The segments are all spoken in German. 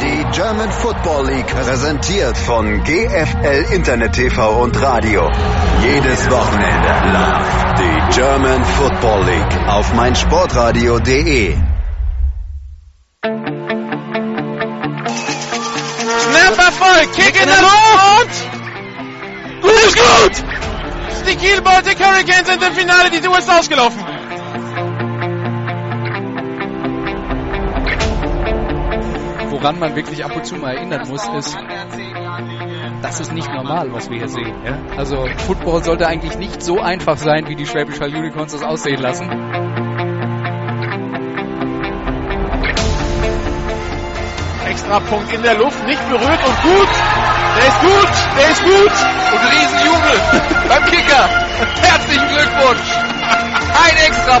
Die German Football League präsentiert von GFL Internet TV und Radio. Jedes Wochenende live die German Football League auf meinsportradio.de. Snap Erfolg, Kick in der Luft! Gut, gut! Die Kiel Baltic Hurricanes sind im Finale, die Tour ist ausgelaufen. Woran man wirklich ab und zu mal erinnern muss, ist, das ist nicht normal, was wir hier sehen. Ja? Also Football sollte eigentlich nicht so einfach sein, wie die Schwäbisch Hall Unicorns das aussehen lassen. Extra Punkt in der Luft, nicht berührt und gut. Der ist gut, der ist gut. Und Riesenjubel beim Kicker. Herzlichen Glückwunsch. Ein extra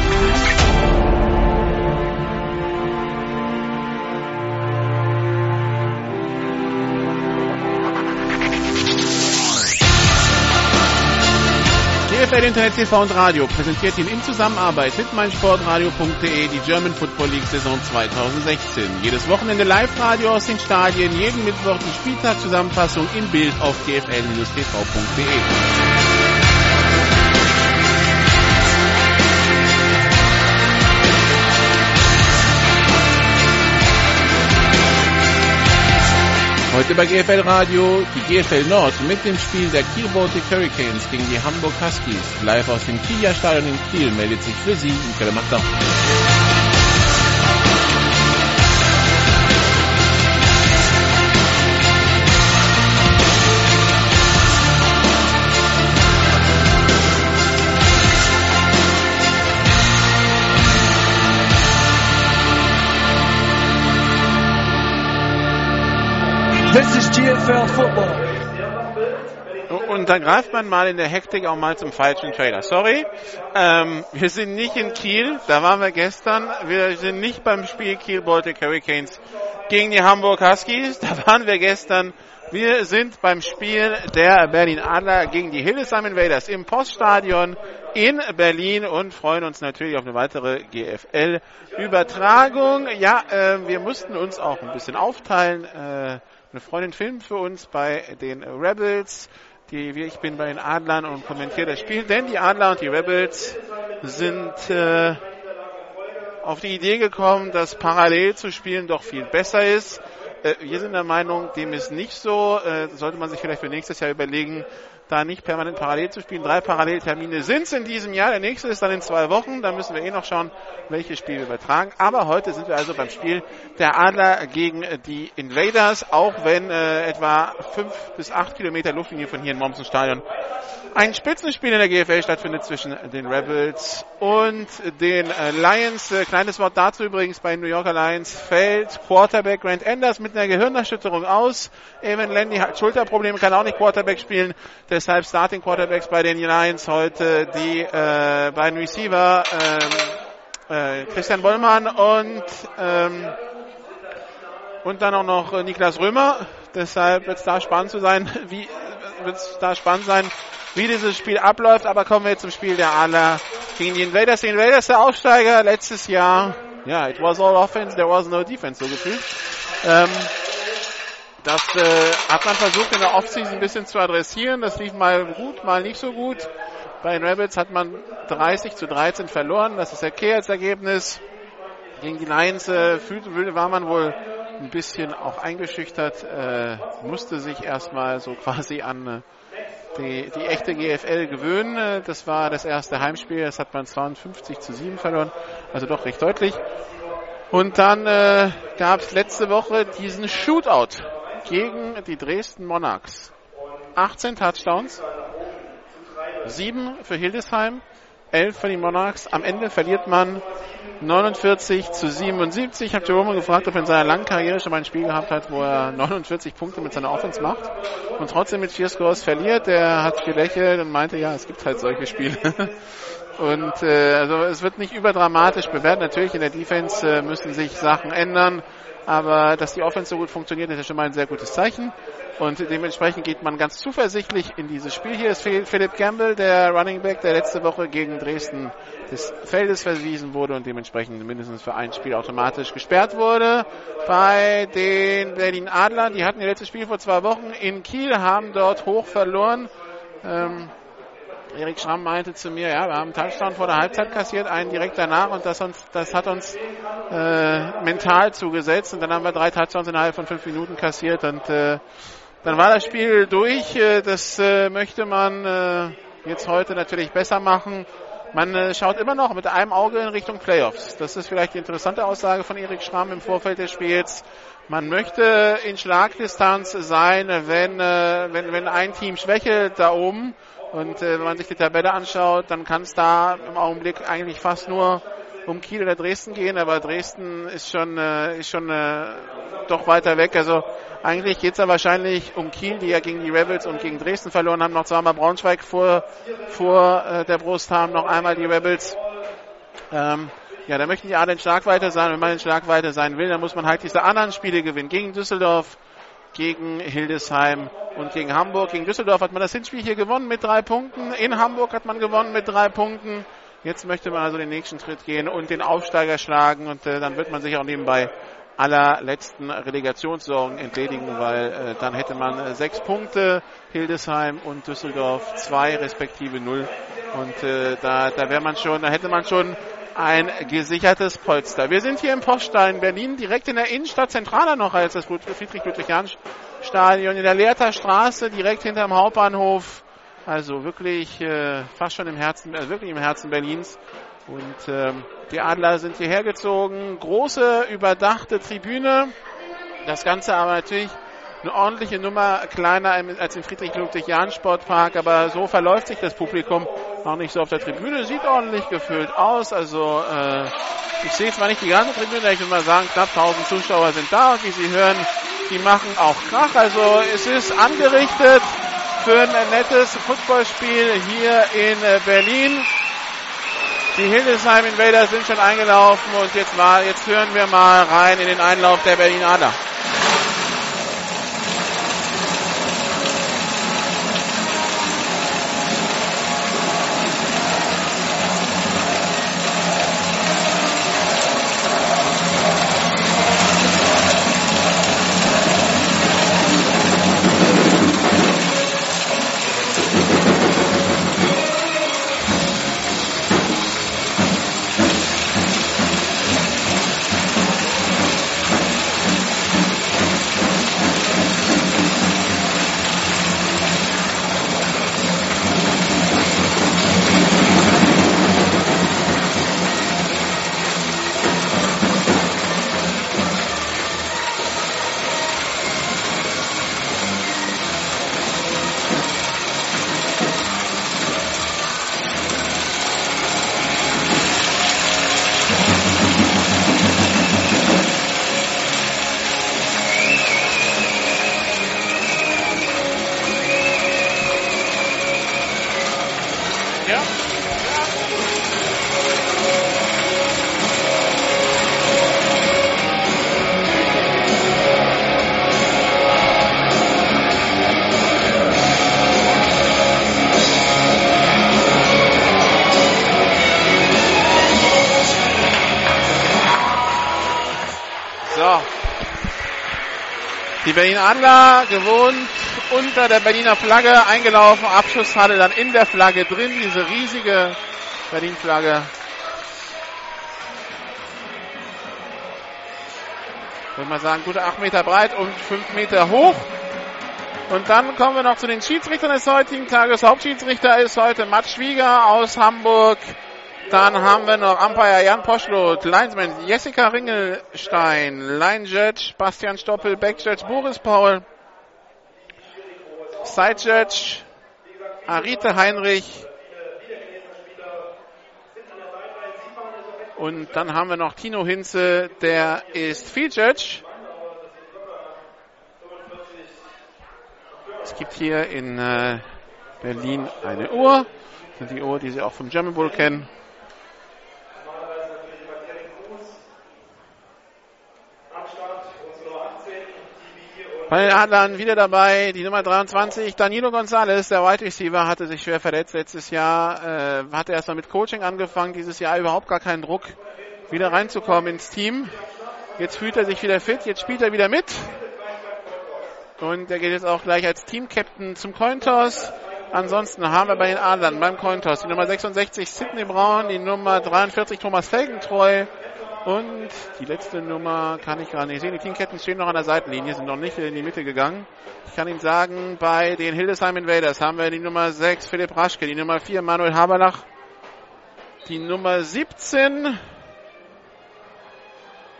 GFL Internet TV und Radio präsentiert Ihnen in Zusammenarbeit mit meinsportradio.de die German Football League Saison 2016. Jedes Wochenende Live-Radio aus den Stadien, jeden Mittwoch die Spieltagszusammenfassung in Bild auf gfl-tv.de. Heute bei GFL Radio die GFL Nord mit dem Spiel der Kiel Baltic Hurricanes gegen die Hamburg Huskies. Live aus dem Kieler Stadion in Kiel meldet sich für Sie Michael Machter. This is GFL Football. Und dann greift man mal in der Hektik auch mal zum falschen Trailer. Sorry, ähm, wir sind nicht in Kiel, da waren wir gestern. Wir sind nicht beim Spiel Kiel Baltic Hurricanes gegen die Hamburg Huskies, da waren wir gestern. Wir sind beim Spiel der Berlin Adler gegen die Hildesheim Invaders im Poststadion in Berlin und freuen uns natürlich auf eine weitere GFL-Übertragung. Ja, äh, wir mussten uns auch ein bisschen aufteilen. Äh, eine Freundin filmt für uns bei den Rebels. Die, ich bin bei den Adlern und kommentiere das Spiel, denn die Adler und die Rebels sind äh, auf die Idee gekommen, dass parallel zu spielen doch viel besser ist. Äh, wir sind der Meinung, dem ist nicht so. Äh, sollte man sich vielleicht für nächstes Jahr überlegen, da nicht permanent parallel zu spielen. Drei Paralleltermine sind es in diesem Jahr. Der nächste ist dann in zwei Wochen. Da müssen wir eh noch schauen, welche Spiele wir übertragen. Aber heute sind wir also beim Spiel der Adler gegen die Invaders, auch wenn äh, etwa fünf bis acht Kilometer Luftlinie von hier in Mommsen Stadion ein Spitzenspiel in der GFL stattfindet zwischen den Rebels und den äh, Lions. Äh, kleines Wort dazu übrigens bei New Yorker Lions fällt Quarterback Grant Enders mit einer Gehirnerschütterung aus. Evan Landy hat Schulterprobleme, kann auch nicht Quarterback spielen. Deshalb Starting Quarterbacks bei den Lions heute die äh, beiden Receiver ähm, äh, Christian Bollmann und ähm, und dann auch noch äh, Niklas Römer. Deshalb wird es da spannend zu sein, wie wird es da spannend sein, wie dieses Spiel abläuft. Aber kommen wir zum Spiel der Adler gegen die Invaders. Die Invaders der Aufsteiger letztes Jahr. Ja, it was all offense, there was no defense, so gefühlt. Ähm, das äh, hat man versucht in der Offseason ein bisschen zu adressieren. Das lief mal gut, mal nicht so gut. Bei den Rebels hat man 30 zu 13 verloren. Das ist okay als Ergebnis. Gegen die Lions äh, fühlte, war man wohl ein bisschen auch eingeschüchtert, äh, musste sich erstmal so quasi an äh, die, die echte GFL gewöhnen. Das war das erste Heimspiel, das hat man 52 zu 7 verloren, also doch recht deutlich. Und dann äh, gab es letzte Woche diesen Shootout gegen die Dresden Monarchs. 18 Touchdowns, 7 für Hildesheim, 11 für die Monarchs. Am Ende verliert man 49 zu 77. Ich habe Jerome gefragt, ob er in seiner langen Karriere schon mal ein Spiel gehabt hat, wo er 49 Punkte mit seiner Offense macht und trotzdem mit vier Scores verliert. Er hat gelächelt und meinte, ja, es gibt halt solche Spiele. Und äh, also es wird nicht überdramatisch bewertet. Natürlich in der Defense äh, müssen sich Sachen ändern, aber dass die Offense so gut funktioniert, ist ja schon mal ein sehr gutes Zeichen. Und dementsprechend geht man ganz zuversichtlich in dieses Spiel. Hier ist Philipp Campbell, der Running Back, der letzte Woche gegen Dresden des Feldes verwiesen wurde und dementsprechend mindestens für ein Spiel automatisch gesperrt wurde. Bei den Berlin Adlern, die hatten ihr letztes Spiel vor zwei Wochen in Kiel, haben dort hoch verloren. Ähm, Erik Schramm meinte zu mir, ja, wir haben einen Touchdown vor der Halbzeit kassiert, einen direkt danach und das, uns, das hat uns äh, mental zugesetzt und dann haben wir drei Touchdowns innerhalb von fünf Minuten kassiert und äh, dann war das Spiel durch. Äh, das äh, möchte man äh, jetzt heute natürlich besser machen. Man schaut immer noch mit einem Auge in Richtung Playoffs. Das ist vielleicht die interessante Aussage von Erik Schramm im Vorfeld des Spiels. Man möchte in Schlagdistanz sein, wenn, wenn, wenn ein Team schwächelt da oben. Und wenn man sich die Tabelle anschaut, dann kann es da im Augenblick eigentlich fast nur um Kiel oder Dresden gehen, aber Dresden ist schon, ist schon doch weiter weg. Also eigentlich geht es ja wahrscheinlich um Kiel, die ja gegen die Rebels und gegen Dresden verloren haben, noch zweimal Braunschweig vor, vor äh, der Brust haben, noch einmal die Rebels. Ähm, ja, da möchten die alle in Schlagweite sein. Wenn man in Schlagweite sein will, dann muss man halt diese anderen Spiele gewinnen. Gegen Düsseldorf, gegen Hildesheim und gegen Hamburg. Gegen Düsseldorf hat man das Hinspiel hier gewonnen mit drei Punkten. In Hamburg hat man gewonnen mit drei Punkten. Jetzt möchte man also den nächsten Schritt gehen und den Aufsteiger schlagen und äh, dann wird man sich auch nebenbei allerletzten Relegationssorgen entledigen, weil äh, dann hätte man äh, sechs Punkte, Hildesheim und Düsseldorf zwei respektive null und äh, da, da wäre man schon, da hätte man schon ein gesichertes Polster. Wir sind hier im Poststein Berlin, direkt in der Innenstadt, zentraler noch als das Friedrich-Ludwig-Jahn-Stadion, in der Lehrter Straße, direkt hinterm Hauptbahnhof. Also wirklich äh, fast schon im Herzen, also wirklich im Herzen Berlins. Und ähm, die Adler sind hierher gezogen. Große, überdachte Tribüne. Das Ganze aber natürlich eine ordentliche Nummer kleiner als im Friedrich-Ludwig-Jahn-Sportpark, aber so verläuft sich das Publikum auch nicht so auf der Tribüne. Sieht ordentlich gefüllt aus. Also äh, ich sehe zwar nicht die ganze Tribüne, ich würde mal sagen, knapp 1000 Zuschauer sind da und wie Sie hören, die machen auch Krach. Also es ist angerichtet für ein nettes Footballspiel hier in äh, Berlin. Die Hildesheim Invaders sind schon eingelaufen und jetzt, mal, jetzt hören wir mal rein in den Einlauf der Berlin Adler. Die Berlin Adler gewohnt unter der Berliner Flagge eingelaufen. Abschusshalle dann in der Flagge drin. Diese riesige Berlin-Flagge. Würde man sagen, gute 8 Meter breit und 5 Meter hoch. Und dann kommen wir noch zu den Schiedsrichtern des heutigen Tages. Hauptschiedsrichter ist heute Matt Schwieger aus Hamburg. Dann haben wir noch Umpire Jan Poschlot, Linesman Jessica Ringelstein, Line Judge Bastian Stoppel, Back Judge Boris Paul, Side Judge Arite Heinrich. Und dann haben wir noch Tino Hinze, der ist Field Judge. Es gibt hier in äh, Berlin eine Uhr die Uhr, die Sie auch vom German Bowl kennen. Bei den Adlern wieder dabei die Nummer 23, Danilo Gonzalez, der Wide Receiver, hatte sich schwer verletzt letztes Jahr, äh, hatte erstmal mit Coaching angefangen, dieses Jahr überhaupt gar keinen Druck, wieder reinzukommen ins Team. Jetzt fühlt er sich wieder fit, jetzt spielt er wieder mit. Und er geht jetzt auch gleich als Team-Captain zum Cointoss. Ansonsten haben wir bei den Adlern beim Cointoss die Nummer 66 Sidney Braun, die Nummer 43 Thomas Felgentreu, und die letzte Nummer kann ich gerade nicht sehen. Die Teamketten stehen noch an der Seitenlinie, sind noch nicht in die Mitte gegangen. Ich kann Ihnen sagen, bei den Hildesheim Invaders haben wir die Nummer 6 Philipp Raschke, die Nummer 4 Manuel Haberlach, die Nummer 17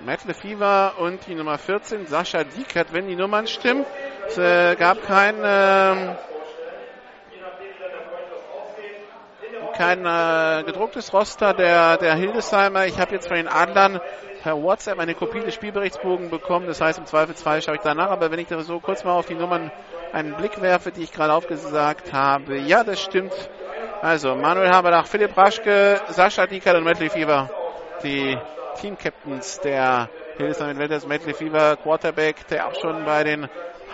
Matt Lefever und die Nummer 14 Sascha Diekert, wenn die Nummern stimmen. Es äh, gab kein, äh, kein äh, gedrucktes Roster der, der Hildesheimer. Ich habe jetzt von den Adlern per WhatsApp eine Kopie des Spielberichtsbogen bekommen. Das heißt, im Zweifelsfall schaue ich danach. Aber wenn ich da so kurz mal auf die Nummern einen Blick werfe, die ich gerade aufgesagt habe. Ja, das stimmt. Also, Manuel Haberlach, Philipp Raschke, Sascha Dieker und Matt Fieber. Die Team-Captains der Hildesheim Invaders. Matt Fieber, Quarterback, der auch schon bei den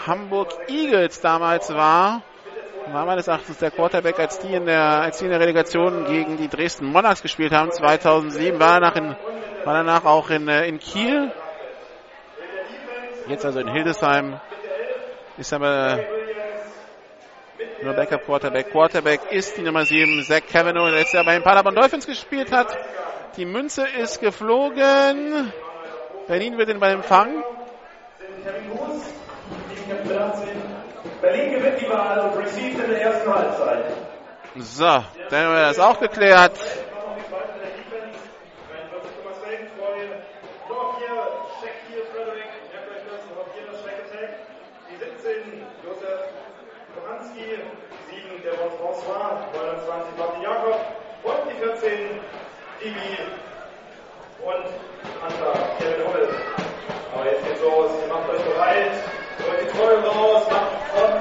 Hamburg Eagles damals war war meines Erachtens der Quarterback, als die in der, als die in der Relegation gegen die Dresden Monarchs gespielt haben. 2007 war danach, in, war danach auch in, äh, in Kiel. Jetzt also in Hildesheim. Ist aber nur Backup Quarterback. Quarterback ist die Nummer 7, Zach Cavanaugh, der letztes Jahr bei den Paderborn Dolphins gespielt hat. Die Münze ist geflogen. Berlin wird den Ball empfangen. Berlin gewinnt die Wahl und received in der ersten Halbzeit. So, dann haben wir das auch geklärt. und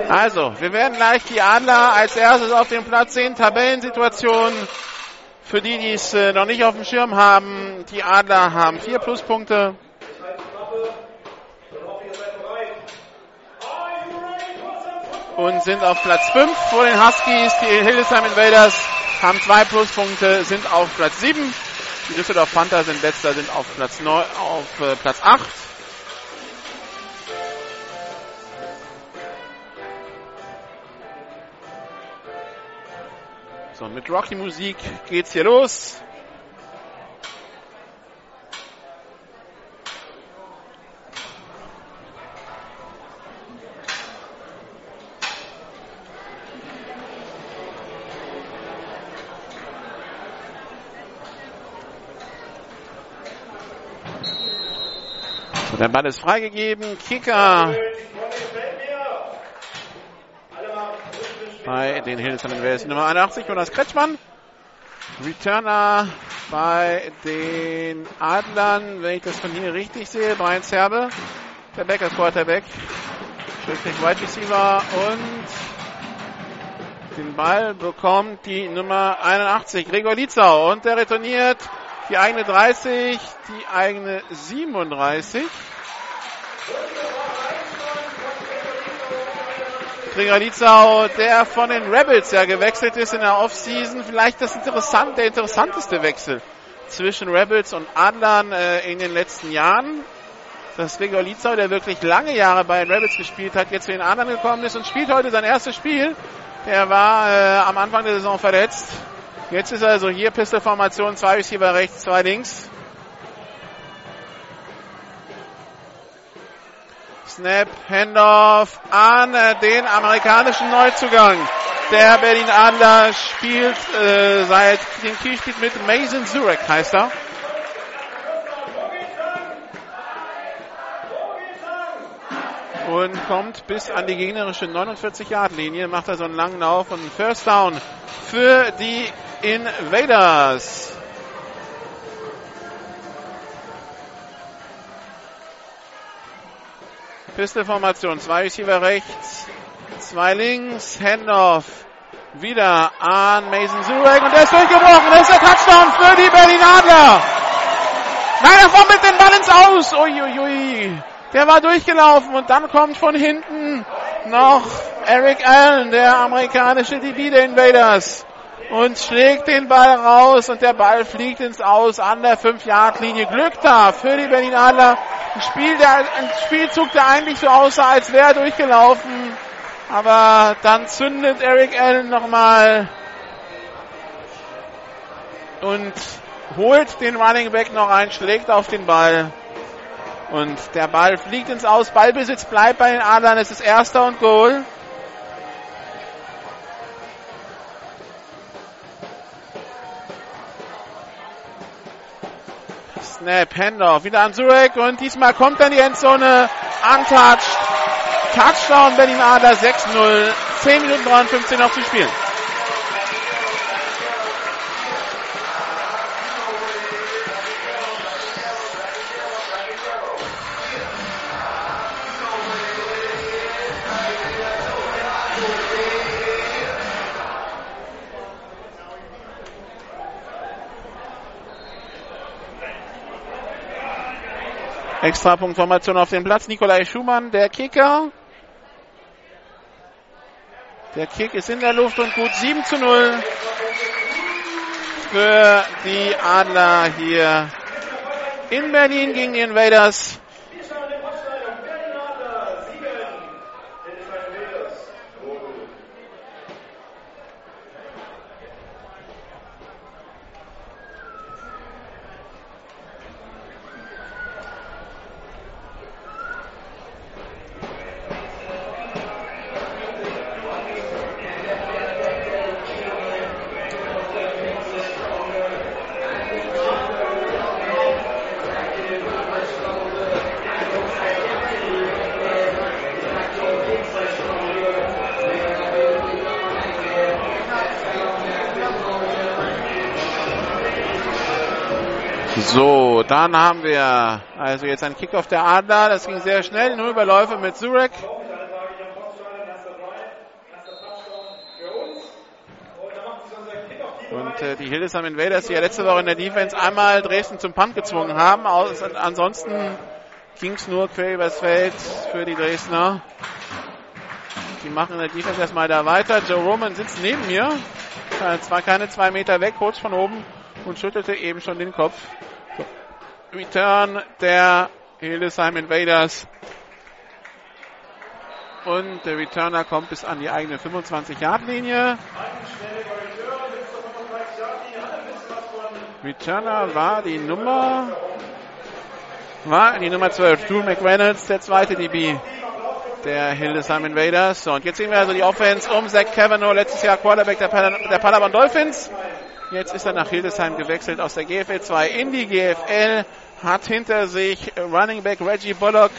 Also, wir werden gleich die Adler als erstes auf dem Platz sehen. Tabellensituation für die, die es äh, noch nicht auf dem Schirm haben. Die Adler haben vier Pluspunkte. Und sind auf Platz 5 vor den Huskies. Die Hildesheim Invaders haben zwei Pluspunkte, sind auf Platz 7. Die Düsseldorf Panther sind letzter, sind auf Platz 9, auf äh, Platz 8. So, mit Rocky-Musik geht's hier los. So, der Ball ist freigegeben. Kicker bei den Hildesheim Invaders. Nummer 81, Jonas Kretschmann. Returner bei den Adlern, wenn ich das von hier richtig sehe, Brian Zerbe, der Backup Quarterback, Schrägstrich Wide Receiver und den Ball bekommt die Nummer 81, Gregor Lietzau und der retourniert die eigene 30, die eigene 37. Springer Lietzau, der von den Rebels ja gewechselt ist in der Offseason. Vielleicht das interessant, der interessanteste Wechsel zwischen Rebels und Adlern äh, in den letzten Jahren. Dass Gregor Lietzau, der wirklich lange Jahre bei den Rebels gespielt hat, jetzt zu den Adlern gekommen ist und spielt heute sein erstes Spiel. Der war äh, am Anfang der Saison verletzt. Jetzt ist also hier Pistolformation, zwei Receiver rechts, zwei links. Snap, Handoff an den amerikanischen Neuzugang. Der Berlin Adler spielt äh, seit dem Kiel spielt mit Mason Zurek, heißt er. Und kommt bis an die gegnerische 49-Yard-Linie, macht er so einen langen Lauf und First Down für die Invaders. Pistolformation. Zwei Receiver rechts, zwei links. Handoff. wieder an Mason Zurek und der ist durchgebrochen. Das ist der Touchdown für die Berlin Adler. Nein, er war mit den Ball ins Aus. Uiuiui. Der war durchgelaufen und dann kommt von hinten noch Eric Allen, der amerikanische DB der Invaders und schlägt den Ball raus und der Ball fliegt ins Aus an der 5-Yard-Linie. Glück da für die Berlin Adler. Ein, Spiel, der, ein Spielzug, der eigentlich so aussah, als wäre er durchgelaufen. Aber dann zündet Eric Allen nochmal und holt den Running Back noch ein, schlägt auf den Ball. Und der Ball fliegt ins Aus. Ballbesitz bleibt bei den Adlern. Es ist erster und Goal. Snap, Handoff, wieder an Zurek und diesmal kommt dann die Endzone, untouched. Touchdown Berlin Adler 6-0, 10 Minuten 53 noch zu spielen. Extrapunktformation auf dem Platz. Nikolai Schumann, der Kicker. Der Kick ist in der Luft und gut 7 zu 0 für die Adler hier in Berlin gegen die Invaders. So, dann haben wir also jetzt ein Kickoff der Adler. Das ging sehr schnell. Nur Überläufe mit Zurek. Und äh, die Hildesheim Invaders, die ja letzte Woche in der Defense einmal Dresden zum Punt gezwungen haben. Aus, ansonsten ging es nur quer übers Feld für die Dresdner. Die machen in der Defense erstmal da weiter. Joe Roman sitzt neben mir. Zwar keine zwei Meter weg, kurz von oben und schüttelte eben schon den Kopf. Return der Hildesheim Invaders. Und der Returner kommt bis an die eigene 25-Yard-Linie. Returner war die Nummer war die Nummer 12, Drew McReynolds, der zweite DB der Hildesheim Invaders. So, und jetzt sehen wir also die Offense um Zach Cavanaugh, letztes Jahr Quarterback der, Pal der Palawan Dolphins. Jetzt ist er nach Hildesheim gewechselt aus der GFL 2 in die GFL. Hat hinter sich Running Back Reggie Bullock.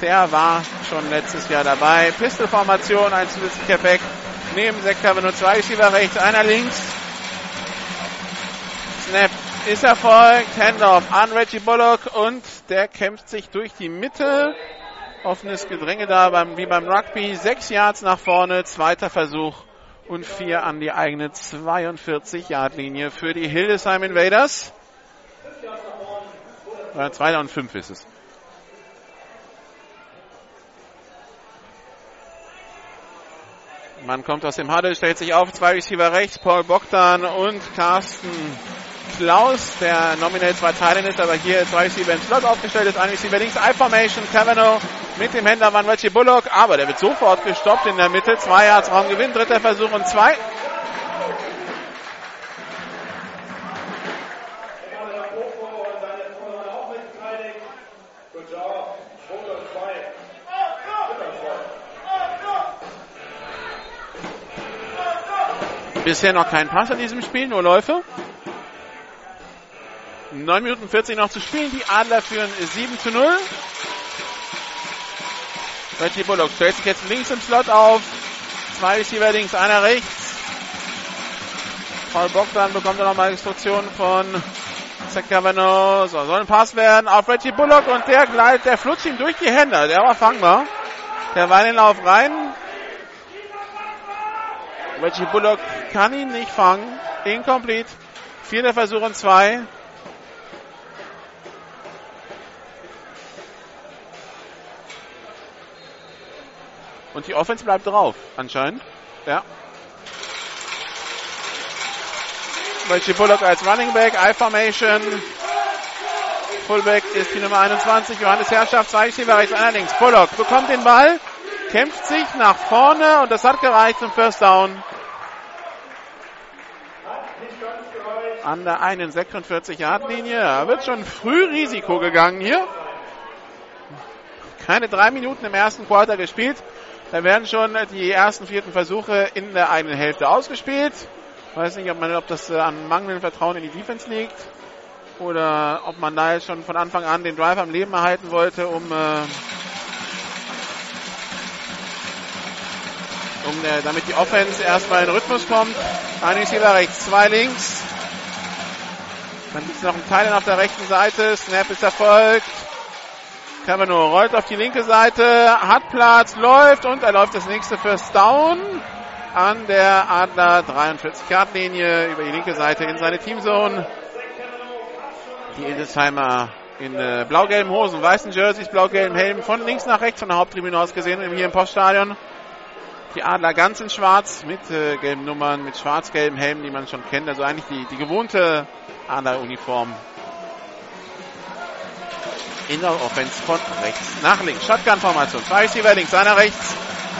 Der war schon letztes Jahr dabei. Pistol-Formation, ein zusätzlicher Back. Neben Sektor nur zwei Receiver rechts, einer links. Snap ist erfolgt. Handoff an Reggie Bullock und der kämpft sich durch die Mitte. Offenes Gedränge da beim, wie beim Rugby. Sechs Yards nach vorne, zweiter Versuch und vier an die eigene 42-Yard-Linie für die Hildesheim Invaders. Oder zweiter und fünf ist es. Man kommt aus dem Huddle, stellt sich auf, zwei Receiver rechts, Paul Bogdan und Carsten Klaus, der nominell zwei Teilen ist, aber hier zwei Receiver im Slot aufgestellt ist, ein Receiver links, I-Formation, Cavanaugh mit dem Händler Van Reggie Bullock, aber der wird sofort gestoppt in der Mitte, zwei Yards Raumgewinn, dritter Versuch und zwei. Bisher noch kein Pass in diesem Spiel, nur Läufe. 9 Minuten 40 noch zu spielen. Die Adler führen 7 zu 0. Reggie Bullock stellt sich jetzt links im Slot auf. Zwei Receiver links, einer rechts. Paul Bogdan bekommt er nochmal Instruktionen von Zach Cavanaugh. So, soll ein Pass werden auf Reggie Bullock und der gleitet, der flutscht ihm durch die Hände. Der war fangbar. Der war in den Lauf rein. Reggie Bullock kann ihn nicht fangen. Incomplete. Vierter Versuch und zwei. Und die Offense bleibt drauf, anscheinend. Ja. Reggie Bullock als Running Back, I-Formation. Fullback ist die Nummer 21, Johannes Herrschaft, zwei Receiver rechts, einer links. Bullock bekommt den Ball, kämpft sich nach vorne und das hat gereicht zum First Down. An der einen 46-Yard-Linie. Da wird schon früh Risiko gegangen hier. Keine drei Minuten im ersten Quarter gespielt. Da werden schon die ersten vierten Versuche in der eigenen Hälfte ausgespielt. Weiß nicht, ob, man, ob das äh, an mangelndem Vertrauen in die Defense liegt oder ob man da jetzt schon von Anfang an den Drive am Leben erhalten wollte, um, äh, um äh, damit die Offense erstmal in Rhythmus kommt. Ein Receiver rechts, zwei links. Dann gibt es noch einen Teil auf der rechten Seite. Snap ist erfolgt. Cavano rollt auf die linke Seite, hat Platz, läuft und er läuft das nächste First Down an der Adler 43 Yard Linie über die linke Seite in seine Teamzone. Die Edesheimer in äh, blau-gelben Hosen, weißen Jerseys, blau-gelben Helmen von links nach rechts von der Haupttribüne aus gesehen, hier im Poststadion. Die Adler ganz in schwarz mit äh, gelben Nummern, mit schwarz-gelben Helmen, die man schon kennt. Also eigentlich die, die gewohnte Adler-Uniform in der Offense von rechts nach links. Shotgun-Formation. Zwei Receiver links, einer rechts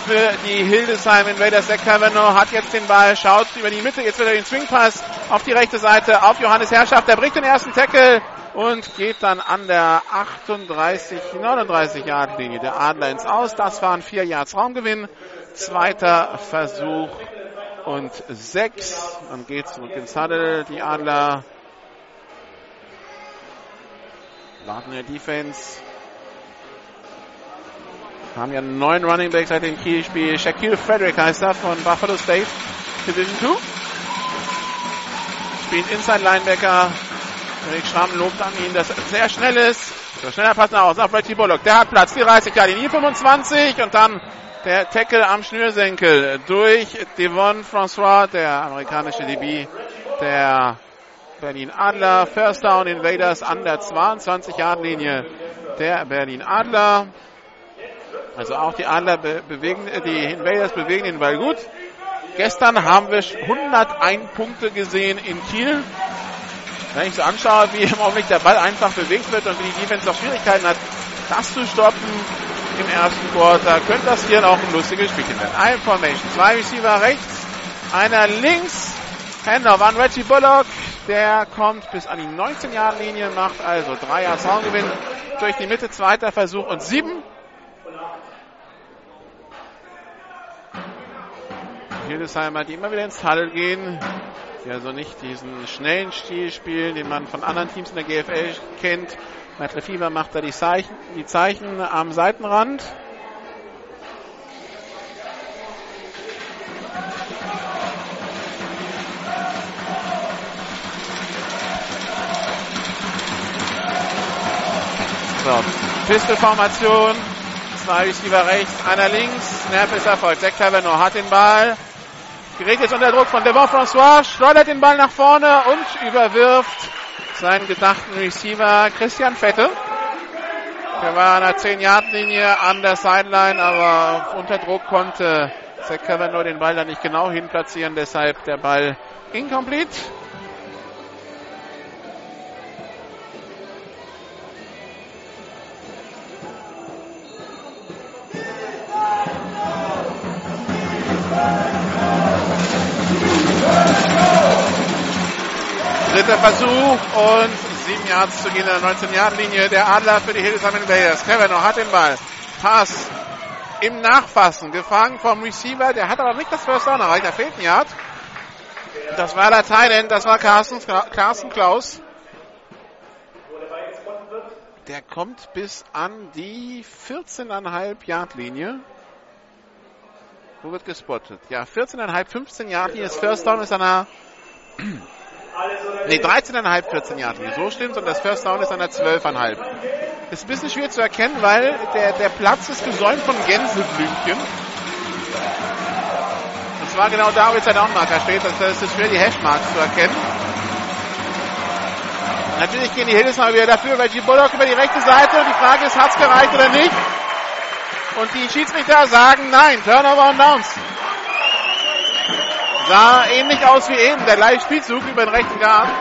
für die Hildesheim Invaders. Der Cavanaugh hat jetzt den Ball, schaut über die Mitte, jetzt wieder den Swing-Pass auf die rechte Seite, auf Johannes Herrschaft. Der bricht den ersten Tackle und geht dann an der 38, 39 Yard Linie der Adler ins Aus. Das waren vier Yards Raumgewinn. Zweiter Versuch und sechs. Dann geht zurück ins Huddle. Die Adler warten der Defense. Haben ja einen neuen Running Back seit dem Kiel-Spiel. Shaquille Frederick heißt er von Buffalo State Division 2. Spielt Inside Linebacker. Rick Schramm lobt an ihn, dass er sehr schnell ist. So schneller passen aus auf Reggie Bullock. Der hat Platz. 30 Jahre, die 25 und dann der Tackle am Schnürsenkel durch Devon François, der amerikanische DB der Berlin Adler. First Down Invaders an der 22-Yard-Linie der Berlin Adler. Also auch die Adler be bewegen, die Invaders bewegen den Ball gut. Gestern haben wir 101 Punkte gesehen in Kiel. Wenn ich so anschaue, wie im Augenblick der Ball einfach bewegt wird und wie die Defense auch Schwierigkeiten hat, das zu stoppen im ersten Quarter, könnte das hier auch ein lustiges Spielchen werden. Ein Formation, zwei Receiver rechts, einer links, Handoff an Reggie Bullock, der kommt bis an die 19-Yard-Linie, macht also drei Jahre Soundgewinn durch die Mitte, zweiter Versuch und sieben. Hildesheimer, die immer wieder ins Tunnel gehen, die also nicht diesen schnellen Stil spielen, den man von anderen Teams in der GFL kennt. Matt Lefieber macht da die Zeichen, die Zeichen am Seitenrand. So, Pistolformation. Zwei Receiver rechts, einer links. Snap ist erfolgt. Zach Taverneau hat den Ball. Gerät jetzt unter Druck von Devon François. Schleudert den Ball nach vorne und überwirft seinen gedachten Receiver Christian Fette. Der war an der 10-Yard-Linie an der Sideline, aber unter Druck konnte Zach Taverneau den Ball da nicht genau hinplatzieren. Deshalb der Ball incomplete. Dritter Versuch und sieben Yards zu gehen in der 19-Yard-Linie. Der Adler für die Hildesheim Invaders. Kevin hat den Ball. Pass im Nachfassen. Gefangen vom Receiver. Der hat aber nicht das First Down erreicht. Da fehlt ein Yard. Das war der Thailand. Das war Carsten, Carsten Klaus. Der kommt bis an die 14,5 Yard Linie. Wo wird gespottet? Ja, 14,5, 15 Yard Linie. Das First Down ist an der Ne, 13,5, 14 Yard Linie. So stimmt und das First Down ist an der 12,5. Ist ein bisschen schwer zu erkennen, weil der, der Platz ist gesäumt von Gänseblümchen. Und zwar genau da, wo jetzt der Downmarker steht. Das ist schwer, die Hashmarks zu erkennen. Natürlich gehen die Hildesheim wieder dafür, weil G. Bullock über die rechte Seite. Die Frage ist, hat's gereicht oder nicht? Und die Schiedsrichter sagen nein. Turnover und Downs. Sah ähnlich aus wie eben, der gleiche Spielzug über den rechten Garten.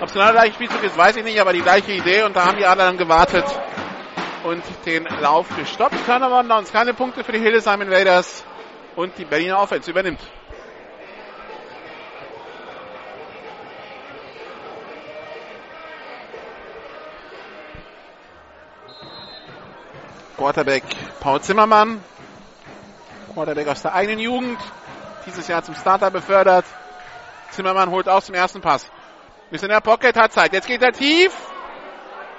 Ob es genau der gleiche Spielzug ist, weiß ich nicht, aber die gleiche Idee und da haben die anderen gewartet und den Lauf gestoppt. Turnover und Downs. Keine Punkte für die Hildesheim Invaders und die Berliner Offense übernimmt. Quarterback Paul Zimmermann. Quarterback aus der eigenen Jugend. Dieses Jahr zum Starter befördert. Zimmermann holt aus zum ersten Pass. Ist in der Pocket, hat Zeit. Jetzt geht er tief.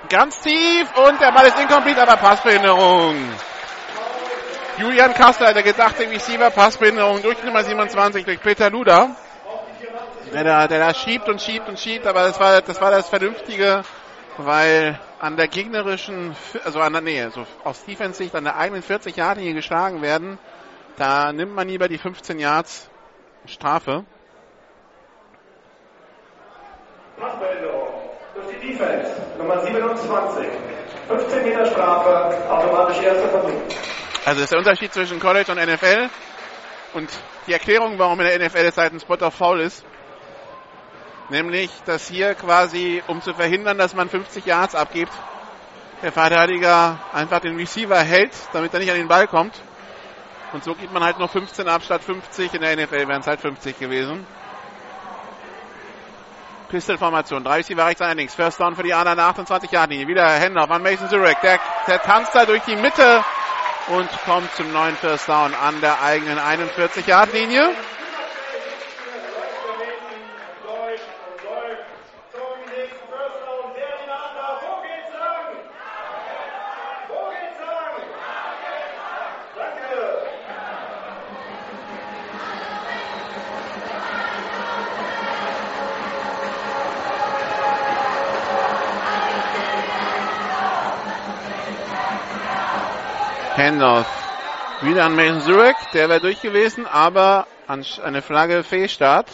Ganz tief. Und der Ball ist incomplete, aber Passbehinderung. Julian Kassler, der gedachte Receiver, Passbehinderung durch Nummer 27 durch Peter Luda. Der da, der da schiebt und schiebt und schiebt, aber das war, das war das Vernünftige, weil an der gegnerischen, also an der Nähe, so aus Defense-Sicht an der eigenen 40 Yard linie geschlagen werden, da nimmt man lieber die 15 Yards Strafe. Durch die Defense, Nummer 27. 15 Meter Strafe, automatisch erster Versuch. Also das ist der Unterschied zwischen College und NFL. Und die Erklärung, warum in der NFL es halt ein Spot Foul ist, nämlich, dass hier quasi, um zu verhindern, dass man 50 Yards abgibt, der Verteidiger einfach den Receiver hält, damit er nicht an den Ball kommt. Und so gibt man halt noch 15 ab statt 50. In der NFL wären es halt 50 gewesen. Pistol-Formation. Drei Receiver rechts, ein links. First down für die anderen 28 Yard linie Wieder Händler an Mason Zurek. Der, der tanzt da durch die Mitte und kommt zum neuen First Down an der eigenen 41 Yard linie Handoff. Wieder an Mason Zurek, der wäre durch gewesen, aber an eine Flagge Fehlstart.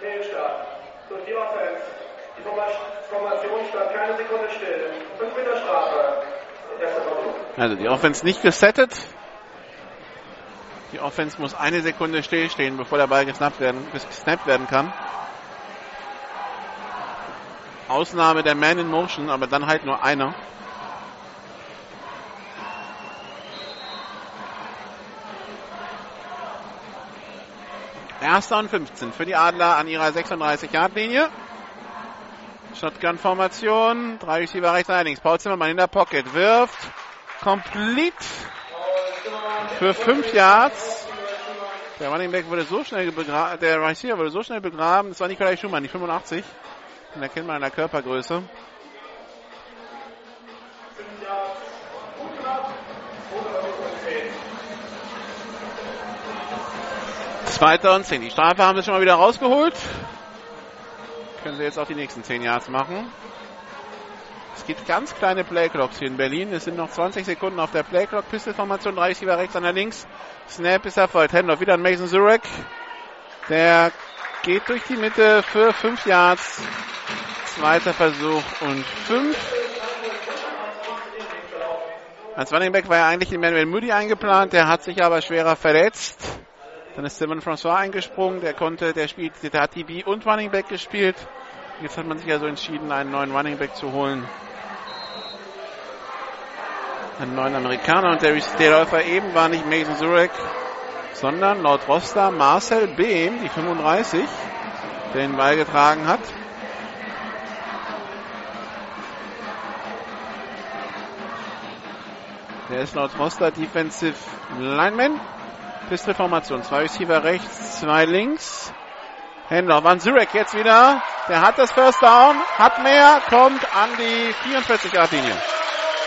Fehlstart. Durch die Offense. Die Formation stand keine Sekunde still. 5 Meter Strafe. Also die Offense nicht gesettet. Die Offense muss eine Sekunde stillstehen, bevor der Ball gesnappt werden, gesnappt werden kann. Ausnahme der Man in Motion, aber dann halt nur einer. Erster und 15 für die Adler an ihrer 36-Yard-Linie. Shotgun-Formation. Drei Receiver rechts, links. Paul Zimmermann in der Pocket wirft. Complete für 5 Yards. Der Running Back wurde so schnell begraben, der Receiver wurde so schnell begraben. Das war Nikolai Schumann, die 85. Den erkennt man an der Körpergröße. Zweiter und zehn. Die Strafe haben sie schon mal wieder rausgeholt. Können sie jetzt auch die nächsten zehn Yards machen. Es gibt ganz kleine Playclocks hier in Berlin. Es sind noch 20 Sekunden auf der Playclock. Pistolformation, drei Receiver rechts, einer links. Snap ist erfolgt. Handoff wieder an Mason Zurek. Der geht durch die Mitte für 5 Yards. Zweiter Versuch und 5. Als Running Back war ja eigentlich Emmanuel Moody eingeplant, der hat sich aber schwerer verletzt. Dann ist Simon François eingesprungen, der konnte, der spielt, der hat DB und Running Back gespielt. Jetzt hat man sich also entschieden, einen neuen Running Back zu holen. Einen neuen Amerikaner und der, der Läufer eben war nicht Mason Zurek, sondern laut Roster Marcel Behm, die 35, der den Ball getragen hat. Der ist laut Roster Defensive Lineman. Pistolformation. Zwei Receiver rechts, zwei links. Händler. Van Zurek jetzt wieder. Der hat das First Down, hat mehr, kommt an die 44 Yard Linie.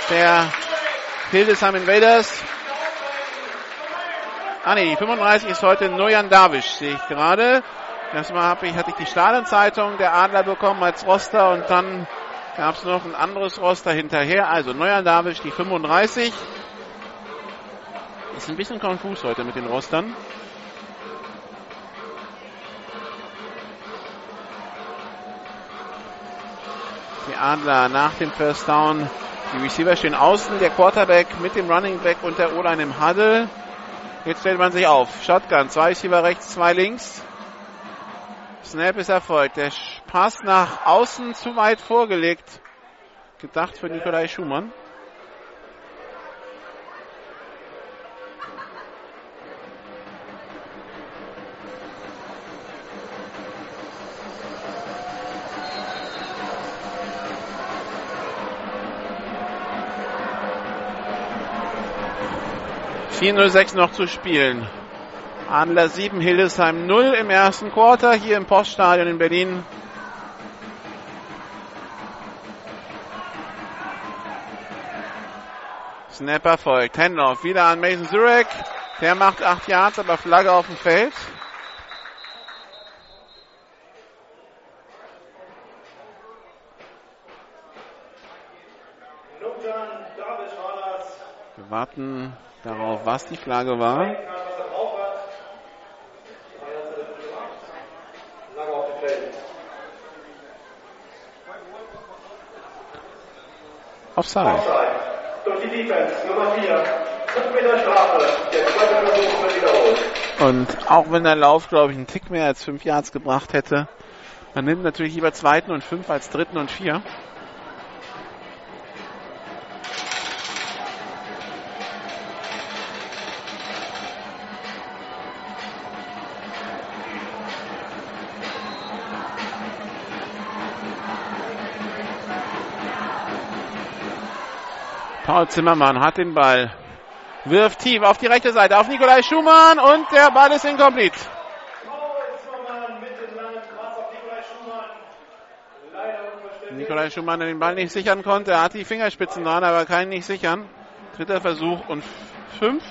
Der Hildesheim Invaders. Ah nee, die 35 ist heute Nojan Davish, sehe ich gerade. Erstmal hatte ich die Stahlenzeitung der Adler bekommen als Roster und dann gab es noch ein anderes Roster hinterher. Also Neuer David die 35. Ist ein bisschen konfus heute mit den Rostern. Die Adler nach dem First Down. Die Receiver stehen außen, der Quarterback mit dem Running Back und der O-Line im Huddle. Jetzt stellt man sich auf. Shotgun, zwei Receiver rechts, zwei links. Snap ist erfolgt. Der Pass nach außen zu weit vorgelegt. Gedacht für Nikolai Schumann. ...4.06 noch zu spielen. Adler 7, Hildesheim 0 im ersten Quarter hier im Poststadion in Berlin. Snapper folgt. Handoff wieder an Mason Zurek. Der macht 8 Yards, aber Flagge auf dem Feld. Wir warten darauf, was die Flagge war. Offside. Offside. Durch die Defense, Nummer 4. 5 Meter Strafe. Der zweite Versuch wird wiederholt. Und auch wenn der Lauf, glaube ich, einen Tick mehr als 5 Yards gebracht hätte, man nimmt natürlich lieber zweiten und fünf als dritten und vier. Paul Zimmermann hat den Ball. Wirft tief auf die rechte Seite auf Nikolai Schumann und der Ball ist incomplete. Nikolai Schumann der den Ball nicht sichern konnte. Er hat die Fingerspitzen dran, aber kann ihn nicht sichern. Dritter Versuch und fünf.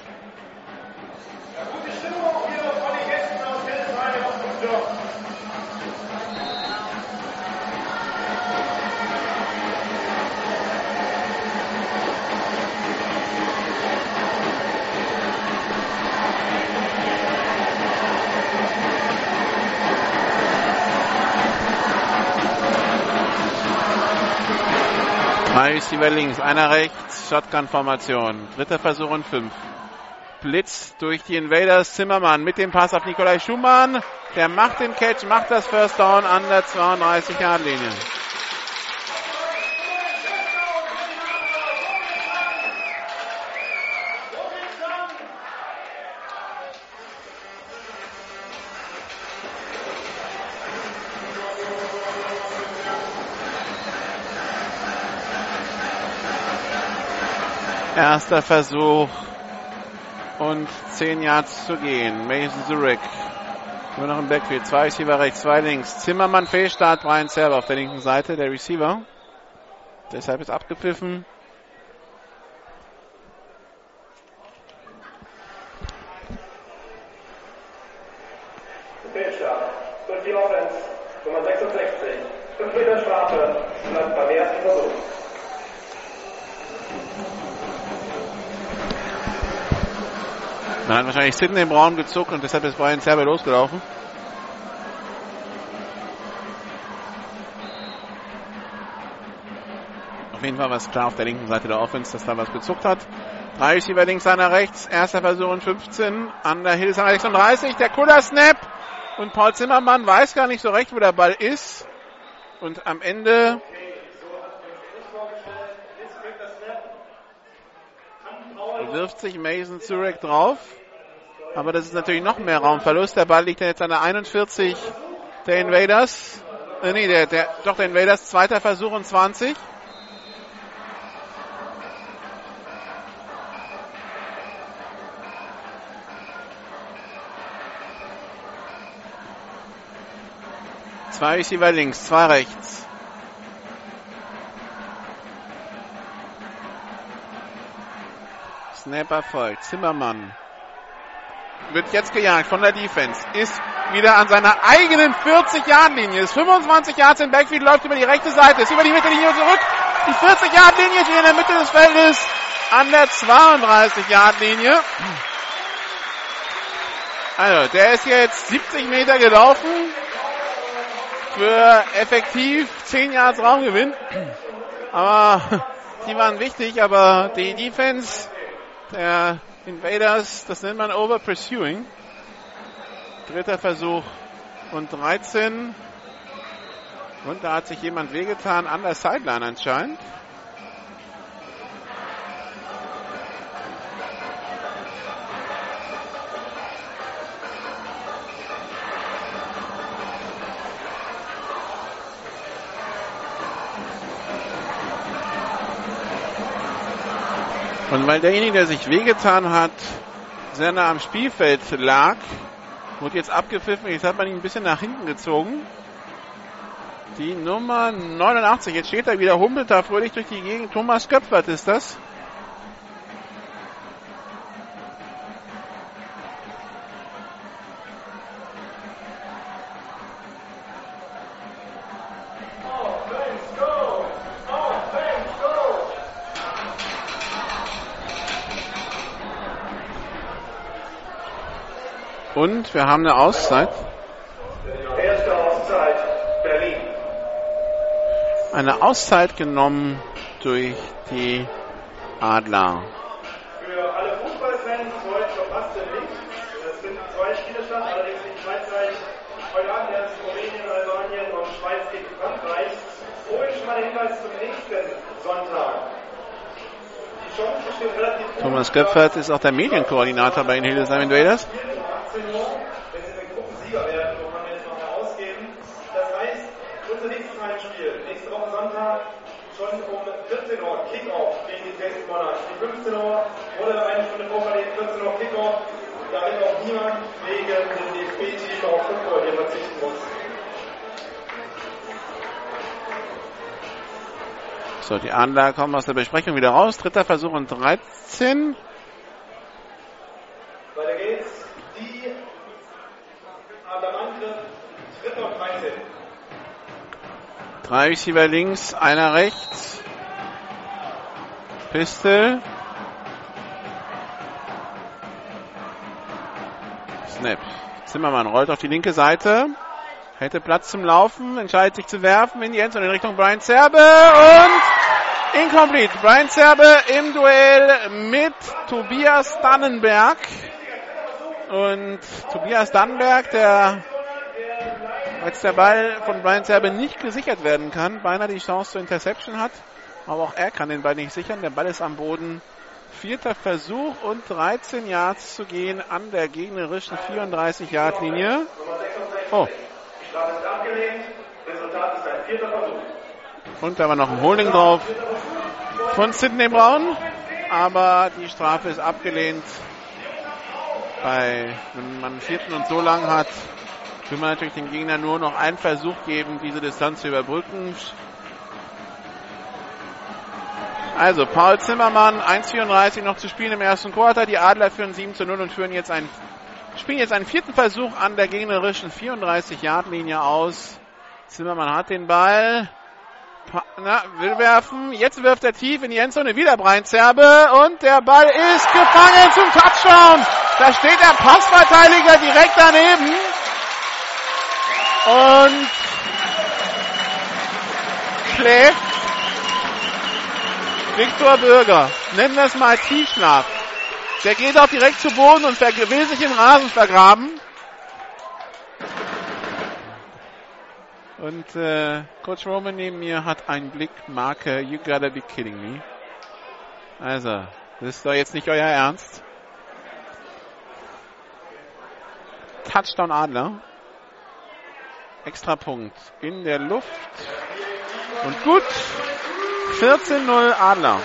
Drei Receiver links, einer rechts, Shotgun-Formation. Dritter Versuch und fünf. Blitz durch die Invaders. Zimmermann mit dem Pass auf Nikolai Schumann. Der macht den Catch, macht das First Down an der 32-Yard-Linie. Erster Versuch und 10 Yards zu gehen. Mason Zurich nur noch im Backfield. Zwei Receiver rechts, zwei links. Zimmermann Fehlstart, Brian Server auf der linken Seite, der Receiver. Deshalb ist abgepfiffen. Fehlstart. Durch die Offense. Nummer 66. 5 Meter Strafe. Bleibt beim ersten Versuch. Man hat wahrscheinlich Sidney im Raum gezuckt und deshalb ist Brian Server losgelaufen. Auf jeden Fall war es klar auf der linken Seite der Offense, dass da was gezuckt hat. Drei Receiver links, einer rechts. Erster Versuch und 15. An der Hildesheim 36. Der Kuller Snap. Und Paul Zimmermann weiß gar nicht so recht, wo der Ball ist. Und am Ende wirft sich Mason Zurek drauf. Aber das ist natürlich noch mehr Raumverlust. Der Ball liegt jetzt an der 41 der Invaders. Äh, nee, der, der, doch der Invaders. Zweiter Versuch und 20. Zwei Receiver links, zwei rechts. Snapper folgt. Zimmermann. wird jetzt gejagt von der Defense. Ist wieder an seiner eigenen 40-Yard-Linie. Ist 25 Yards im Backfield, läuft über die rechte Seite, ist über die Mittellinie zurück. Die 40-Yard-Linie ist in der Mitte des Feldes an der 32-Yard-Linie. Also, der ist jetzt 70 Meter gelaufen für effektiv 10 Yards Raumgewinn. Aber die waren wichtig, aber die Defense der Invaders, das nennt man Over Pursuing. Dritter Versuch und 13. Und da hat sich jemand wehgetan an der Sideline anscheinend. Und weil derjenige, der sich wehgetan hat, sehr nah am Spielfeld lag, wurde jetzt abgepfiffen. Jetzt hat man ihn ein bisschen nach hinten gezogen. Die Nummer 89. Jetzt steht er wieder, humpelt da fröhlich durch die Gegend. Thomas Köpfert ist das. Und wir haben eine Auszeit. Erste Auszeit Berlin. Eine Auszeit genommen durch die Adler. Für alle Fußballfans heute verpasste nicht. Es sind zwei Spielstand, allerdings nicht zeitgleich. Heute Abend erst Slowenien, Albanien und Schweiz gegen Frankreich. Vorhin schon mal der Hinweis zum nächsten Sonntag. Thomas Göpfert ist auch der Medienkoordinator bei den Hildesheim Invaders. 18 Uhr, wenn sie den Gruppensieger werden, wovon wir jetzt noch herausgeben. Das heißt, unser nächstes Heimspiel, nächste Woche Sonntag, schon um 14 Uhr Kickoff gegen die Dresden Monarchs. Die 15 Uhr wurde eine Stunde vorverlegt, 14 Uhr Kickoff, damit auch niemand wegen dem DFB-Team auf Football hier verzichten muss. So, die Adler kommen aus der Besprechung wieder raus. Dritter Versuch und 13. Weiter geht's. Die Adamantgriff, dritter und 13. Drei Receiver links, einer rechts. Pistol. Snap. Zimmermann rollt auf die linke Seite. Hätte Platz zum Laufen, entscheidet sich zu werfen in die Endzone in Richtung Brian Zerbe und incomplete. Brian Zerbe im Duell mit Tobias Dannenberg. Und Tobias Dannenberg, der als der Ball von Brian Zerbe nicht gesichert werden kann, beinahe die Chance zur Interception hat. Aber auch er kann den Ball nicht sichern. Der Ball ist am Boden. Vierter Versuch und 13 Yards zu gehen an der gegnerischen 34-Yard-Linie. Oh, und da war noch ein Holding drauf von Sidney Brown. Aber die Strafe ist abgelehnt. Bei, wenn man vierten und so lang hat, will man natürlich dem Gegner nur noch einen Versuch geben, diese Distanz zu überbrücken. Also, Paul Zimmermann, 1,34 noch zu spielen im ersten Quarter. Die Adler führen 7 zu 0 und führen jetzt einen, spielen jetzt einen vierten Versuch an der gegnerischen 34-Yard-Linie aus. Zimmermann hat den Ball. Na, will werfen. Jetzt wirft er tief in die Endzone. Wieder Brian Zerbe. Und der Ball ist gefangen zum Touchdown. Da steht der Passverteidiger direkt daneben. Und schläft Viktor Bürger. Nennen wir es mal Tiefschlaf. Der geht auch direkt zu Boden und will sich im Rasen vergraben. Und äh, Coach Roman neben mir hat einen Blick, Marke, you gotta be kidding me. Also, das ist doch jetzt nicht euer Ernst. Touchdown Adler. Extra Punkt in der Luft. Und gut. 14-0 Adler.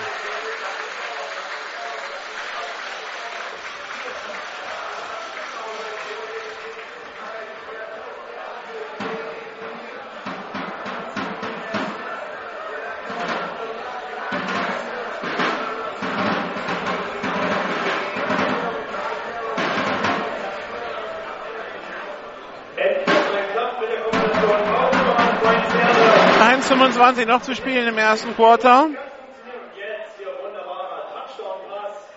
1,25 noch zu spielen im ersten Quarter. Und jetzt hier wunderbarer Touchdown-Pass.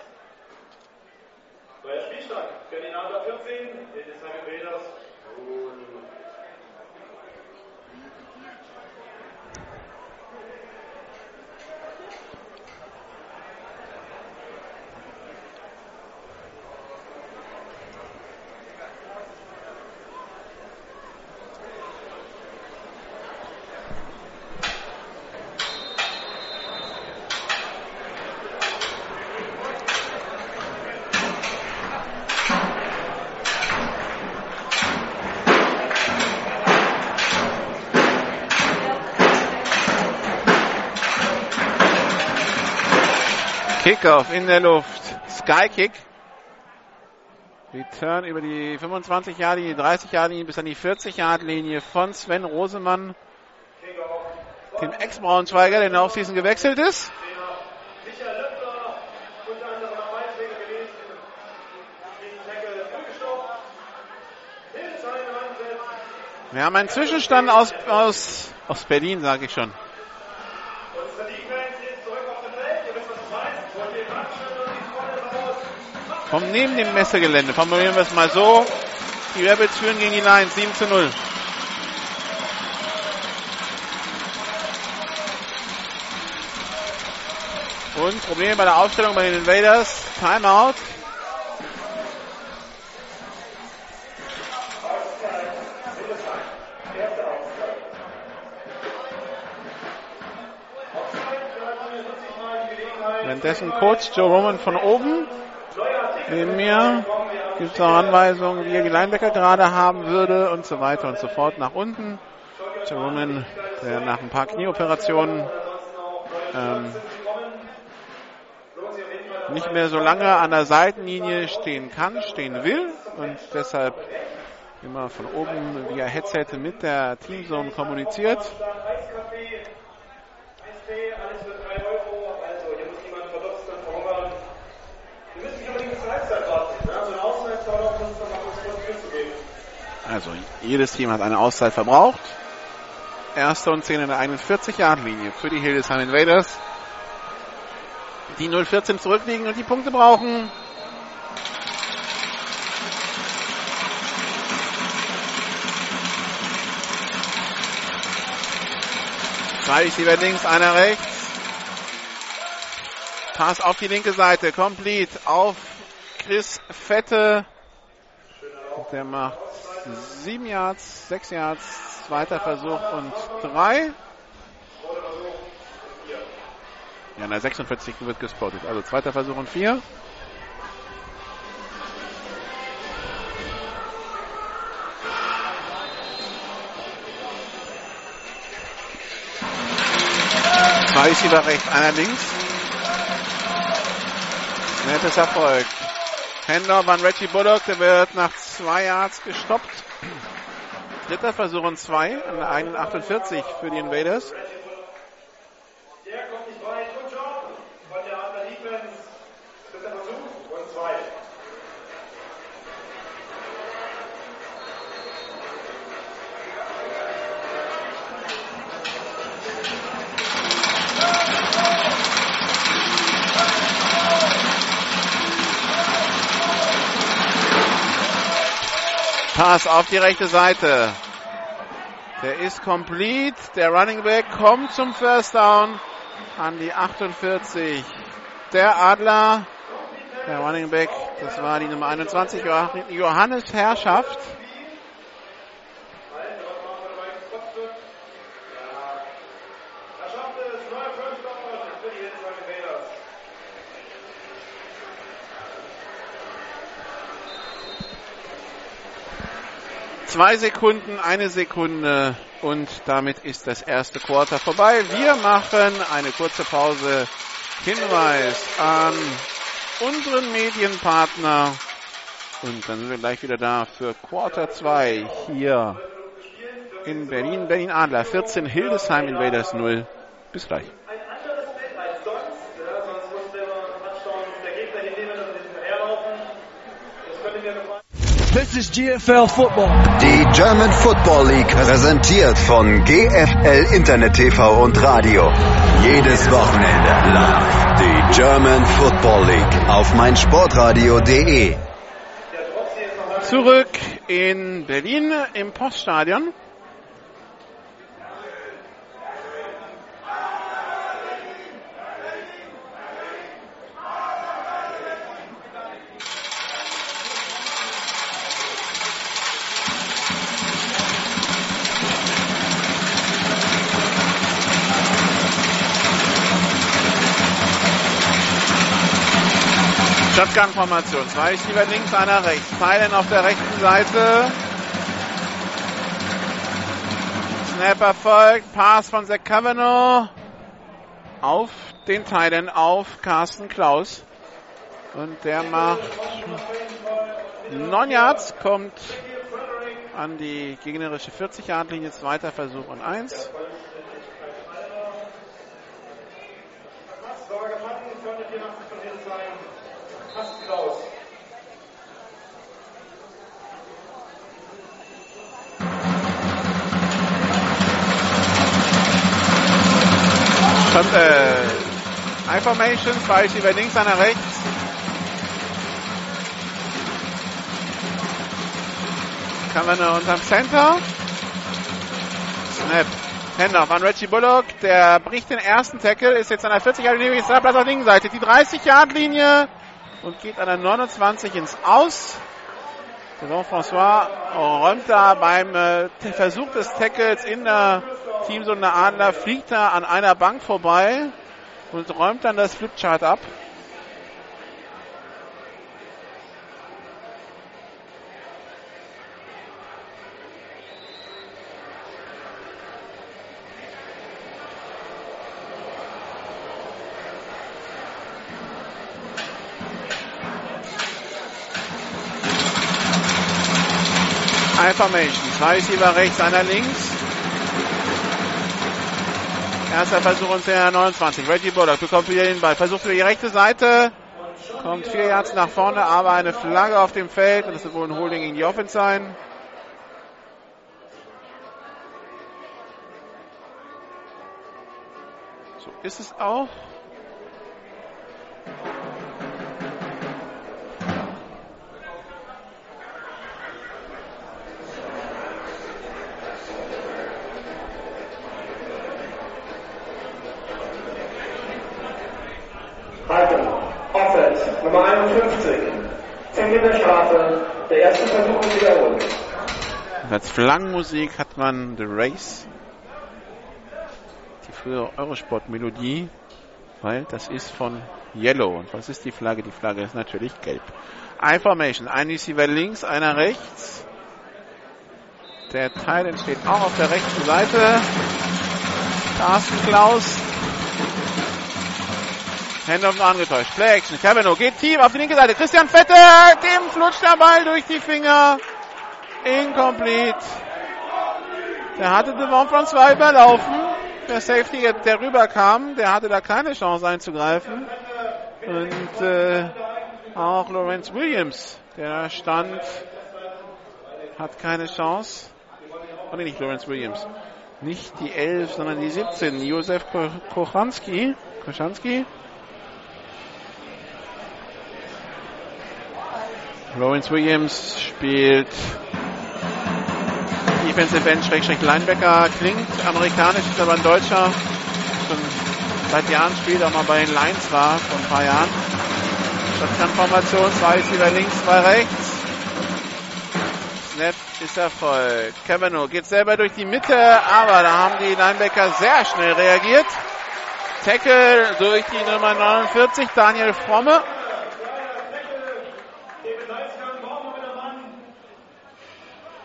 Neuer Spielstand. Berlin Adler 14, Hildesheim Invaders. Kickoff in der Luft. Sky Kick. Return über die 25 Jahre Linie, 30 Jahre Linie bis an die 40 Jahre Linie von Sven Rosemann, dem Ex-Braunschweiger, der in der Offseason gewechselt ist. Wir haben einen Zwischenstand aus, aus, aus Berlin, sage ich schon. Und für die Fans jetzt zurück auf dem Feld. Ihr wisst, was ich meine. Wollt ihr klatschen und die Freunde raus. Vom neben dem Messegelände, formulieren wir es mal so. Die Rebels führen gegen die Lions 7 zu 0. Und Probleme bei der Aufstellung bei den Invaders. Timeout. Währenddessen Coach Joe Roman von oben. Neben mir gibt es noch Anweisungen, wie er die Linebacker gerade haben würde und so weiter und so fort nach unten. Joe Roman, der nach ein paar Knieoperationen ähm, nicht mehr so lange an der Seitenlinie stehen kann, stehen will und deshalb immer von oben via Headset mit der Teamzone kommuniziert. Eiskaffee, Eistee, alles für 3 Euro. Also, hier muss jemand verdutzt und verhungern. Wir müssen nicht unbedingt zur Halbzeit warten. Ne? So eine Auszeit dauert auch, um uns dann mal kurz kurz Bier zu geben. Also jedes Team hat eine Auszeit verbraucht. Erste und 10 in der 41-Yard-Linie für die Hildesheim Invaders. Die 0-14 zurückliegen und die Punkte brauchen. Zwei Receiver links, einer rechts. Pass auf die linke Seite, complete auf Chris Fette. Der macht sieben Yards, sechs Yards, zweiter Versuch und drei. Ja, na 46 wird gespottet. Also zweiter Versuch und vier. Zwei Receiver rechts, einer links. Nettes Erfolg. Händler an Reggie Bullock, der wird nach zwei Yards gestoppt. Dritter Versuch und zwei an der 1,48 für die Invaders. Der kommt nicht weit. Good job von der Adler Defense. Dritter Versuch und zwei. Pass auf die rechte Seite. Der ist complete. Der Running Back kommt zum First Down an die 48. Der Adler, der Running Back, das war die Nummer 21, Johannes Herrschaft. Er schafft es. Neuer First Down für die Hildesheim Invaders. Zwei Sekunden, eine Sekunde und damit ist das erste Quarter vorbei. Wir machen eine kurze Pause. Hinweis an unseren Medienpartner und dann sind wir gleich wieder da für Quarter 2 hier in Berlin. Berlin Adler 14, Hildesheim Invaders 0. Bis gleich. Ein anderes Feld als sonst. Ja, sonst musste immer Touchdown der Gegner hinnehmen und nicht hinterherlaufen. Das könnte mir gefallen. This is GFL Football. Die German Football League präsentiert von GFL Internet TV und Radio. Jedes Wochenende live die German Football League auf meinsportradio.de. Zurück in Berlin im Poststadion. Shotgun-Formation. Zwei Receiver links, einer rechts. Thailand auf der rechten Seite. Snap erfolgt. Pass von Zach Cavanaugh auf den Thailand, auf Carsten Klaus. Und der macht 9 Yards, kommt an die gegnerische 40-Yard-Linie. Zweiter Versuch und 1. Kommt, äh, Information, zwei Receiver links, einer rechts. Kamera unterm Center. Snap. Handoff an Reggie Bullock. Der bricht den ersten Tackle, ist jetzt an der 40-Yard-Linie, ist Platz auf der linken Seite. Die 30-Yard-Linie und geht an der 29 ins Aus. Jean-François räumt da beim äh, Versuch des Tackles in der Teamsonde Adler, fliegt da an einer Bank vorbei und räumt dann das Flipchart ab. Information. Zwei Receiver rechts, einer links. Erster Versuch und der 29. Reggie Bullock bekommt wieder den Ball. Versucht über die rechte Seite. Kommt vier Yards nach vorne, aber eine Flagge auf dem Feld. Und das wird wohl ein Holding in die Offense sein. So ist es auch. Haltung. Offense. Nummer 51. 10 Meter Strafe. Der erste Versuch ist wiederholt. Als Flaggenmusik hat man The Race. Die frühere Eurosport-Melodie. Weil das ist von Yellow. Und was ist die Flagge? Die Flagge ist natürlich gelb. Information. Ein Receiver links, einer rechts. Der Teil entsteht auch auf der rechten Seite. Carsten Klaus. Hände auf den angetäuscht. Play Action. Cavano geht tief auf die linke Seite. Christian Vetter. Dem flutscht der Ball durch die Finger. Incomplete. Der hatte Devon von zwei überlaufen. Der Safety, der rüberkam, der hatte da keine Chance einzugreifen. Und äh, auch Lawrence Williams, der stand, hat keine Chance. Oh nee, nicht Lawrence Williams. Nicht die 11, sondern die 17. Josef Ko- Kochanski. Kochanski. Lawrence Williams spielt Defensive End, Schrägstrich Linebacker, klingt amerikanisch, ist aber ein Deutscher. Schon seit Jahren spielt, auch mal bei den Lions war, vor ein paar Jahren. Shotgun-Formation, zwei ist wieder links, zwei rechts. Snap ist Erfolg. Cavanaugh geht selber durch die Mitte, aber da haben die Linebacker sehr schnell reagiert. Tackle durch die Nummer 49, Daniel Fromme.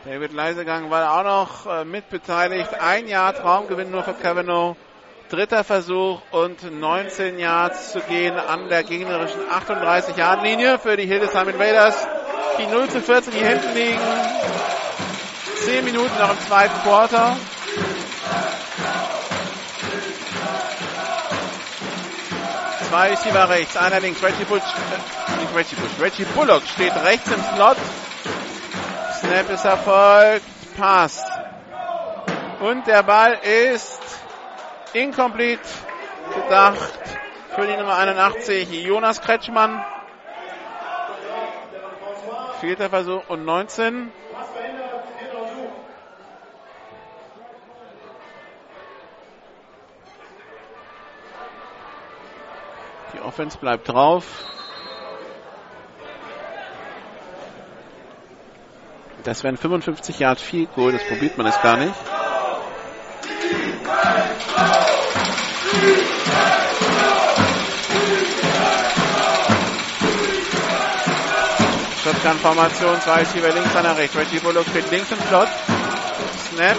David Leisegang war auch noch äh, mitbeteiligt. Ein Jahr Traumgewinn nur für Cavanaugh. Dritter Versuch und 19 Yards zu gehen an der gegnerischen 38 Yard Linie für die Hildesheim Invaders, die 0 zu 14 hier hinten liegen. 10 Minuten noch im zweiten Quarter. Zwei Receiver rechts, einer links. Reggie äh, Bullock steht rechts im Slot. Snap ist erfolgt. Pass. Und der Ball ist incomplete gedacht für die Nummer 81 Jonas Kretschmann. Vierter Versuch und 19. Die Offense bleibt drauf. Das wären 55 Yards viel Goal, das probiert man jetzt gar nicht. Shotgun-Formation, zwei Receiver links, einer rechts. Reggie Bullock steht links im Slot. Snap.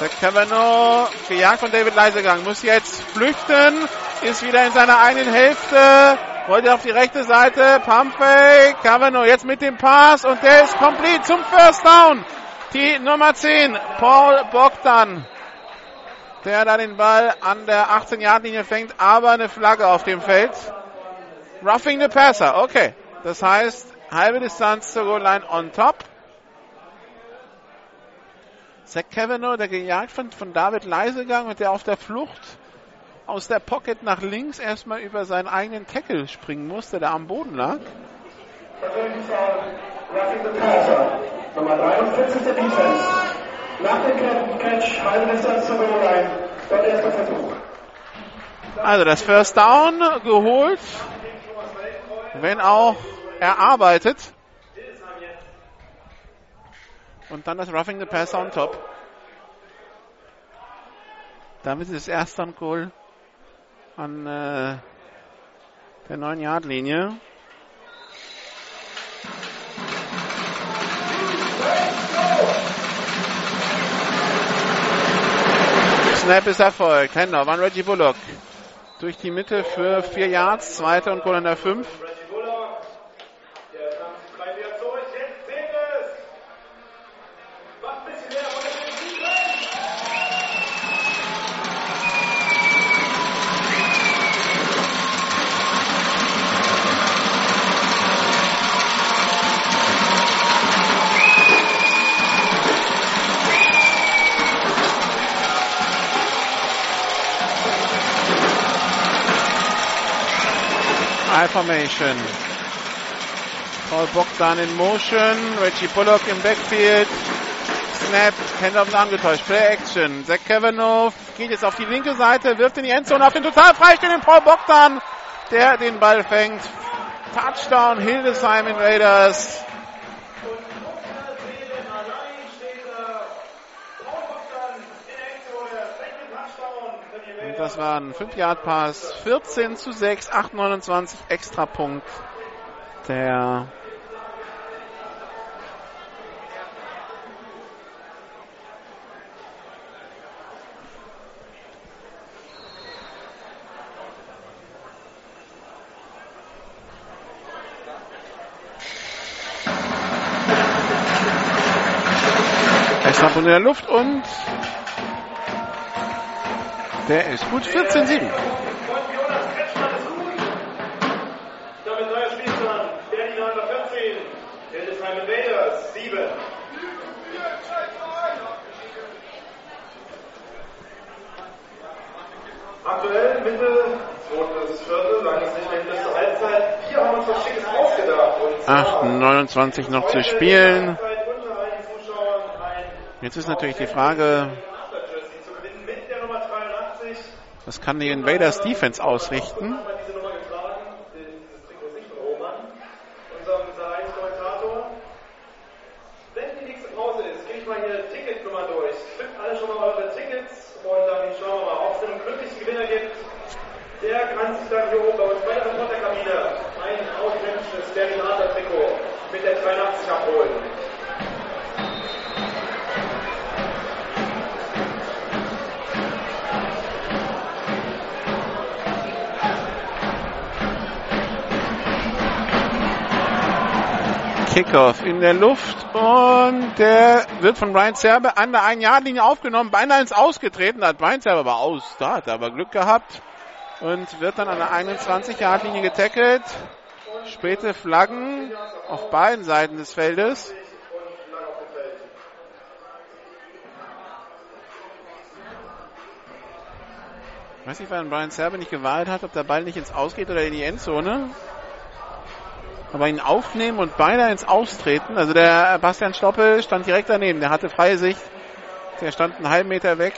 Zach Cavanaugh, gejagt von David Leisegang, muss jetzt flüchten, ist wieder in seiner eigenen Hälfte, wollte auf die rechte Seite, Pumpfake, Cavanaugh jetzt mit dem Pass und der ist komplett zum First Down. Die Nummer 10, Paul Bogdan, der da den Ball an der 18-Yard-Linie fängt, aber eine Flagge auf dem Feld. Roughing the Passer, okay. Das heißt, halbe Distanz zur Goal Line on top. Zach Cavanaugh, der gejagt von, von David Leisegang und der auf der Flucht aus der Pocket nach links erstmal über seinen eigenen Tackle springen musste, der am Boden lag. Nummer 43 der Defense. Nach dem Catch, halbe Distanz zur Goal Line. Dort erster Versuch. Also das First Down geholt, wenn auch erarbeitet. Und dann das Roughing the Passer on top. Damit ist es erst dann Goal an äh, der 9-Yard-Linie. Snap ist erfolgt. Händler, wann Reggie Bullock. Durch die Mitte für 4 Yards, zweite und Goal an der 5. I formation. Paul Bogdan in motion. Reggie Bullock im Backfield. Snap. Handoff angetäuscht. Play Action. Zach Kavanaugh geht jetzt auf die linke Seite, wirft in die Endzone auf den total freistehenden Paul Bogdan, der den Ball fängt. Touchdown Hildesheim in Raiders. Und das war ein 5-Yard-Pass. 14 zu 6, 8,29 Extrapunkt. Der Extrapunkt in der Luft und der ist gut. 14-7. Damit neuer Spielstand. Berlin 14. Hildesheim Invaders 7. Aktuell Mitte, zweites Viertel, langes nicht mehr bis zur Halbzeit. Hier haben wir uns was Schickes ausgedacht. Und zwar 8,29 noch zu spielen. Jetzt ist natürlich die Frage, Master-Jersey zu gewinnen mit der Nummer 83. was kann die Invaders Defense ausrichten? Kickoff in der Luft und der wird von Brian Serbe an der 1-Yard-Linie aufgenommen, beinahe ins Ausgetreten, hat Brian Serbe aber aus, da hat er aber Glück gehabt und wird dann an der 21-Yard-Linie getackelt. Späte Flaggen auf beiden Seiten des Feldes. Ich weiß nicht, wann Brian Serbe nicht gewartet hat, ob der Ball nicht ins Aus geht oder in die Endzone. Aber ihn aufnehmen und beinahe ins Austreten. Also der Bastian Stoppel stand direkt daneben. Der hatte freie Sicht. Der stand einen halben Meter weg.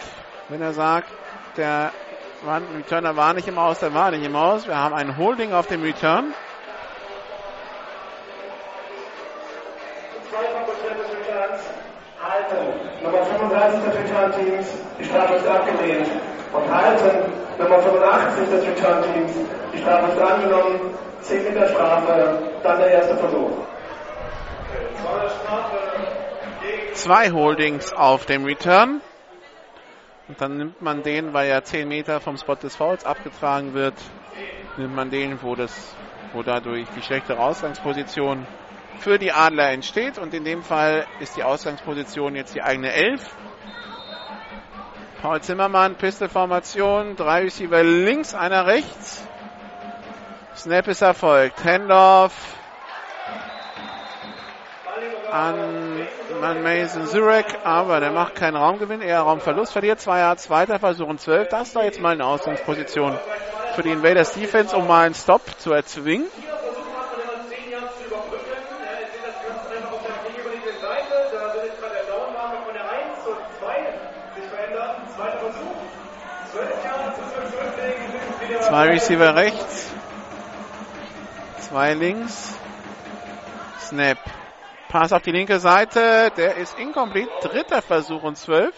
Wenn er sagt, der Returner war nicht im Aus, der war nicht im Aus. Wir haben ein Holding auf dem Return. Nummer 35 des Return-Teams. Die Strafe ist abgelehnt. Und halten. Nummer 85 des Return-Teams. Die Strafe ist angenommen. 10 Meter Strafe. Dann der erste Versuch. Zwei Holdings auf dem Return. Und dann nimmt man den, weil ja 10 Meter vom Spot des Fouls abgetragen wird, nimmt man den, wo das, wo dadurch die schlechtere Ausgangsposition für die Adler entsteht. Und in dem Fall ist die Ausgangsposition jetzt die eigene 11. Paul Zimmermann, Pistolformation, drei Receiver links, einer rechts. Snap ist erfolgt. Handoff an, an Mason Zurek, aber der macht keinen Raumgewinn, eher Raumverlust, verliert zwei Yards, zweiter Versuch und zwölf. Das ist doch jetzt mal eine Ausgangsposition für die Invaders Defense, um mal einen Stop zu erzwingen. Zwei Receiver rechts. Zwei links. Snap. Pass auf die linke Seite. Der ist incomplete. Dritter Versuch und zwölf.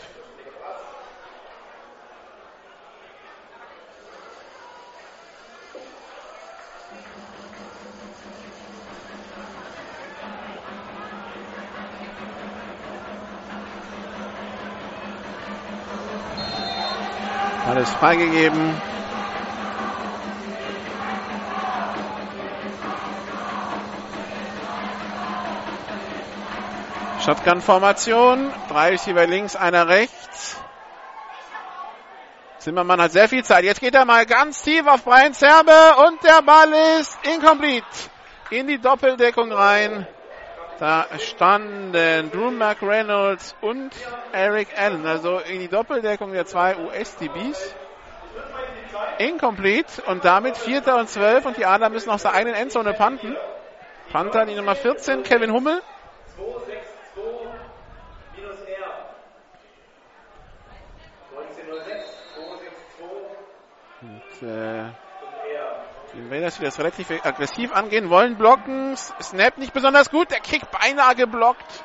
Alles freigegeben. Shotgun-Formation. Drei Receiver links, einer rechts. Zimmermann hat sehr viel Zeit. Jetzt geht er mal ganz tief auf Brian Zerbe und der Ball ist incomplete. In die Doppeldeckung rein. Da standen Drew McReynolds und Eric Allen, also in die Doppeldeckung der zwei US-DBs. Incomplete und damit Vierter und Zwölf und die Adler müssen aus der eigenen Endzone panten. Panther die Nummer 14, Kevin Hummel. Äh, die Invaders, die das relativ aggressiv angehen wollen, blocken. Snap nicht besonders gut. Der Kick beinahe geblockt.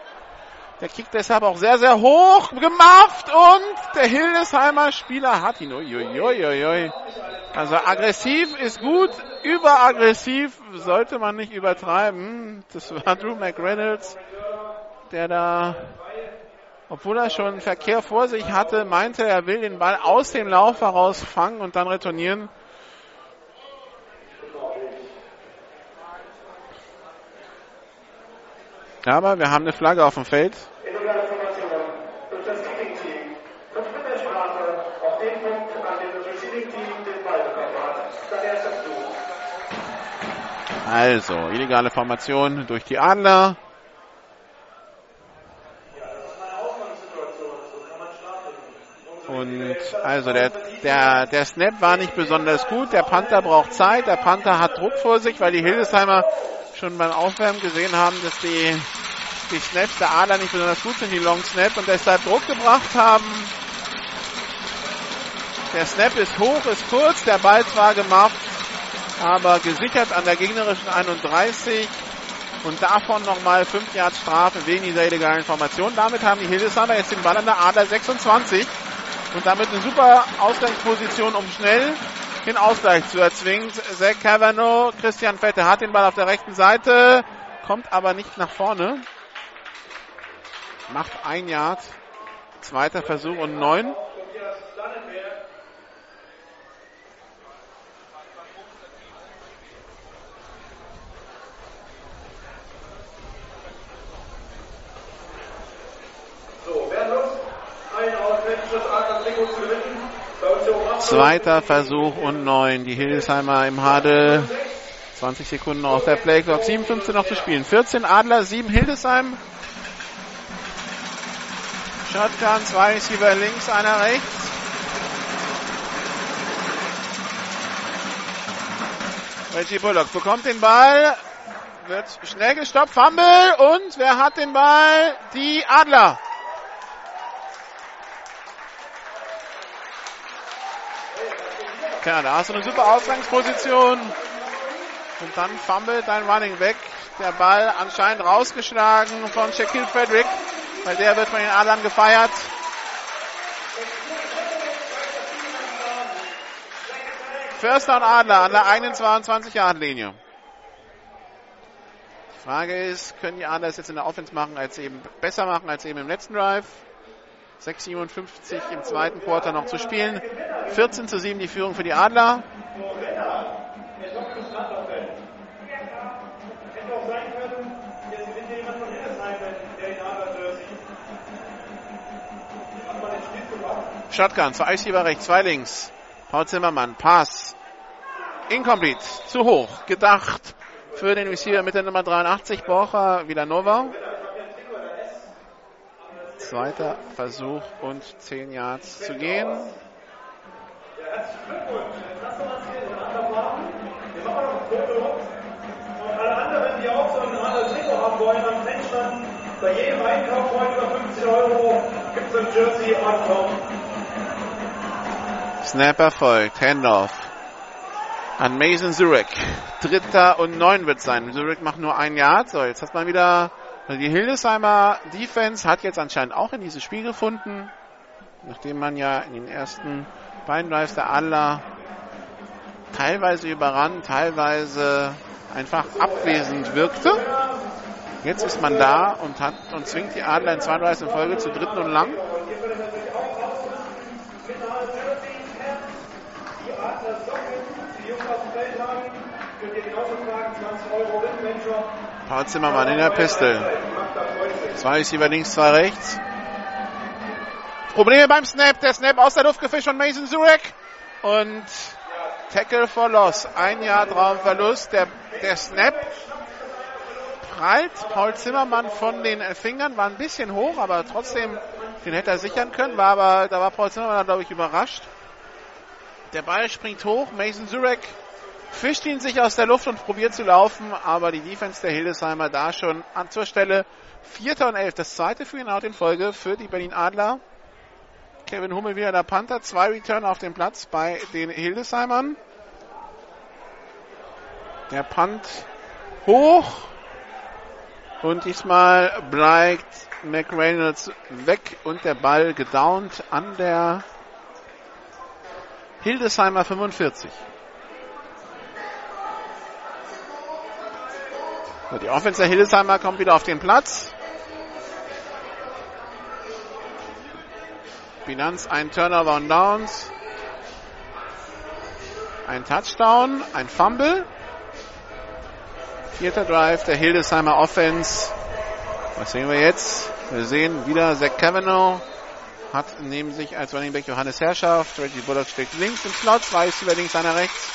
Der Kick deshalb auch sehr, sehr hoch gemacht und der Hildesheimer Spieler hat ihn. Uiuiuiui. Also aggressiv ist gut, überaggressiv sollte man nicht übertreiben. Das war Drew McReynolds, der da, obwohl er schon Verkehr vor sich hatte, meinte, er will den Ball aus dem Lauf heraus fangen und dann retournieren. Aber wir haben eine Flagge auf dem Feld. Illegale Formation durch Kicking-Team. Und mit der Strafe auf den Punkt, an dem das Receiving-Team den Ball bekommen hat. Dann erst das Du. Also, illegale Formation durch die Adler. Und also der, der, der Snap war nicht besonders gut. Der Panther braucht Zeit. Der Panther hat Druck vor sich, weil die Hildesheimer schon beim Aufwärmen gesehen haben, dass die, die Snaps der Adler nicht besonders gut sind, die Long Snap, und deshalb Druck gebracht haben. Der Snap ist hoch, ist kurz, der Ball zwar gemacht, aber gesichert an der gegnerischen 31 und davon nochmal 5 Yards Strafe wegen dieser illegalen Formation. Damit haben die Hildesheimer jetzt den Ball an der Adler 26 und damit eine super Ausgangsposition, um schnell den Ausgleich zu erzwingen. Zach Cavanaugh, Christian Fette hat den Ball auf der rechten Seite, kommt aber nicht nach vorne. Macht ein Yard. Zweiter Versuch und neun. So, wer Lust, einen Auswechsel an Trikot zu gewinnen, bei uns hier oben Zweiter Versuch und neun. Die Hildesheimer im Hadel. 20 Sekunden auf der Playclock. 7,15 noch zu spielen. 14 Adler, 7 Hildesheim. Shotgun, zwei Receiver links, einer rechts. Reggie Bullock bekommt den Ball, wird schnell gestoppt, Fumble und wer hat den Ball? Die Adler. Tja, da hast du eine super Ausgangsposition. Und dann fummelt dein Running Back. Der Ball anscheinend rausgeschlagen von Shaquille Frederick, weil der wird von den Adlern gefeiert. First down Adler an der 21 Yard Linie. Die Frage ist, können die Adler es jetzt in der Offense machen, als eben besser machen als eben im letzten Drive? 6,57 im zweiten Quarter noch zu spielen. 14 zu 7 die Führung für die Adler. Shotgun, zwei Receiver rechts, zwei links. Paul Zimmermann, Pass. Incomplete, zu hoch, gedacht für den Receiver mit der Nummer 83, Borja Villanova. Zweiter Versuch und 10 Yards zu gehen. alle anderen, die auch so ein anderes Trikot haben wollen, am Fanstand, bei jedem Einkauf von über 15 Euro gibt es ein Jersey on top. Snap erfolgt, Handoff an Mason Zurich. Dritter und neun wird sein. Zurich macht nur ein Yard. So, jetzt hat man wieder die Hildesheimer Defense hat jetzt anscheinend auch in dieses Spiel gefunden, nachdem man ja in den ersten beiden Drives der Adler teilweise überrannt, teilweise einfach abwesend wirkte. Jetzt ist man da und hat und zwingt die Adler in 32 in Folge zu dritten und lang. Paul Zimmermann in der Pistol. Zwei ist über links, zwei rechts. Probleme beim Snap. Der Snap aus der Luft gefischt von Mason Zurek. Und Tackle for Loss. Ein Jahr Traumverlust. Der, der Snap prallt Paul Zimmermann von den Fingern. War ein bisschen hoch, aber trotzdem, den hätte er sichern können. War aber, da war Paul Zimmermann, glaube ich, überrascht. Der Ball springt hoch. Mason Zurek fischt ihn sich aus der Luft und probiert zu laufen, aber die Defense der Hildesheimer da schon an zur Stelle. Vierter und elf, das zweite für ihn out in Folge für die Berlin Adler. Kevin Hummel wieder der Panther, zwei Return auf dem Platz bei den Hildesheimern. Der Punt hoch und diesmal bleibt McReynolds weg und der Ball gedownt an der Hildesheimer 45. die Offense der Hildesheimer kommt wieder auf den Platz. Bilanz ein Turnover und Downs. Ein Touchdown, ein Fumble. Vierter Drive der Hildesheimer Offense. Was sehen wir jetzt? Wir sehen wieder Zach Cavanaugh hat neben sich als Running Back Johannes Herrschaft. Reggie Bullock steckt links im Slot, ist über links, einer rechts.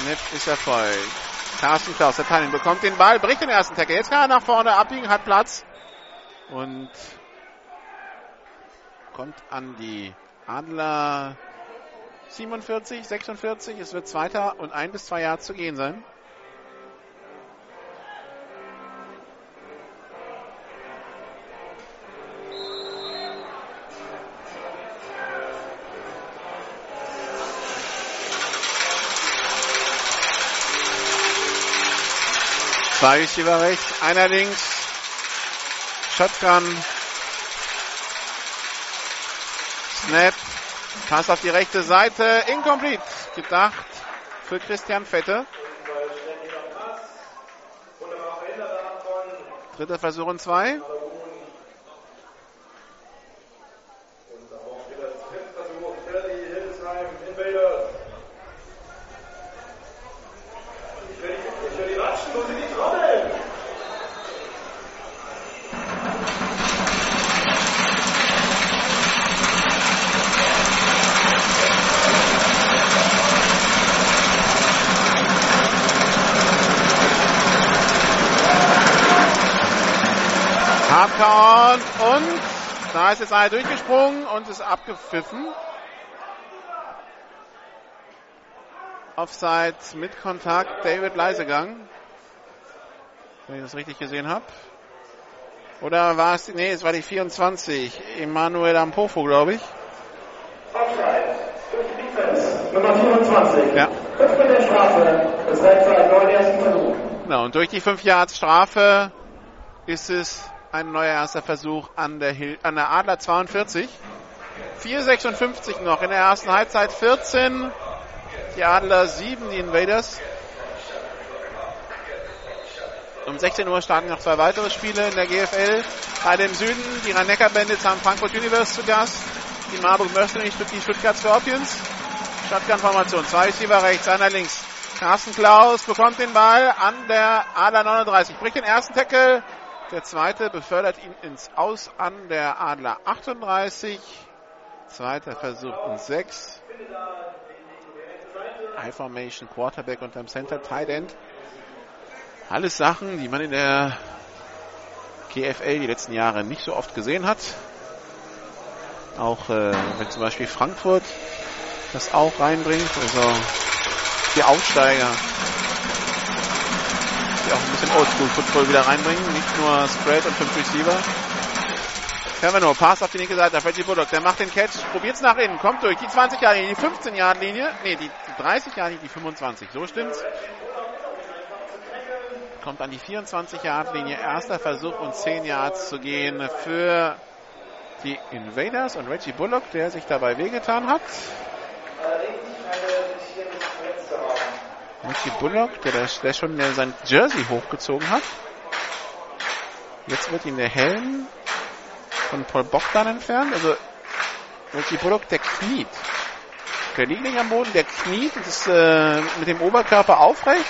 Snap ist erfolgt. Carsten Klaus, der Teilen bekommt den Ball, bricht den ersten Tackle. Jetzt kann er nach vorne abbiegen, hat Platz. Und kommt an die Adler 47, 46. Es wird zweiter und ein bis zwei Jahre zu gehen sein. Zwei Receiver rechts, einer links. Shotgun. Snap. Pass auf die rechte Seite. Incomplete. Gedacht für Christian Fette. Dritter Versuch und zwei. Hardcount und da ist jetzt einer durchgesprungen und ist abgepfiffen. Offside mit Kontakt David Leisegang. Wenn ich das richtig gesehen habe. Oder war es, nee, es war die 24. Emanuel Ampofo, glaube ich. Offside. Durch die Defense. Nummer 24. Ja. 5 Meter Strafe. Das reicht für einen neuen ersten Versuch. Genau, und durch die 5 Yards Strafe ist es ein neuer erster Versuch an der, Hil an der Adler 42. 4,56 noch in der ersten Halbzeit. 14. Die Adler 7, die Invaders. Um 16 Uhr starten noch zwei weitere Spiele in der GFL. Beide im Süden. Die Rhein-Neckar-Bandits haben Frankfurt Universe zu Gast. Die Marburg Mercenary die Stuttgart Scorpions. Shotgun-Formation. Zwei Receiver rechts, einer links. Carsten Klaus bekommt den Ball an der Adler 39. Bricht den ersten Tackle. Der zweite befördert ihn ins Aus an der Adler 38. Zweiter Versuch und 6. High Formation, Quarterback unterm Center, Tight End. Alles Sachen, die man in der GFL die letzten Jahre nicht so oft gesehen hat. Auch äh, wenn zum Beispiel Frankfurt das auch reinbringt, also die Aufsteiger, die auch ein bisschen Oldschool-Football wieder reinbringen, nicht nur Spread und 5 Receiver. Cavano, Pass auf die linke Seite, Freddy Bullock, der macht den Catch, probiert's nach innen, kommt durch, die 20 Jahre die 15 Jahre Linie, nee, die 30 Jahre die 25, so stimmt's. Kommt an die 24 Yard Linie, erster Versuch und 10 Yards zu gehen für die Invaders und Reggie Bullock, der sich dabei wehgetan hat. Reggie Bullock, der, der schon sein Jersey hochgezogen hat. Jetzt wird ihm der Helm von Paul Bogdan entfernt. Also Reggie Bullock, der kniet. Der liegt nicht am Boden, der kniet und ist äh, mit dem Oberkörper aufrecht.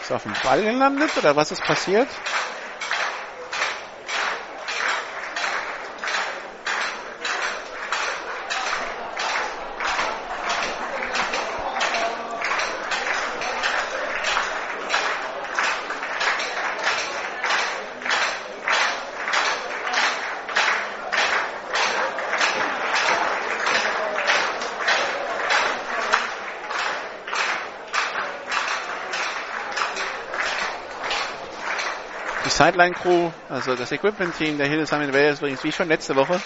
Ist er auf dem Ball gelandet oder was ist passiert? Sideline-Crew, also das Equipment-Team der Hildesheim Invaders übrigens wie schon letzte Woche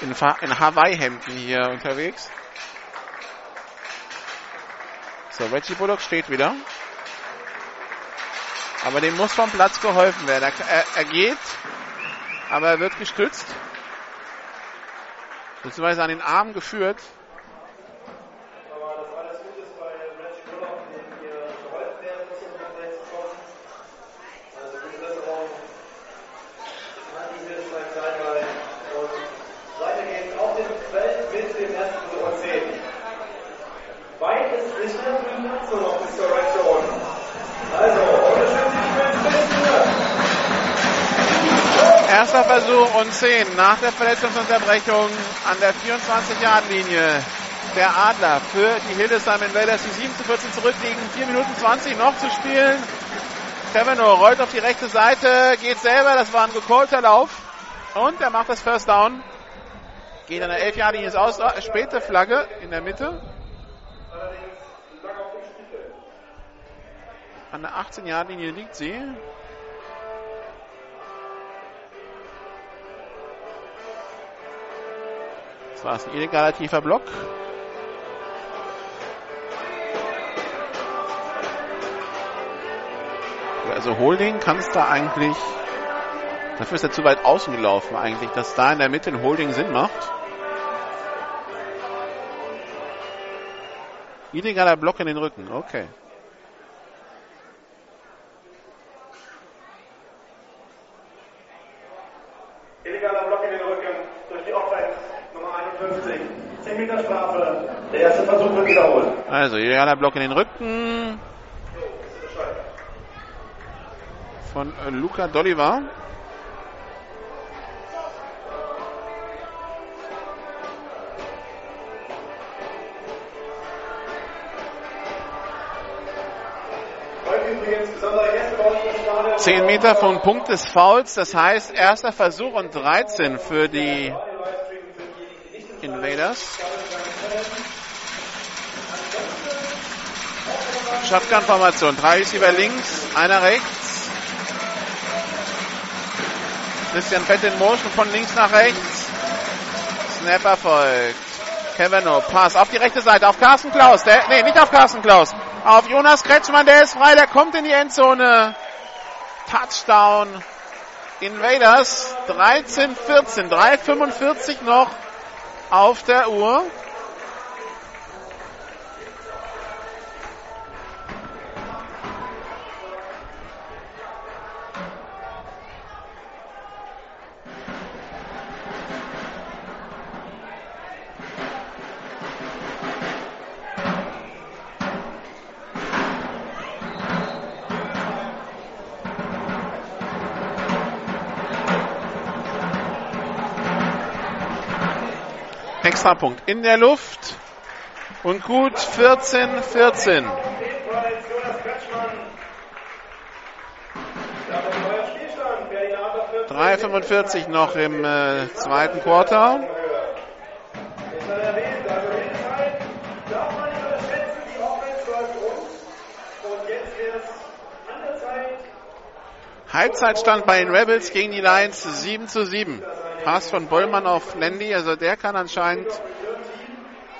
in, in Hawaii-Hemden hier unterwegs. So, Reggie Bullock steht wieder. Aber dem muss vom Platz geholfen werden. Er, er, er geht, aber er wird gestützt. Beziehungsweise an den Arm geführt. Und 10 nach der Verletzungsunterbrechung an der 24-Yard-Linie der Adler für die Hildesheim Invaders, die 7 zu 14 zurückliegen. 4 Minuten 20 noch zu spielen. Kevino rollt auf die rechte Seite, geht selber, das war ein gecallter Lauf. Und er macht das First Down. Geht an der 11-Yard-Linie ins Aus. Späte Flagge in der Mitte. An der 18-Yard-Linie liegt sie. Das war ein illegaler tiefer Block. Also Holding kann es da eigentlich. Dafür ist er zu weit außen gelaufen eigentlich, dass da in der Mitte ein Holding Sinn macht. Illegaler Block in den Rücken, okay. Illegaler Block in den Rücken durch die Offense Nummer 51. 10 Meter Strafe. Der erste Versuch wird wiederholt. Also, illegaler Block in den Rücken von äh, Luca Dolliver. 10 Meter vom Punkt des Fouls. Das heißt, erster Versuch und 13 für die Invaders. Shotgun-Formation. Drei Receiver links, einer rechts. Christian Fett in Motion von links nach rechts. Snap erfolgt. Kevino, Pass auf die rechte Seite, auf Carsten Klaus. Der, nee, nicht auf Carsten Klaus. Auf Jonas Kretschmann, der ist frei, der kommt in die Endzone. Touchdown. Invaders 13, 14, 3,45 noch auf der Uhr. Extrapunkt in der Luft und gut 14, 14. 3,45 noch im äh, zweiten Quarter. Halbzeitstand bei den Rebels gegen die Lions 7 zu 7. Pass von Bollmann auf Landy, also der kann anscheinend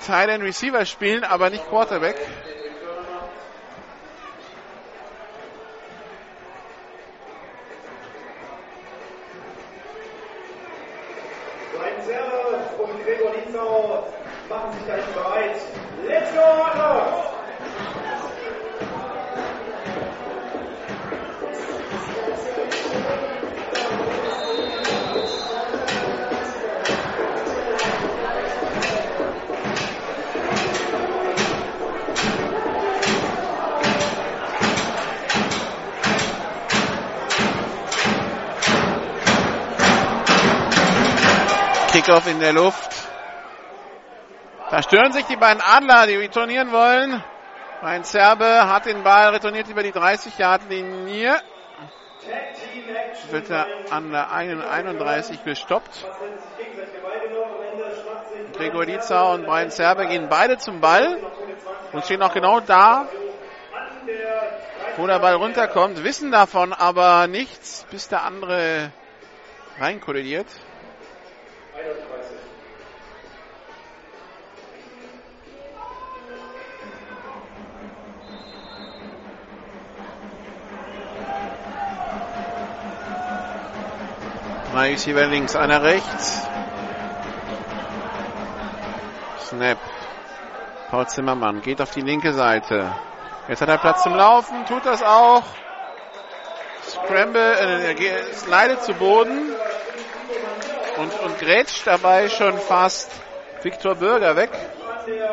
Teil den Receiver spielen, aber nicht Quarterback. Kickoff in der Luft. Da stören sich die beiden Adler, die retournieren wollen. Ein Serbe hat den Ball retourniert über die 30-Yard-Linie. Wird er an der 31 gestoppt. Gregor Lietzau und Brian Serbe gehen beide zum Ball und stehen auch genau da, wo der Ball runterkommt, wissen davon aber nichts, bis der andere reinkollidiert. 31. Drei Receiver links, einer rechts. Snap. Paul Zimmermann geht auf die linke Seite. Jetzt hat er Platz zum Laufen, tut das auch. Scramble, äh, er geht- slidet zu Boden und, und grätscht dabei schon fast Viktor Bürger weg. Der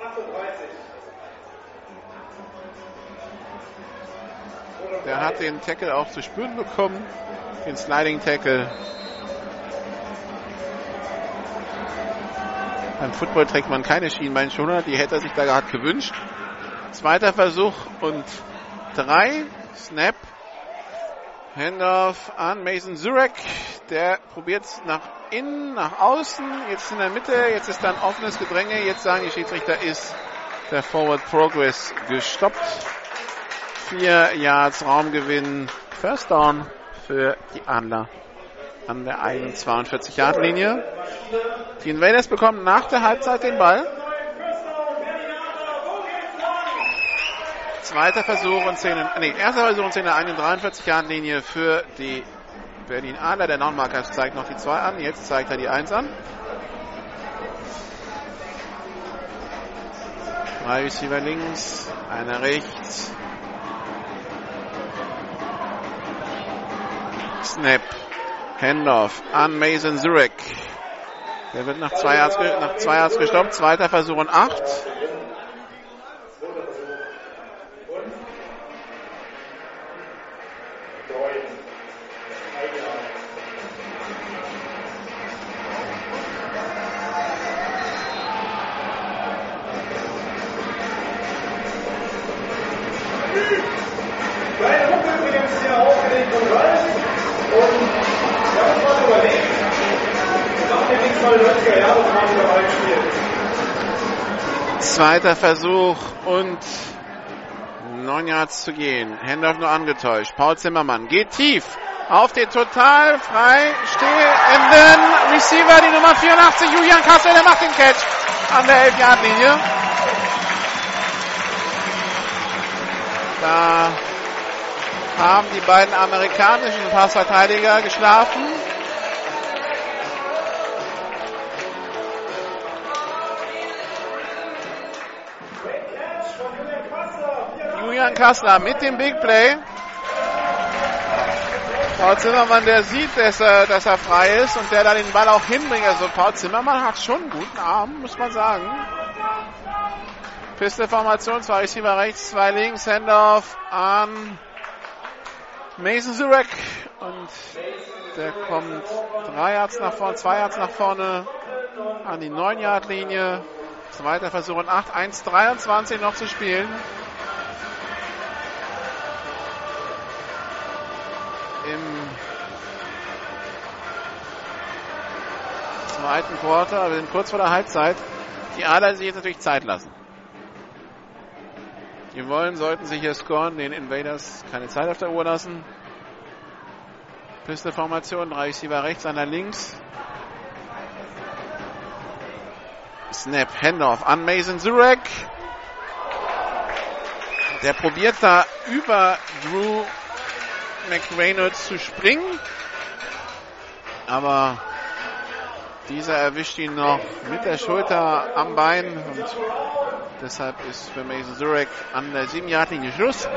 38. Der hat den Tackle auch zu spüren bekommen. Den Sliding Tackle. Beim Football trägt man keine Schienbeinschoner, die hätte er sich da gehabt gewünscht. Zweiter Versuch und drei. Snap. Handoff an Mason Zurek. Der probiert nach innen, nach außen. Jetzt in der Mitte. Jetzt ist dann offenes Gedränge. Jetzt sagen die Schiedsrichter, ist der Forward Progress gestoppt. Vier Yards Raumgewinn. First Down für die Adler an der eigenen 42 Yard Linie. Die Invaders bekommen nach der Halbzeit den Ball. Zweiter Versuch und 10, nee, erster Versuch und 10 der eigenen 43 Yard Linie für die Berlin Adler. Der Non-Marker zeigt noch die 2 an. Jetzt zeigt er die 1 an. Drei Receiver links, einer rechts. Snap. Handoff an Mason Zurek. Der wird nach zwei Yards, ge- nach Yards gestoppt. Zweiter Versuch und acht. Zweiter Versuch und neun Yards zu gehen. Hendorf nur angetäuscht. Paul Zimmermann geht tief auf den total frei stehenden Receiver, die Nummer 84, Julian Kassel, der macht den Catch an der 11-Yard-Linie. Da haben die beiden amerikanischen Passverteidiger geschlafen. Julian Kassler mit dem Big Play. Paul Zimmermann, der sieht, dass er, dass er frei ist und der da den Ball auch hinbringt. Also Paul Zimmermann hat schon einen guten Arm, muss man sagen. Pistol-Formation, zwei Receiver rechts, zwei links, Handoff an Mason Zurek und der kommt drei Yards nach vorne, zwei Yards nach vorne an die 9 Yard Linie. Zweiter Versuch und 8, 1, 23 noch zu spielen. Im zweiten Quarter, wir sind kurz vor der Halbzeit. Die Adler sich jetzt natürlich Zeit lassen. Die wollen, sollten sich hier scoren, den Invaders keine Zeit auf der Uhr lassen. Pistol-Formation, drei Receiver rechts, einer links. Snap, Handoff an Mason Zurek. Der probiert da über Drew McReynolds zu springen. Aber dieser erwischt ihn noch mit der Schulter am Bein und deshalb ist für Mason Zurek an der 7-Yard-Linie Schluss.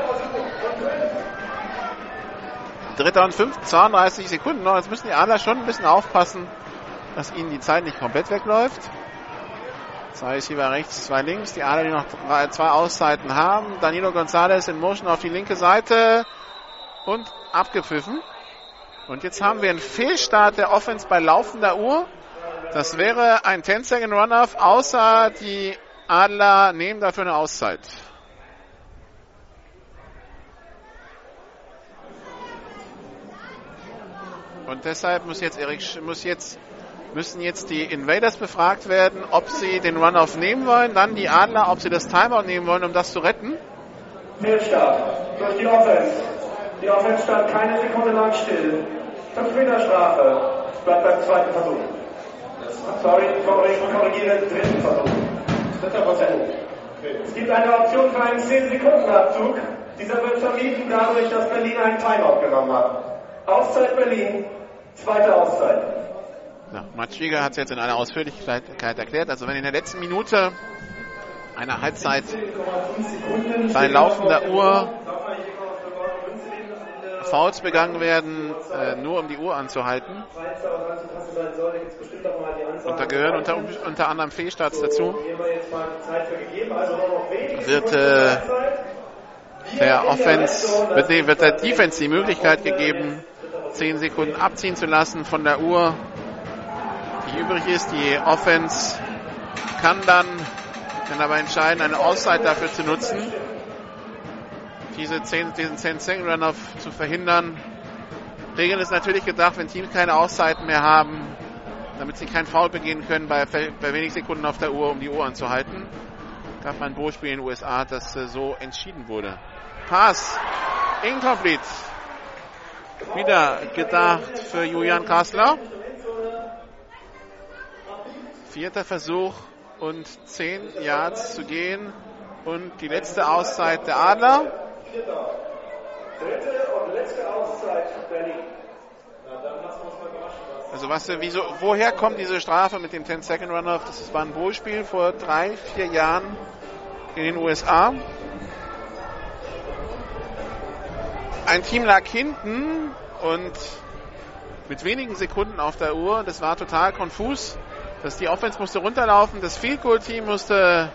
Dritter und fünf, 32 Sekunden noch. Jetzt müssen die Adler schon ein bisschen aufpassen, dass ihnen die Zeit nicht komplett wegläuft. Zwei Receiver rechts, zwei links. Die Adler, die noch zwei Auszeiten haben. Danilo Gonzalez in Motion auf die linke Seite und abgepfiffen. Und jetzt haben wir einen Fehlstart der Offense bei laufender Uhr. Das wäre ein 10-Second Runoff, außer die Adler nehmen dafür eine Auszeit. Und deshalb muss jetzt Erik, muss jetzt, müssen jetzt die Invaders befragt werden, ob sie den Runoff nehmen wollen, dann die Adler, ob sie das Timeout nehmen wollen, um das zu retten. Fehlstart durch die Offense. Die Offense stand keine Sekunde lang still. 5 Meter Strafe. Bleibt beim zweiten Versuch. Sorry, ich korrigiere, dritten Versuch. Dritter Versuch. Es gibt eine Option für einen 10-Sekunden-Abzug. Dieser wird vermieden dadurch, dass Berlin einen Timeout genommen hat. Auszeit Berlin, zweite Auszeit. Ja, Matt Schwieger hat es jetzt in aller Ausführlichkeit erklärt. Also wenn in der letzten Minute einer Halbzeit bei laufender Uhr Fouls begangen werden, äh, nur um die Uhr anzuhalten. Und da gehören unter, unter anderem Fehlstarts dazu. Wird äh, der Offense, wird, nee, wird der Defense die Möglichkeit gegeben, 10 Sekunden abziehen zu lassen von der Uhr, die übrig ist. Die Offense kann dann, kann aber entscheiden, eine Auszeit dafür zu nutzen, diese 10, diesen 10 Second Runoff zu verhindern. Regeln ist natürlich gedacht, wenn Teams keine Auszeiten mehr haben, damit sie kein Foul begehen können bei, bei wenig Sekunden auf der Uhr, um die Uhr anzuhalten. Gab ein Bohrspiel in den USA, das äh, so entschieden wurde. Pass. Incomplete. Wieder gedacht für Julian Kassler. Vierter Versuch und 10 Yards zu gehen. Und die letzte Auszeit der Adler. Dritte und letzte Auszeit Berlin. Also was, wieso, woher kommt diese Strafe mit dem 10-Second Runoff? Das war ein Wohlspiel vor drei, vier Jahren in den USA. Ein Team lag hinten und mit wenigen Sekunden auf der Uhr. Das war total konfus. Dass die Offense musste runterlaufen, das Field Goal Team musste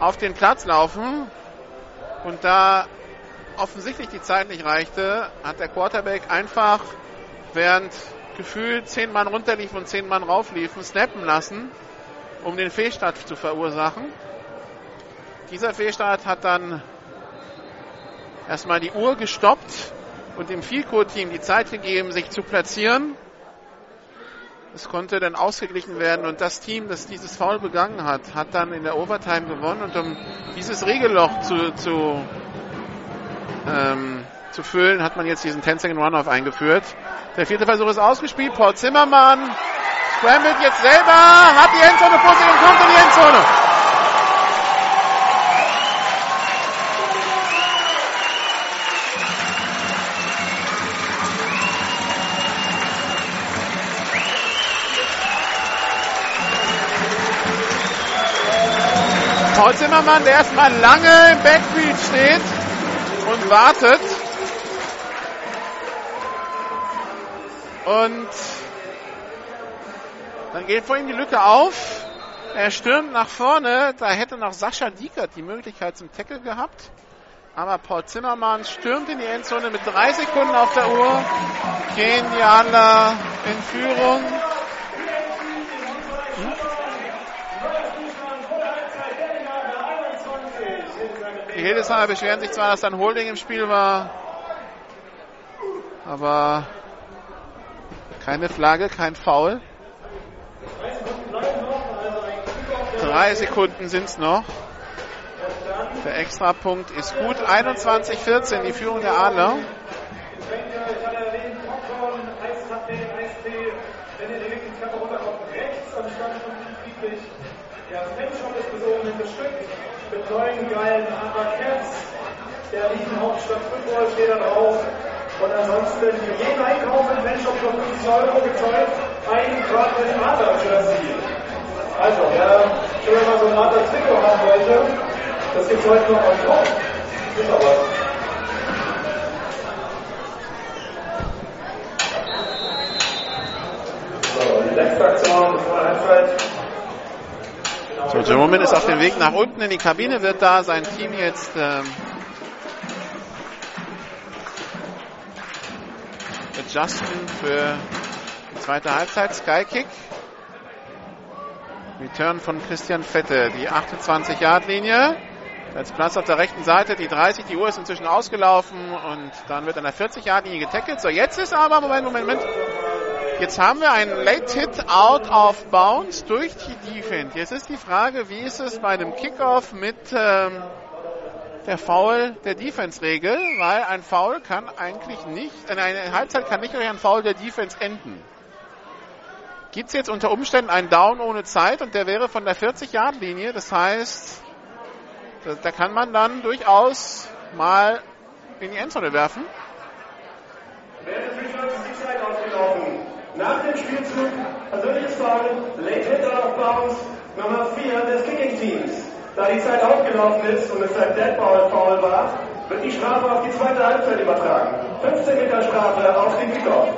auf den Platz laufen und da offensichtlich die Zeit nicht reichte, hat der Quarterback einfach während gefühlt zehn Mann runterliefen und zehn Mann raufliefen, snappen lassen, um den Fehlstart zu verursachen. Dieser Fehlstart hat dann erstmal die Uhr gestoppt und dem Field Team die Zeit gegeben, sich zu platzieren. Es konnte dann ausgeglichen werden und das Team, das dieses Foul begangen hat, hat dann in der Overtime gewonnen und um dieses Regelloch zu, zu, ähm, zu füllen, hat man jetzt diesen 10-Second Runoff eingeführt. Der vierte Versuch ist ausgespielt. Paul Zimmermann scrambled jetzt selber, hat die Endzone vor sich und kommt in die Endzone. Paul Zimmermann, der erstmal lange im Backfield steht und wartet. Und dann geht vor ihm die Lücke auf. Er stürmt nach vorne. Da hätte noch Sascha Diekert die Möglichkeit zum Tackle gehabt. Aber Paul Zimmermann stürmt in die Endzone mit drei Sekunden auf der Uhr. Adler in Führung. Die Hildesheimer beschweren sich zwar, dass dann Holding im Spiel war, aber keine Flagge, kein Foul. Drei Sekunden sind es noch. Der Extrapunkt ist gut. 21-14 die Führung der Adler. mit neuen geilen Abacaps der Riesenhauptstadt Football steht da drauf. Und ansonsten für jeden Einkauf im Fanshop für 50 Euro gezahlt, ein Quad mit dem Adler-Jersey. Also, wer schon mal so ein Adler-Trikot haben wollte, das gibt es heute noch on top. Ist aber. So, die letzte Aktion bevor der Halbzeit. So, Jerome ist auf dem Weg nach unten in die Kabine, wird da sein Team jetzt ähm, adjusten für die zweite Halbzeit. Skykick. Return von Christian Fette, die 28-Yard-Linie. Als Platz auf der rechten Seite, die 30, die Uhr ist inzwischen ausgelaufen und dann wird an der 40-Yard-Linie getackelt. So, jetzt ist aber, Moment, Moment, Moment. Jetzt haben wir einen Late Hit out of bounds durch die Defense. Jetzt ist die Frage, wie ist es bei einem Kickoff mit ähm, der Foul der Defense-Regel? Weil ein Foul kann eigentlich nicht, äh, eine Halbzeit kann nicht durch ein Foul der Defense enden. Gibt es jetzt unter Umständen einen Down ohne Zeit und der wäre von der 40-Yard-Linie. Das heißt, da, da kann man dann durchaus mal in die Endzone werfen. Returns ist die. Nach dem Spielzug persönliches Foul, Late Hit out of bounds, Nummer 4 des Kicking-Teams. Da die Zeit aufgelaufen ist und es ein Dead Ball Foul war, wird die Strafe auf die zweite Halbzeit übertragen. 15 Meter Strafe auf den Kickoff.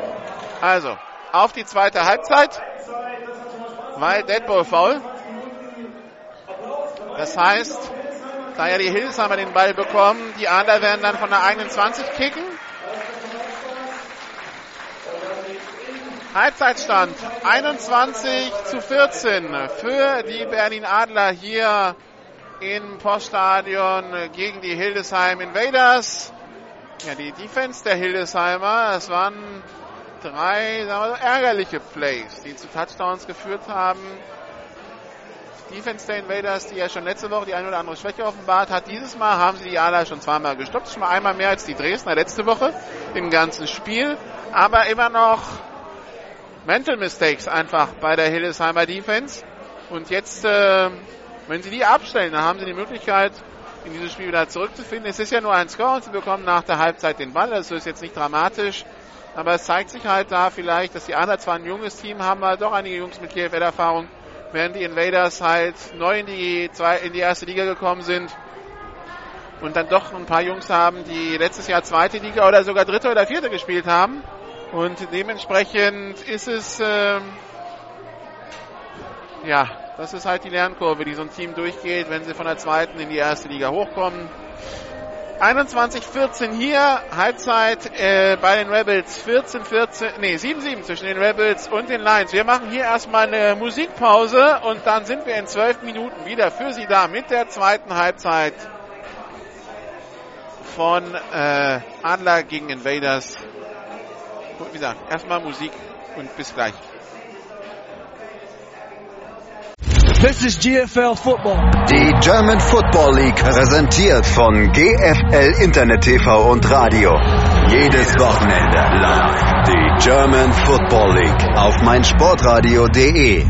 Also, auf die zweite Halbzeit, weil Dead Ball Foul. Das heißt, da ja die Hildesheimer den Ball bekommen, die Adler werden dann von der eigenen 20 kicken. Halbzeitstand 21 zu 14 für die Berlin Adler hier im Poststadion gegen die Hildesheim Invaders. Ja, die Defense der Hildesheimer, es waren drei sagen wir ärgerliche Plays, die zu Touchdowns geführt haben. Die Defense der Invaders, die ja schon letzte Woche die eine oder andere Schwäche offenbart hat, dieses Mal haben sie die Adler schon zweimal gestoppt, schon mal einmal mehr als die Dresdner letzte Woche im ganzen Spiel, aber immer noch Mental Mistakes einfach bei der Hildesheimer Defense. Und jetzt, äh, wenn sie die abstellen, dann haben sie die Möglichkeit, in dieses Spiel wieder zurückzufinden. Es ist ja nur ein Score und sie bekommen nach der Halbzeit den Ball. Das ist jetzt nicht dramatisch. Aber es zeigt sich halt da vielleicht, dass die anderen zwar ein junges Team haben, aber doch einige Jungs mit KFL-Erfahrung, während die Invaders halt neu in die, zwei, in die erste Liga gekommen sind und dann doch ein paar Jungs haben, die letztes Jahr zweite Liga oder sogar dritte oder vierte gespielt haben. Und dementsprechend ist es, ähm, ja, das ist halt die Lernkurve, die so ein Team durchgeht, wenn sie von der zweiten in die erste Liga hochkommen. 21-14 hier, Halbzeit äh, bei den Rebels, 14-14, nee, 7-7 zwischen den Rebels und den Lions. Wir machen hier erstmal eine Musikpause und dann sind wir in 12 Minuten wieder für Sie da mit der zweiten Halbzeit von äh, Adler gegen Invaders. Wie gesagt, erstmal Musik und bis gleich. This is GFL Football. Die German Football League präsentiert von GFL Internet TV und Radio. Jedes Wochenende live die German Football League auf meinsportradio.de.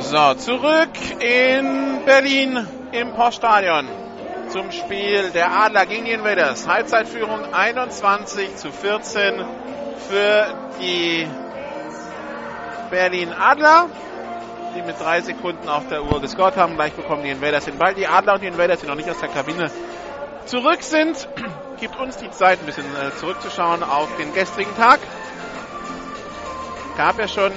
So, zurück in Berlin im Poststadion zum Spiel der Adler gegen die Invaders. Halbzeitführung 21 zu 14 für die Berlin Adler, die mit drei Sekunden auf der Uhr gescored haben. Gleich bekommen die Invaders den Ball. Die Adler und die Invaders, die noch nicht aus der Kabine zurück sind, gibt uns die Zeit, ein bisschen äh, zurückzuschauen auf den gestrigen Tag. Gab ja schon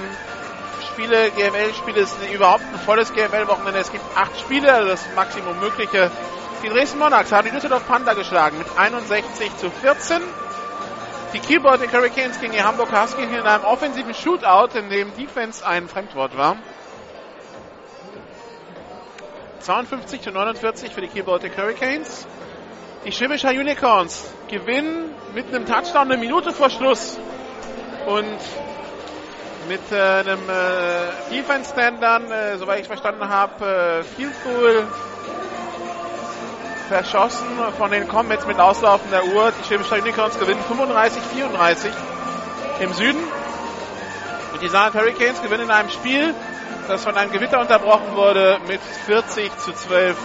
Spiele, GML-Spiele, ist überhaupt ein volles GML-Wochenende. Es gibt acht Spiele, also das Maximum Mögliche. Die Dresden Monarchs haben die Düsseldorf Panther geschlagen mit 61 zu 14. Die Keyboard Hurricanes gegen die Hamburg Huskies in einem offensiven Shootout, in dem Defense ein Fremdwort war. 52 zu 49 für die Keyboard Hurricanes. Die Schwäbischer Unicorns gewinnen mit einem Touchdown eine Minute vor Schluss. Und mit äh, einem äh, Defense-Stand dann, äh, soweit ich verstanden habe, äh, Field Goal verschossen von den Comets mit auslaufender Uhr. Die Schwäbischer Unicorns gewinnen 35-34 im Süden. Und die Saarland Hurricanes gewinnen in einem Spiel, das von einem Gewitter unterbrochen wurde, mit 40 zu 12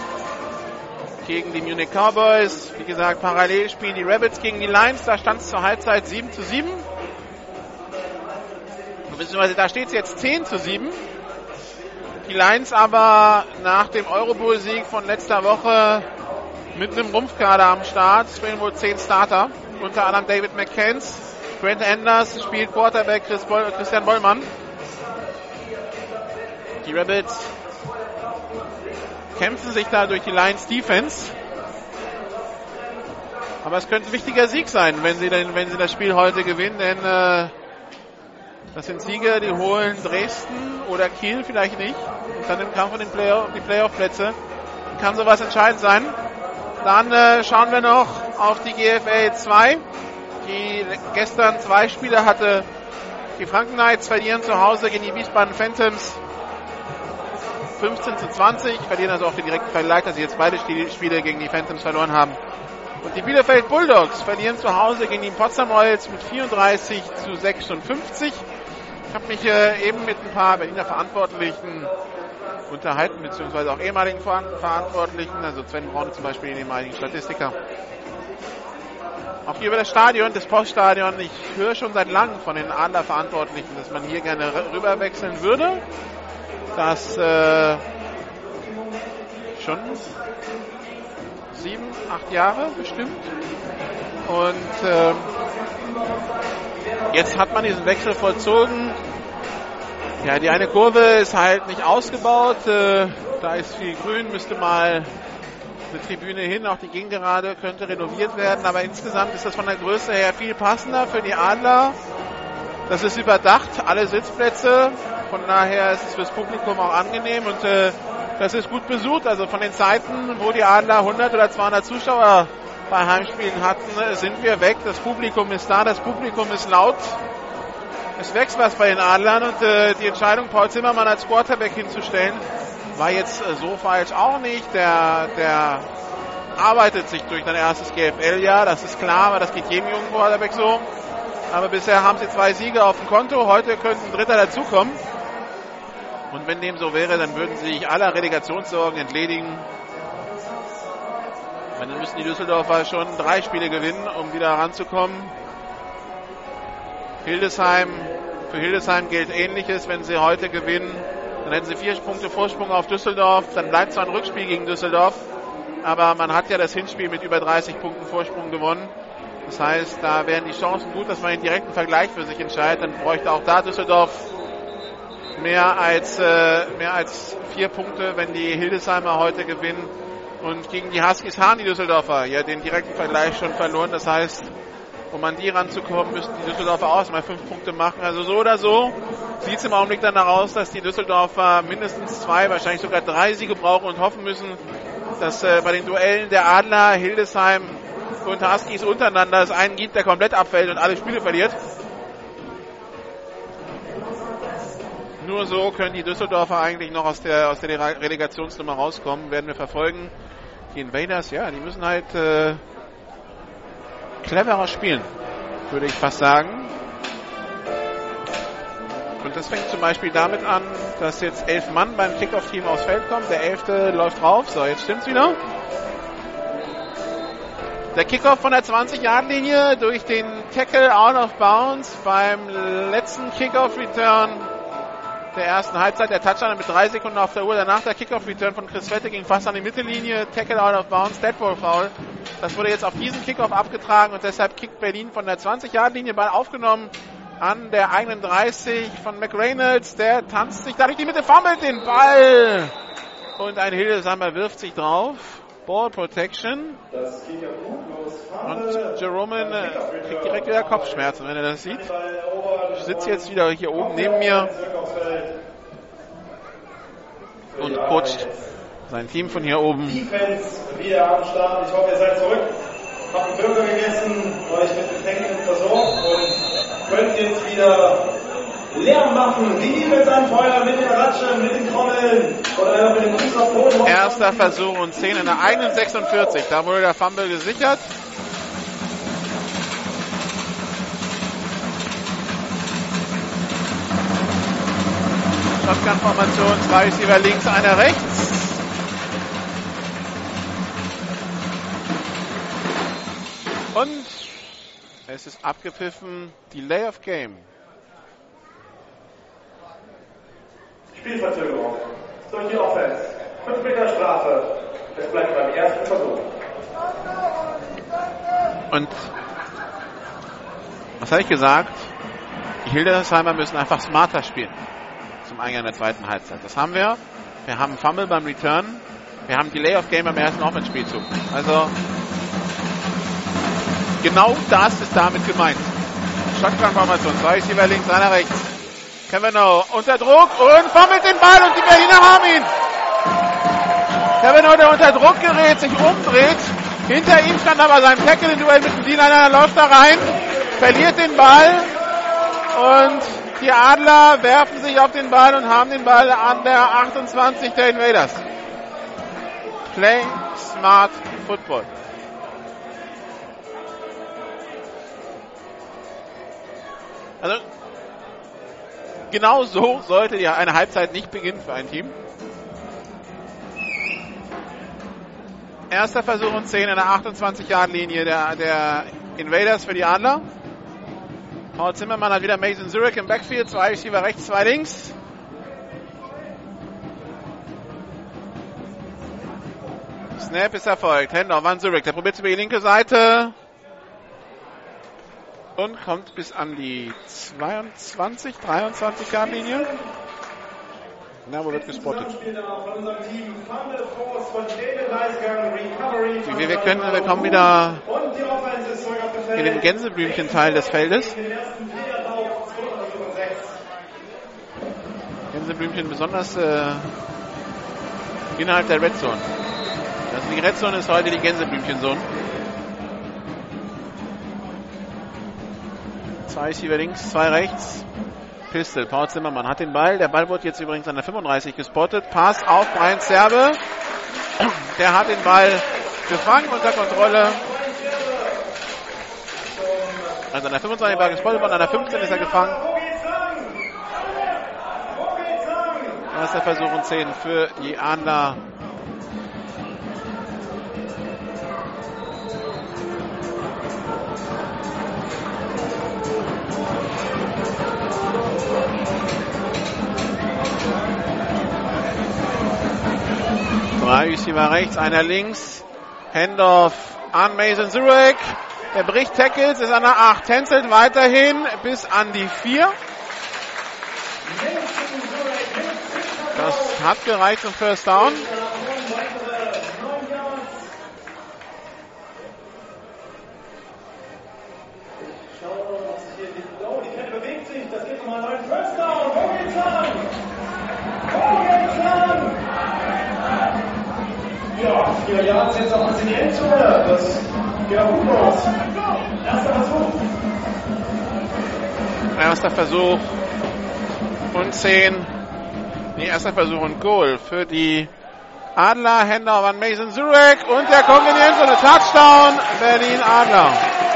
gegen die Munich Cowboys. Wie gesagt, parallel spielen die Rabbits gegen die Lions. Da stand es zur Halbzeit 7 zu 7. Beziehungsweise da steht es jetzt 10 zu 7. Die Lions aber nach dem Eurobowl-Sieg von letzter Woche mit einem Rumpfkader am Start. Spielen wohl 10 Starter. Unter anderem David McCanns. Brent Anders spielt Quarterback Chris Boll Christian Bollmann. Die Rabbits kämpfen sich da durch die Lions Defense. Aber es könnte ein wichtiger Sieg sein, wenn sie, denn, wenn sie das Spiel heute gewinnen, denn äh, das sind Siege, die holen Dresden oder Kiel vielleicht nicht. Und dann im Kampf um Playoff, die Playoff-Plätze kann sowas entscheidend sein. Dann äh, schauen wir noch auf die GFL 2, die gestern zwei Spiele hatte. Die Franken Knights verlieren zu Hause gegen die Wiesbaden Phantoms 15 zu 20, verlieren also auch den direkten Vergleich, dass sie jetzt beide Spiele gegen die Phantoms verloren haben. Und die Bielefeld Bulldogs verlieren zu Hause gegen die Potsdam Royals mit 34 zu 56. Ich habe mich äh, eben mit ein paar Berliner Verantwortlichen unterhalten, beziehungsweise auch ehemaligen Verantwortlichen, also Sven Braun zum Beispiel, den ehemaligen Statistiker. Auch hier über das Stadion, das Poststadion. Ich höre schon seit langem von den Adler-Verantwortlichen, dass man hier gerne rüberwechseln würde dass äh, schon sieben, acht Jahre bestimmt. Und äh, jetzt hat man diesen Wechsel vollzogen. Ja, die eine Kurve ist halt nicht ausgebaut. Äh, da ist viel Grün, müsste mal eine Tribüne hin. Auch die Gegengerade könnte renoviert werden. Aber insgesamt ist das von der Größe her viel passender für die Adler. Das ist überdacht, alle Sitzplätze. Von daher ist es fürs Publikum auch angenehm und äh, das ist gut besucht. Also von den Zeiten, wo die Adler 100 oder 200 Zuschauer bei Heimspielen hatten, sind wir weg. Das Publikum ist da, das Publikum ist laut. Es wächst was bei den Adlern und äh, die Entscheidung, Paul Zimmermann als Quarterback hinzustellen, war jetzt äh, so falsch auch nicht. Der, der arbeitet sich durch sein erstes GFL-Jahr, das ist klar, aber das geht jedem jungen Quarterback so. Aber bisher haben sie zwei Siege auf dem Konto. Heute könnte ein dritter dazukommen. Und wenn dem so wäre, dann würden sie sich aller Relegationssorgen entledigen. Dann müssen die Düsseldorfer schon drei Spiele gewinnen, um wieder ranzukommen. Hildesheim, für Hildesheim gilt ähnliches, wenn sie heute gewinnen. Dann hätten sie vier Punkte Vorsprung auf Düsseldorf. Dann bleibt zwar ein Rückspiel gegen Düsseldorf, aber man hat ja das Hinspiel mit über 30 Punkten Vorsprung gewonnen. Das heißt, da wären die Chancen gut, dass man den direkten Vergleich für sich entscheidet. Dann bräuchte auch da Düsseldorf mehr als, äh, mehr als vier Punkte, wenn die Hildesheimer heute gewinnen. Und gegen die Huskies haben die Düsseldorfer ja den direkten Vergleich schon verloren. Das heißt, um an die ranzukommen, müssten die Düsseldorfer auch mal fünf Punkte machen. Also so oder so sieht es im Augenblick danach aus, dass die Düsseldorfer mindestens zwei, wahrscheinlich sogar drei Siege brauchen und hoffen müssen, dass äh, bei den Duellen der Adler Hildesheim und Huskies untereinander es einen gibt, der komplett abfällt und alle Spiele verliert. Nur so können die Düsseldorfer eigentlich noch aus der, aus der Relegationsnummer rauskommen. Werden wir verfolgen. Die Invaders, ja, die müssen halt äh, cleverer spielen, würde ich fast sagen. Und das fängt zum Beispiel damit an, dass jetzt elf Mann beim Kickoff-Team aufs Feld kommen. Der elfte läuft drauf. So, jetzt stimmt's wieder. Der Kickoff von der 20-Yard-Linie durch den Tackle out of bounds beim letzten Kickoff-Return der ersten Halbzeit. Der Touchdown mit drei Sekunden auf der Uhr. Danach der Kickoff-Return von Chris Wette ging fast an die Mittellinie. Tackle out of bounds, Deadball Foul. Das wurde jetzt auf diesen Kickoff abgetragen und deshalb kickt Berlin von der 20-Yard-Linie. Ball aufgenommen an der eigenen 30 von McReynolds. Der tanzt sich dadurch die Mitte, fummelt den Ball. Und ein Hildesammer wirft sich drauf. Ball Protection. Und Jeromen äh, kriegt direkt wieder Kopfschmerzen, wenn er das sieht. Ich sitze jetzt wieder hier oben neben mir und coacht sein Team von hier oben. Defense wieder am Start. Ich hoffe, ihr seid zurück. Habt einen Burger gegessen, euch mit Getränken versorgt und könnt jetzt wieder Lärm machen. Die Defense anfeuern mit den Ratschen, mit den Trommeln und einfach mit dem Boden. Erster Versuch und 10 in der eigenen 46. Da wurde der Fumble gesichert. Shotgun-Formation, zwei Receiver links, einer rechts. Und es ist abgepfiffen, Delay of Game. Spielverzögerung durch die Offense. 5 Meter Strafe. Es bleibt beim ersten Versuch. Und was habe ich gesagt? Die Hildesheimer müssen einfach smarter spielen zum Eingang der zweiten Halbzeit. Das haben wir. Wir haben Fumble beim Return. Wir haben Delay of Game beim ersten Offense-Spielzug. Also genau das ist damit gemeint. Shotgun-Formation. Zwei Receiver links, einer rechts. Kevino unter Druck und fummelt den Ball und die Berliner haben ihn. Kevino, der unter Druck gerät, sich umdreht. Hinter ihm stand aber sein Tackle im Duell mit dem D-Liner, läuft da rein, verliert den Ball und die Adler werfen sich auf den Ball und haben den Ball an der 28 der Invaders. Play smart football. Also, genau so sollte ja eine Halbzeit nicht beginnen für ein Team. Erster Versuch und 10 in der 28-Yard-Linie der, der Invaders für die Adler. Paul Zimmermann hat wieder Mason Zurich im Backfield. Zwei Receiver rechts, zwei links. Snap ist erfolgt. Handoff an Zurich. Der probiert über die linke Seite. Und kommt bis an die 22, 23 Yard Linie. Na, wo wird gespottet? Wir, wir, können, wir kommen wieder in den Gänseblümchen-Teil des Feldes. Gänseblümchen besonders äh, innerhalb der Red Zone. Also die Red Zone ist heute die Gänseblümchen-Zone. Zwei ist hier links, zwei rechts. Pistol, Paul Zimmermann hat den Ball. Der Ball wird jetzt übrigens an der 35 gespottet. Pass auf Brian Serbe. Der hat den Ball gefangen unter Kontrolle. Also an der 25 war gespottet worden, an der 15 ist er gefangen. Erster Versuch und 10 für die Adler. Drei Receiver rechts, einer links. Handoff an Mason Zurek. Der bricht Tackles, ist an der 8, tänzelt weiterhin bis an die 4. Das hat gereicht zum First Down. Ja, Jahre jetzt noch was in die Endzone. Das auch gut aus. Erster Versuch. Erster Versuch und 10 Nee, erster Versuch und Goal für die Adler. Hände an Mason Zurek und der kommt in die. Touchdown Berlin Adler.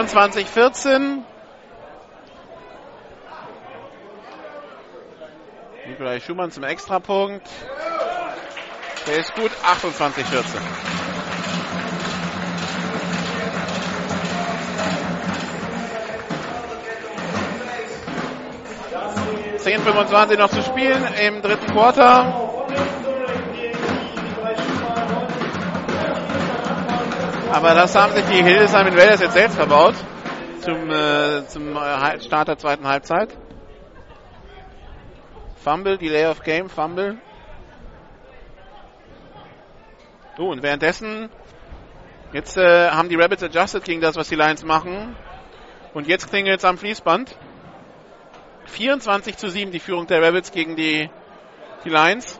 Siebenundzwanzig, vierzehn. Nikolai Schumann zum Extrapunkt. Der ist gut, 28, 14. 10:25 noch zu spielen im dritten Quarter. Aber das haben sich die Hildesheim in Wales jetzt selbst verbaut zum, äh, zum äh, Start der zweiten Halbzeit. Fumble, Delay of Game, Fumble. So, und währenddessen, jetzt äh, haben die Rabbits adjusted gegen das, was die Lions machen. Und jetzt klingelt es am Fließband. 24 zu 7 die Führung der Rabbits gegen die, die Lions.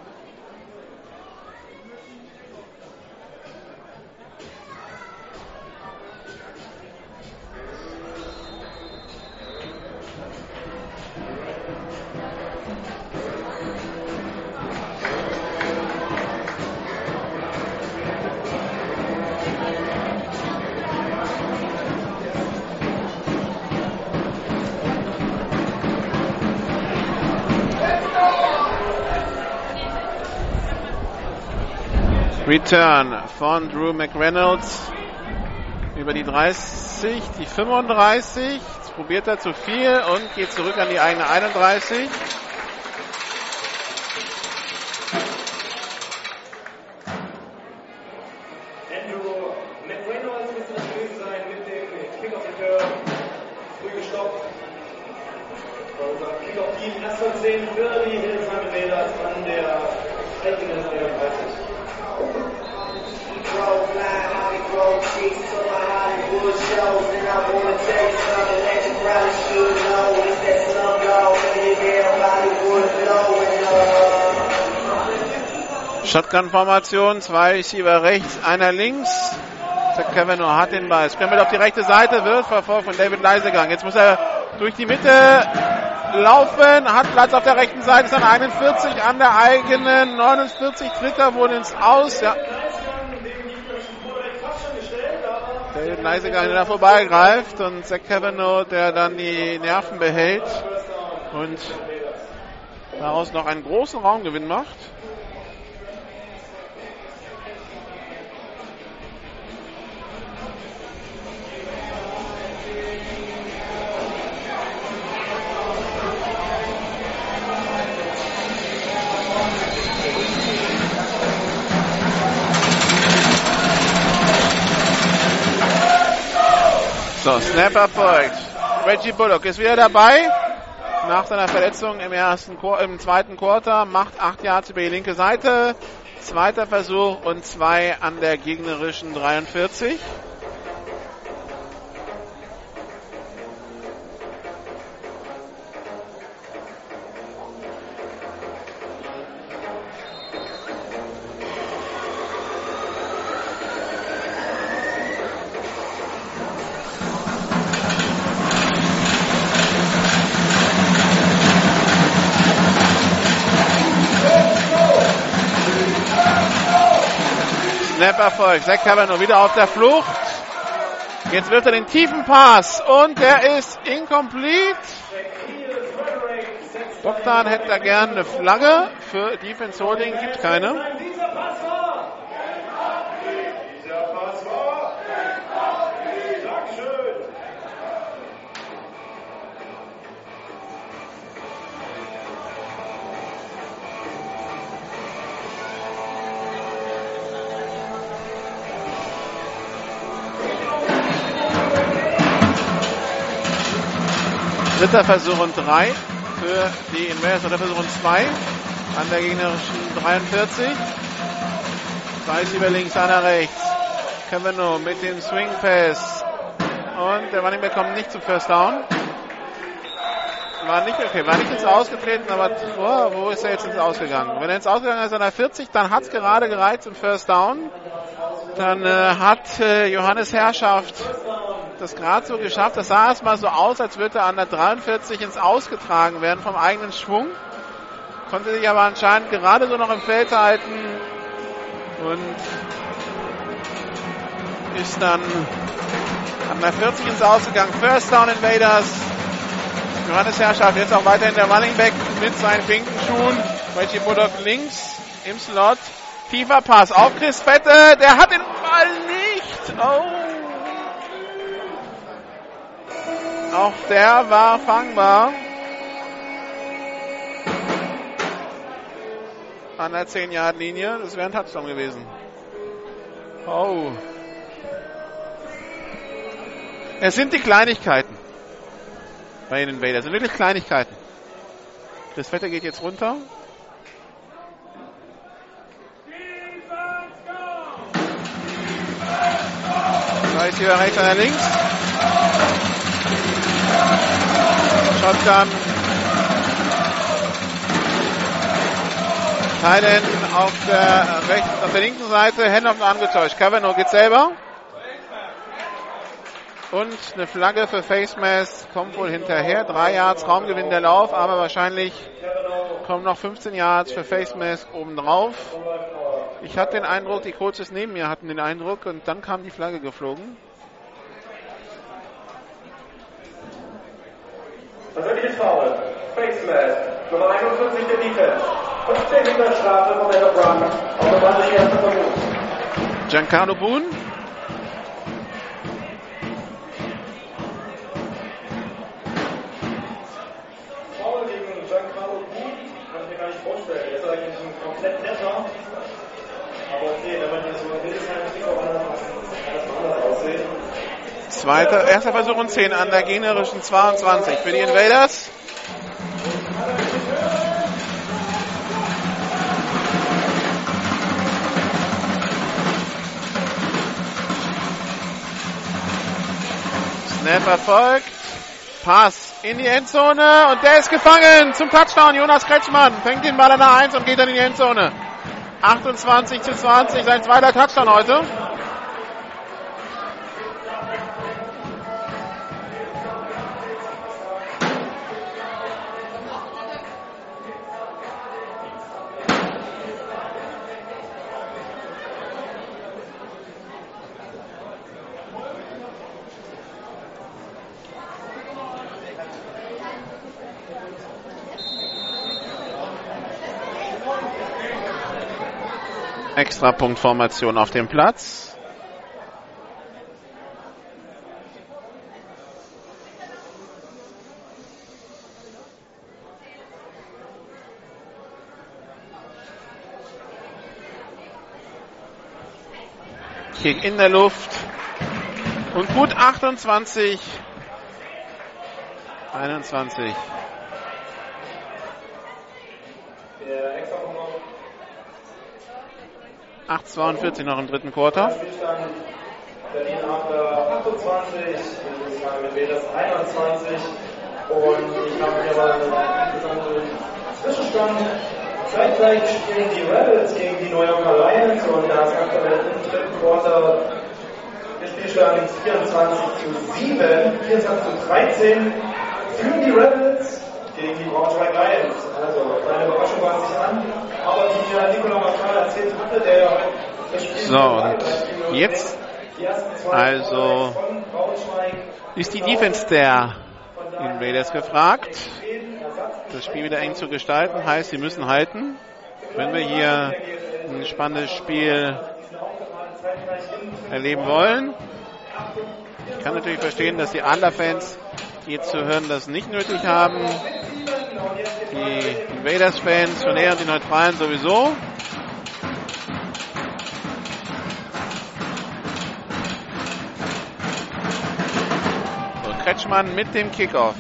Return von Drew McReynolds über die 30, die 35. Jetzt probiert er zu viel und geht zurück an die eigene 31. Shotgun-Formation, zwei Receiver rechts, einer links. Kavanaugh hat den Ball. Scramble auf die rechte Seite, wird verfolgt von David Leisegang. Jetzt muss er durch die Mitte laufen, hat Platz auf der rechten Seite, ist an 41 an der eigenen 49, tritt er wohl ins Aus. Ja. David Leisegang, der da vorbeigreift und Zach Kavanaugh, der dann die Nerven behält und daraus noch einen großen Raumgewinn macht. So, Snap erfolgt. Reggie Bullock ist wieder dabei. Nach seiner Verletzung im ersten, im zweiten Quarter macht acht Yards über die linke Seite. Zweiter Versuch und zwei an der gegnerischen 43. Erfolgt. Zach Cavanaugh wieder auf der Flucht. Jetzt wird er den tiefen Pass und der ist incomplete. Bogdan hätte da gern eine Flagge. Für Defense Holding gibt keine. Dieser Pass war. Dritter Versuch und drei für die Invaders. Dritter Versuch und zwei an der gegnerischen 43. Zwei ist über links, einer rechts. Cavanaugh mit dem Swing Pass und der Running Back kommt nicht zum First Down. War nicht, okay, war nicht ins Ausgetreten, aber oh, wo ist er jetzt ins Ausgegangen? Wenn er ins Ausgegangen ist an der 40, dann hat es gerade gereicht zum First Down. Dann äh, hat äh, Johannes Herrschaft das gerade so geschafft. Das sah erstmal so aus, als würde er an der 43 ins Ausgetragen werden vom eigenen Schwung. Konnte sich aber anscheinend gerade so noch im Feld halten und ist dann an der 40 ins Ausgegangen. First Down Invaders. Johannes Herrschaft jetzt auch weiterhin der Running Back mit seinen pinken Schuhen. Reggie Bullock links im Slot. Tiefer Pass auf Chris Fette. Der hat den Ball nicht. Oh. Auch der war fangbar. An der 10-Yard-Linie. Das wäre ein Touchdown gewesen. Oh. Es sind die Kleinigkeiten bei den Invaders. Sind wirklich Kleinigkeiten. Chris Vetter geht jetzt runter. Weiß hier rechts, einer links. Shotgun. Teilen auf der rechten, auf der linken Seite. Handoff angetäuscht. Cavanaugh geht selber. Und eine Flagge für Face Mask kommt wohl hinterher. Drei Yards Raumgewinn der Lauf, aber wahrscheinlich kommen noch 15 Yards für Face Mask obendrauf. Ich hatte den Eindruck, die Coaches neben mir hatten den Eindruck und dann kam die Flagge geflogen. Persönliches Foul. Face Mask. Nummer 41 der Defense. 15 Meter Strafe von Ender Brown. Automatisch erster Versuch. Giancarlo Boone. Zweiter, erster Versuch und 10 an der gegnerischen 22 für die Invaders. Snap erfolgt. Pass in die Endzone und der ist gefangen zum Touchdown. Jonas Kretschmann fängt den Ball an der 1 und geht dann in die Endzone. 28 zu 20, sein zweiter Touchdown heute. Extrapunktformation auf dem Platz. Kick in der Luft. Und gut 28. 21. Der Extrapunkt 8,42 noch im dritten Quarter. Berlin Adler 28, Hildesheim mit Vedas 21 und ich habe hier mal einen Zwischenstand. Zeitgleich spielen die Rebels gegen die New Yorker Lions und da ist aktuell im dritten Quarter der Spielstand 24 zu 7, 24 zu 13 für die Rebels gegen die Braunschweig Lions. Also, eine Überraschung war sich an, aber wie Nikola Machal erzählt hatte, der das Spiel So, und jetzt also ist die Defense der Invaders gefragt, das Spiel wieder eng zu gestalten, heißt, sie müssen halten. Wenn wir hier ein spannendes Spiel erleben wollen. Ich kann natürlich verstehen, dass die Adler-Fans, die zu hören, das nicht nötig haben. Die Invaders-Fans von eher und die Neutralen sowieso. So, Kretschmann mit dem Kickoff.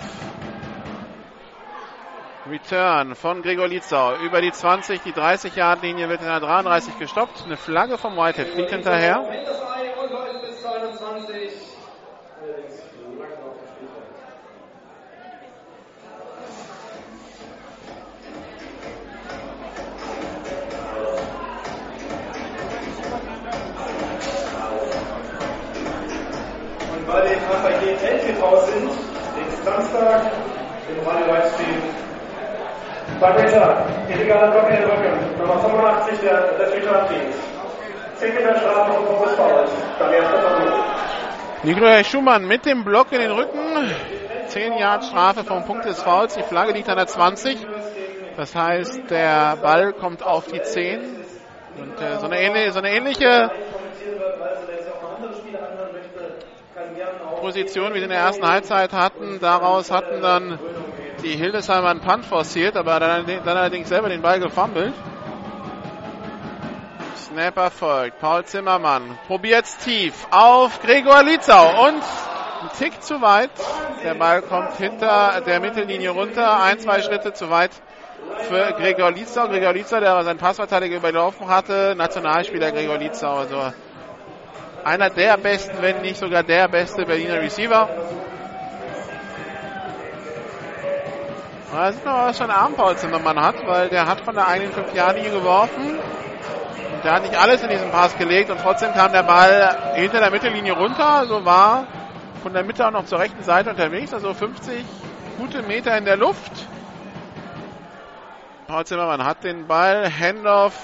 Return von Gregor Lietzau über die 20, die 30-Yard-Linie wird in der 33 gestoppt. Eine Flagge vom Whitehead fliegt hinterher. LTV sind, nächsten Samstag im Radio-Livestream. Fundraiser, illegaler Block in den Rücken, Nummer 85 der Abdienst. 10 Meter Strafe und Fokus Foul. Dann erster Versuch. Nikolai Schumann mit dem Block in den Rücken. 10 Yard Strafe vom Punkt des Fouls. Die Flagge liegt an der 20. Das heißt, der Ball kommt auf die 10. Und äh, so, eine ähnliche, so eine ähnliche Position, wie sie in der ersten Halbzeit hatten. Daraus hatten dann die Hildesheimer einen Punt forciert, aber dann, dann allerdings selber den Ball gefummelt. Snap erfolgt. Paul Zimmermann probiert's tief auf Gregor Lietzau und ein Tick zu weit. Der Ball kommt hinter der Mittellinie runter. Ein, zwei Schritte zu weit für Gregor Lietzau. Gregor Lietzau, der seinen Passverteidiger überlaufen hatte. Nationalspieler Gregor Lietzau. Also einer der besten, wenn nicht sogar der beste Berliner Receiver. Da sieht man, was für einen Arm Paul Zimmermann hat, weil der hat von der eigenen 5-Jahr-Linie geworfen. Und der hat nicht alles in diesen Pass gelegt und trotzdem kam der Ball hinter der Mittellinie runter. Also war von der Mitte auch noch zur rechten Seite unterwegs. Also 50 gute Meter in der Luft. Paul Zimmermann hat den Ball. Handoff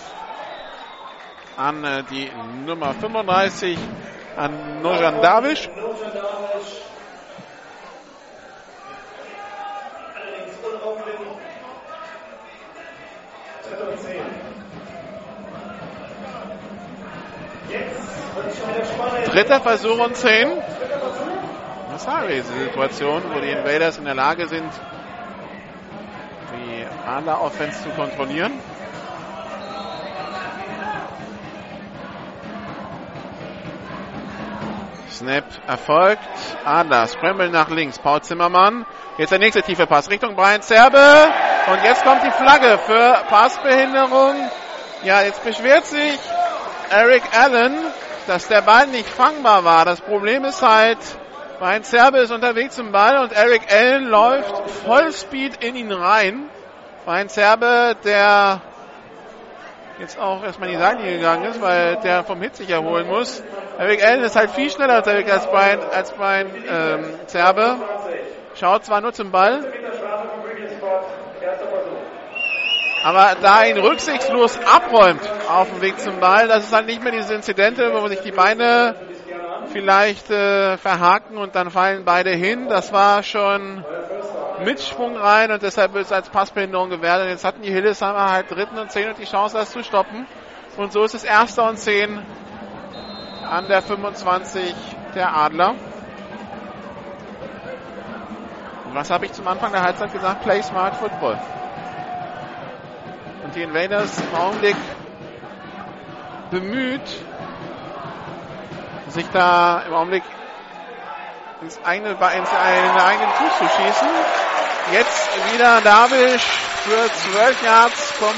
an äh, die Nummer 35 an Nojan Davish. Dritter Versuch und 10. Das war diese Situation, wo die Invaders in der Lage sind, die Adler Offense zu kontrollieren. Snap erfolgt. Adler, Scramble nach links. Paul Zimmermann. Jetzt der nächste tiefe Pass Richtung Brian Zerbe. Und jetzt kommt die Flagge für Passbehinderung. Ja, jetzt beschwert sich Eric Allen, dass der Ball nicht fangbar war. Das Problem ist halt, Brian Zerbe ist unterwegs zum Ball und Eric Allen läuft Vollspeed in ihn rein. Brian Zerbe, der jetzt auch erstmal in die Seite gegangen ist, weil der vom Hit sich erholen muss. Eric Allen ist halt viel schneller unterwegs als Brian, als Brian ähm, Zerbe. Schaut zwar nur zum Ball, aber da ihn rücksichtslos abräumt auf dem Weg zum Ball, das ist halt nicht mehr diese Inzidente, wo sich die Beine vielleicht äh, verhaken und dann fallen beide hin. Das war schon mit Schwung rein und deshalb wird es als Passbehinderung gewertet. Jetzt hatten die Hillesheimer halt dritten und zehn und die Chance, das zu stoppen. Und so ist es erster und zehn an der 25 der Adler. Und was habe ich zum Anfang der Halbzeit gesagt? Play smart football. Und die Invaders im Augenblick bemüht, sich da im Augenblick ins eigene, ins eigenen Fuß zu schießen. Jetzt wieder Davisch für 12 Yards kommt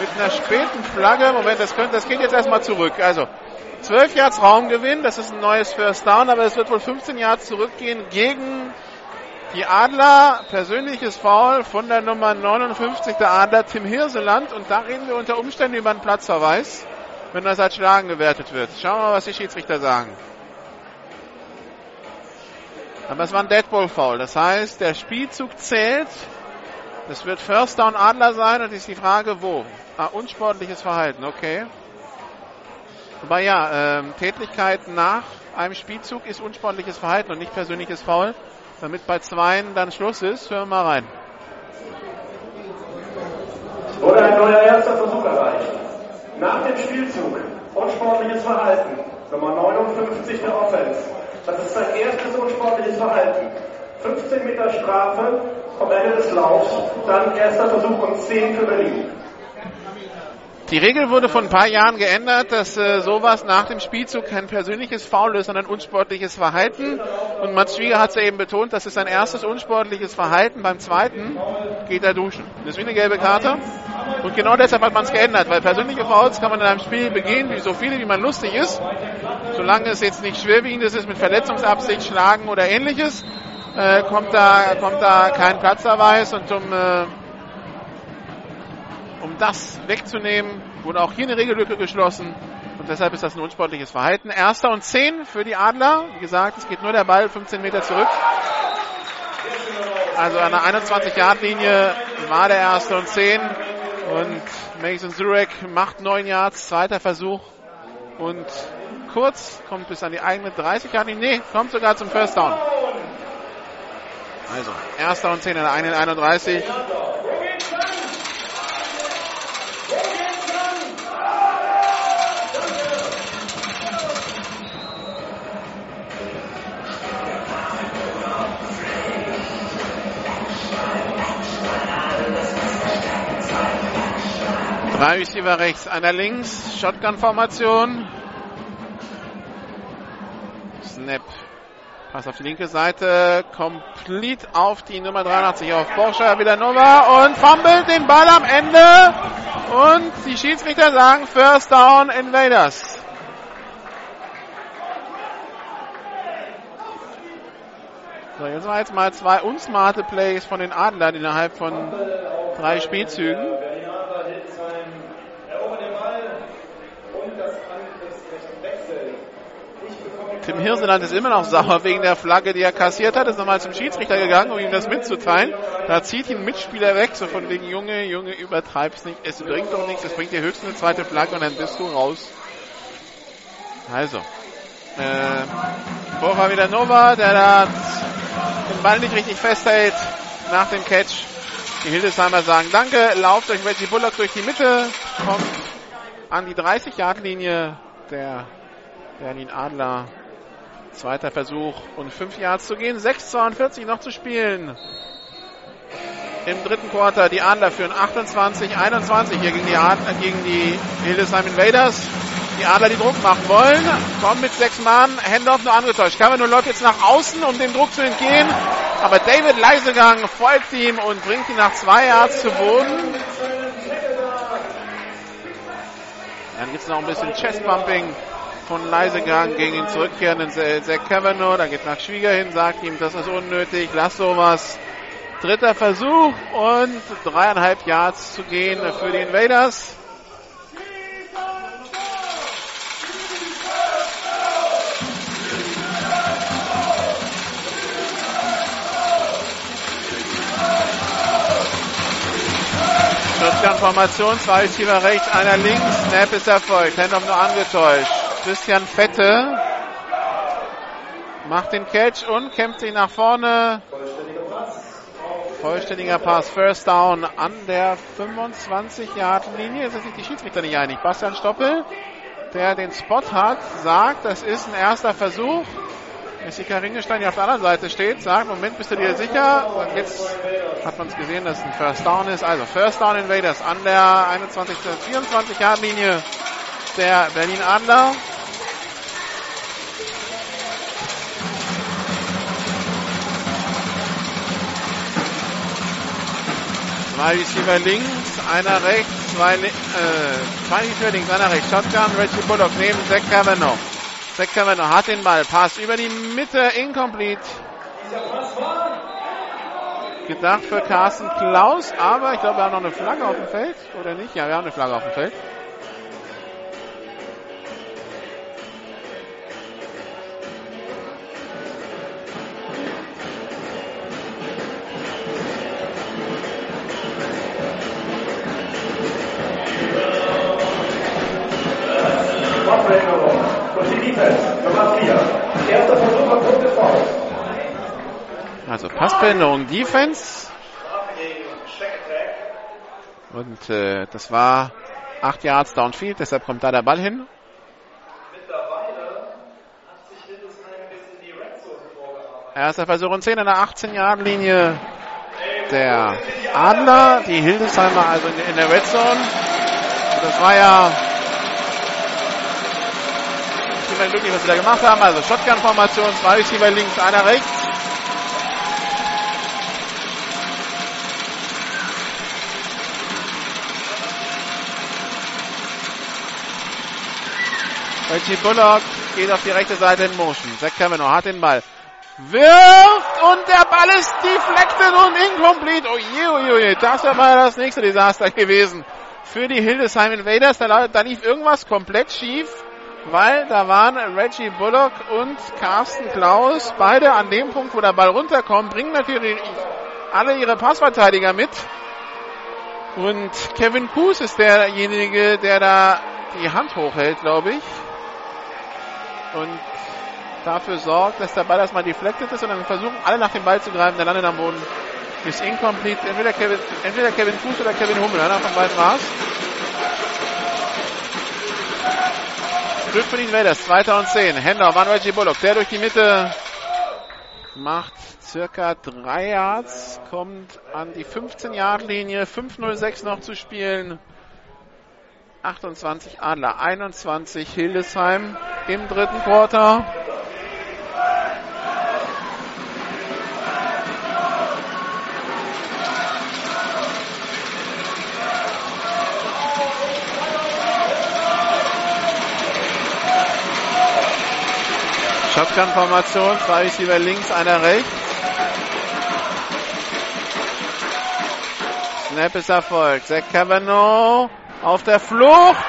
mit einer späten Flagge. Moment, das, könnte, das geht jetzt erstmal zurück. Also 12 Yards Raumgewinn, das ist ein neues First Down, aber es wird wohl 15 Yards zurückgehen gegen die Adler. Persönliches Foul von der Nummer 59 der Adler, Tim Hirseland. Und da reden wir unter Umständen über einen Platzverweis, wenn das als Schlagen gewertet wird. Schauen wir mal, was die Schiedsrichter sagen. Aber es war ein Deadball Foul. Das heißt, der Spielzug zählt. Es wird First Down Adler sein und ist die Frage, wo? Ah, unsportliches Verhalten, okay. Aber ja, ähm, Tätigkeit nach einem Spielzug ist unsportliches Verhalten und nicht persönliches Foul. Damit bei zweien dann Schluss ist, hören wir mal rein. Wurde ein neuer erster Versuch erreicht. Nach dem Spielzug unsportliches Verhalten. Nummer 59 der Offense. Das ist sein erstes unsportliches Verhalten. 15 Meter Strafe vom Ende des Laufs, dann erster Versuch und 10 für Berlin. Die Regel wurde vor ein paar Jahren geändert, dass äh, sowas nach dem Spielzug kein persönliches Foul ist, sondern unsportliches Verhalten. Und Mats Schwieger hat es ja eben betont, das ist sein erstes unsportliches Verhalten. Beim zweiten geht er duschen. Das ist wie eine gelbe Karte. Und genau deshalb hat man es geändert, weil persönliche Fouls kann man in einem Spiel begehen, wie so viele, wie man lustig ist. Solange es jetzt nicht schwerwiegendes ist mit Verletzungsabsicht, Schlagen oder ähnliches, äh, kommt, da, kommt da kein Platzverweis. Und um äh, um das wegzunehmen, wurde auch hier eine Regellücke geschlossen. Und deshalb ist das ein unsportliches Verhalten. Erster und zehn für die Adler. Wie gesagt, es geht nur der Ball 15 Meter zurück. Also an der 21-Yard-Linie war der erste und zehn. Und Mason Zurek macht neun Yards, zweiter Versuch. Und kurz, kommt bis an die eigene 30 Yard Nee, kommt sogar zum First Down. Also, erster und 10 in der eigenen 31. Drei Receiver rechts, einer links, Shotgun-Formation. Snap. Pass auf die linke Seite. Complete auf die Nummer 83 auf Porsche Villanova und fummelt den Ball am Ende. Und die Schiedsrichter sagen First Down Invaders. So, jetzt war jetzt mal zwei unsmarte Plays von den Adlern innerhalb von drei Spielzügen. Tim Hirseland ist immer noch sauer wegen der Flagge, die er kassiert hat. Ist nochmal zum Schiedsrichter gegangen, um ihm das mitzuteilen. Da zieht ihn Mitspieler weg, so von wegen, Junge, Junge, übertreib's nicht. Es bringt doch nichts, es bringt dir höchstens eine zweite Flagge und dann bist du raus. Also, äh, Bora wieder Nova, der da den Ball nicht richtig festhält nach dem Catch. Die Hildesheimer sagen Danke, lauft euch Reggie Bullock durch die Mitte, kommt an die 30-Yard-Linie der Berlin Adler Zweiter Versuch und fünf Yards zu gehen. 6,42 noch zu spielen. Im dritten Quarter die Adler führen 28, 21 hier gegen die, Adler, gegen die Hildesheim Invaders. Die Adler, die Druck machen wollen, kommen mit sechs Mann. Handoff nur angetäuscht. Kavanaugh läuft jetzt nach außen, um dem Druck zu entgehen. Aber David Leisegang folgt ihm und bringt ihn nach zwei Yards zu Boden. Dann gibt es noch ein bisschen Chestbumping von Leisegang gegen ihn zurückkehrenden Zach Kavanaugh. Da geht nach Schwieger hin, sagt ihm, das ist unnötig, lass sowas. Dritter Versuch und dreieinhalb Yards zu gehen für die Invaders. Shotgun-Formation, zwei Receiver rechts, einer links, Snap ist erfolgt, Handoff nur angetäuscht. Christian Fette macht den Catch und kämpft sich nach vorne. Vollständiger Pass, First Down an der 25-Yard-Linie. Ist sich die Schiedsrichter nicht einig. Bastian Stoppel, der den Spot hat, sagt, das ist ein erster Versuch. Jessica Ringestein, die auf der anderen Seite steht, sagt, Moment, bist du dir sicher? Und jetzt hat man es gesehen, dass es ein First Down ist. Also First Down Invaders an der 21. 24 Yard Linie der Berlin Adler. Zwei Receiver links, einer rechts, zwei, äh, zwei Receiver links, einer rechts. Shotgun, Reggie Bullock neben Zach Kavanaugh. Kavanaugh hat den Ball, Pass über die Mitte, incomplete. Gedacht für Carsten Klaus, aber ich glaube, wir haben noch eine Flagge auf dem Feld, oder nicht? Ja, wir haben eine Flagge auf dem Feld. Also Passbehinderung Defense. Und äh, das war 8 Yards Downfield, deshalb kommt da der Ball hin. Erster Versuch und 10 an der 18 Yard Linie der Adler, die Hildesheimer also in, in der Red Zone. Das war ja ich bin glücklich, was sie da gemacht haben. Also Shotgun-Formation, zwei Receiver links, einer rechts. Reggie Bullock geht auf die rechte Seite in Motion. Zach Kavanaugh hat den Ball. Wirft und der Ball ist deflected und incomplete. Oh je, oh je, oh je. Das wäre mal das nächste Desaster gewesen für die Hildesheim Invaders. Da, da lief irgendwas komplett schief. weil da waren Reggie Bullock und Carsten Klaus, beide an dem Punkt, wo der Ball runterkommt, bringen natürlich alle ihre Passverteidiger mit. Und Kevin Kuss ist derjenige, der da die Hand hochhält, glaube ich. Und dafür sorgt, dass der Ball erstmal deflected ist und dann versuchen alle nach dem Ball zu greifen, der landet am Boden. Ist incomplete. Entweder Kevin, entweder Kevin Fuß oder Kevin Hummel. Einer von beiden war's. Glück für die Invaders. Zweiter und zehn. Händler an Reggie Bullock. Der durch die Mitte macht circa drei Yards. Kommt an die 15-Yard-Linie. 5.06 noch zu spielen. 28 Adler, 21 Hildesheim im dritten Quarter. Shotgun-Formation, zwei Receiver links, einer rechts. Snap ist erfolgt. Zach Cavanaugh auf der Flucht.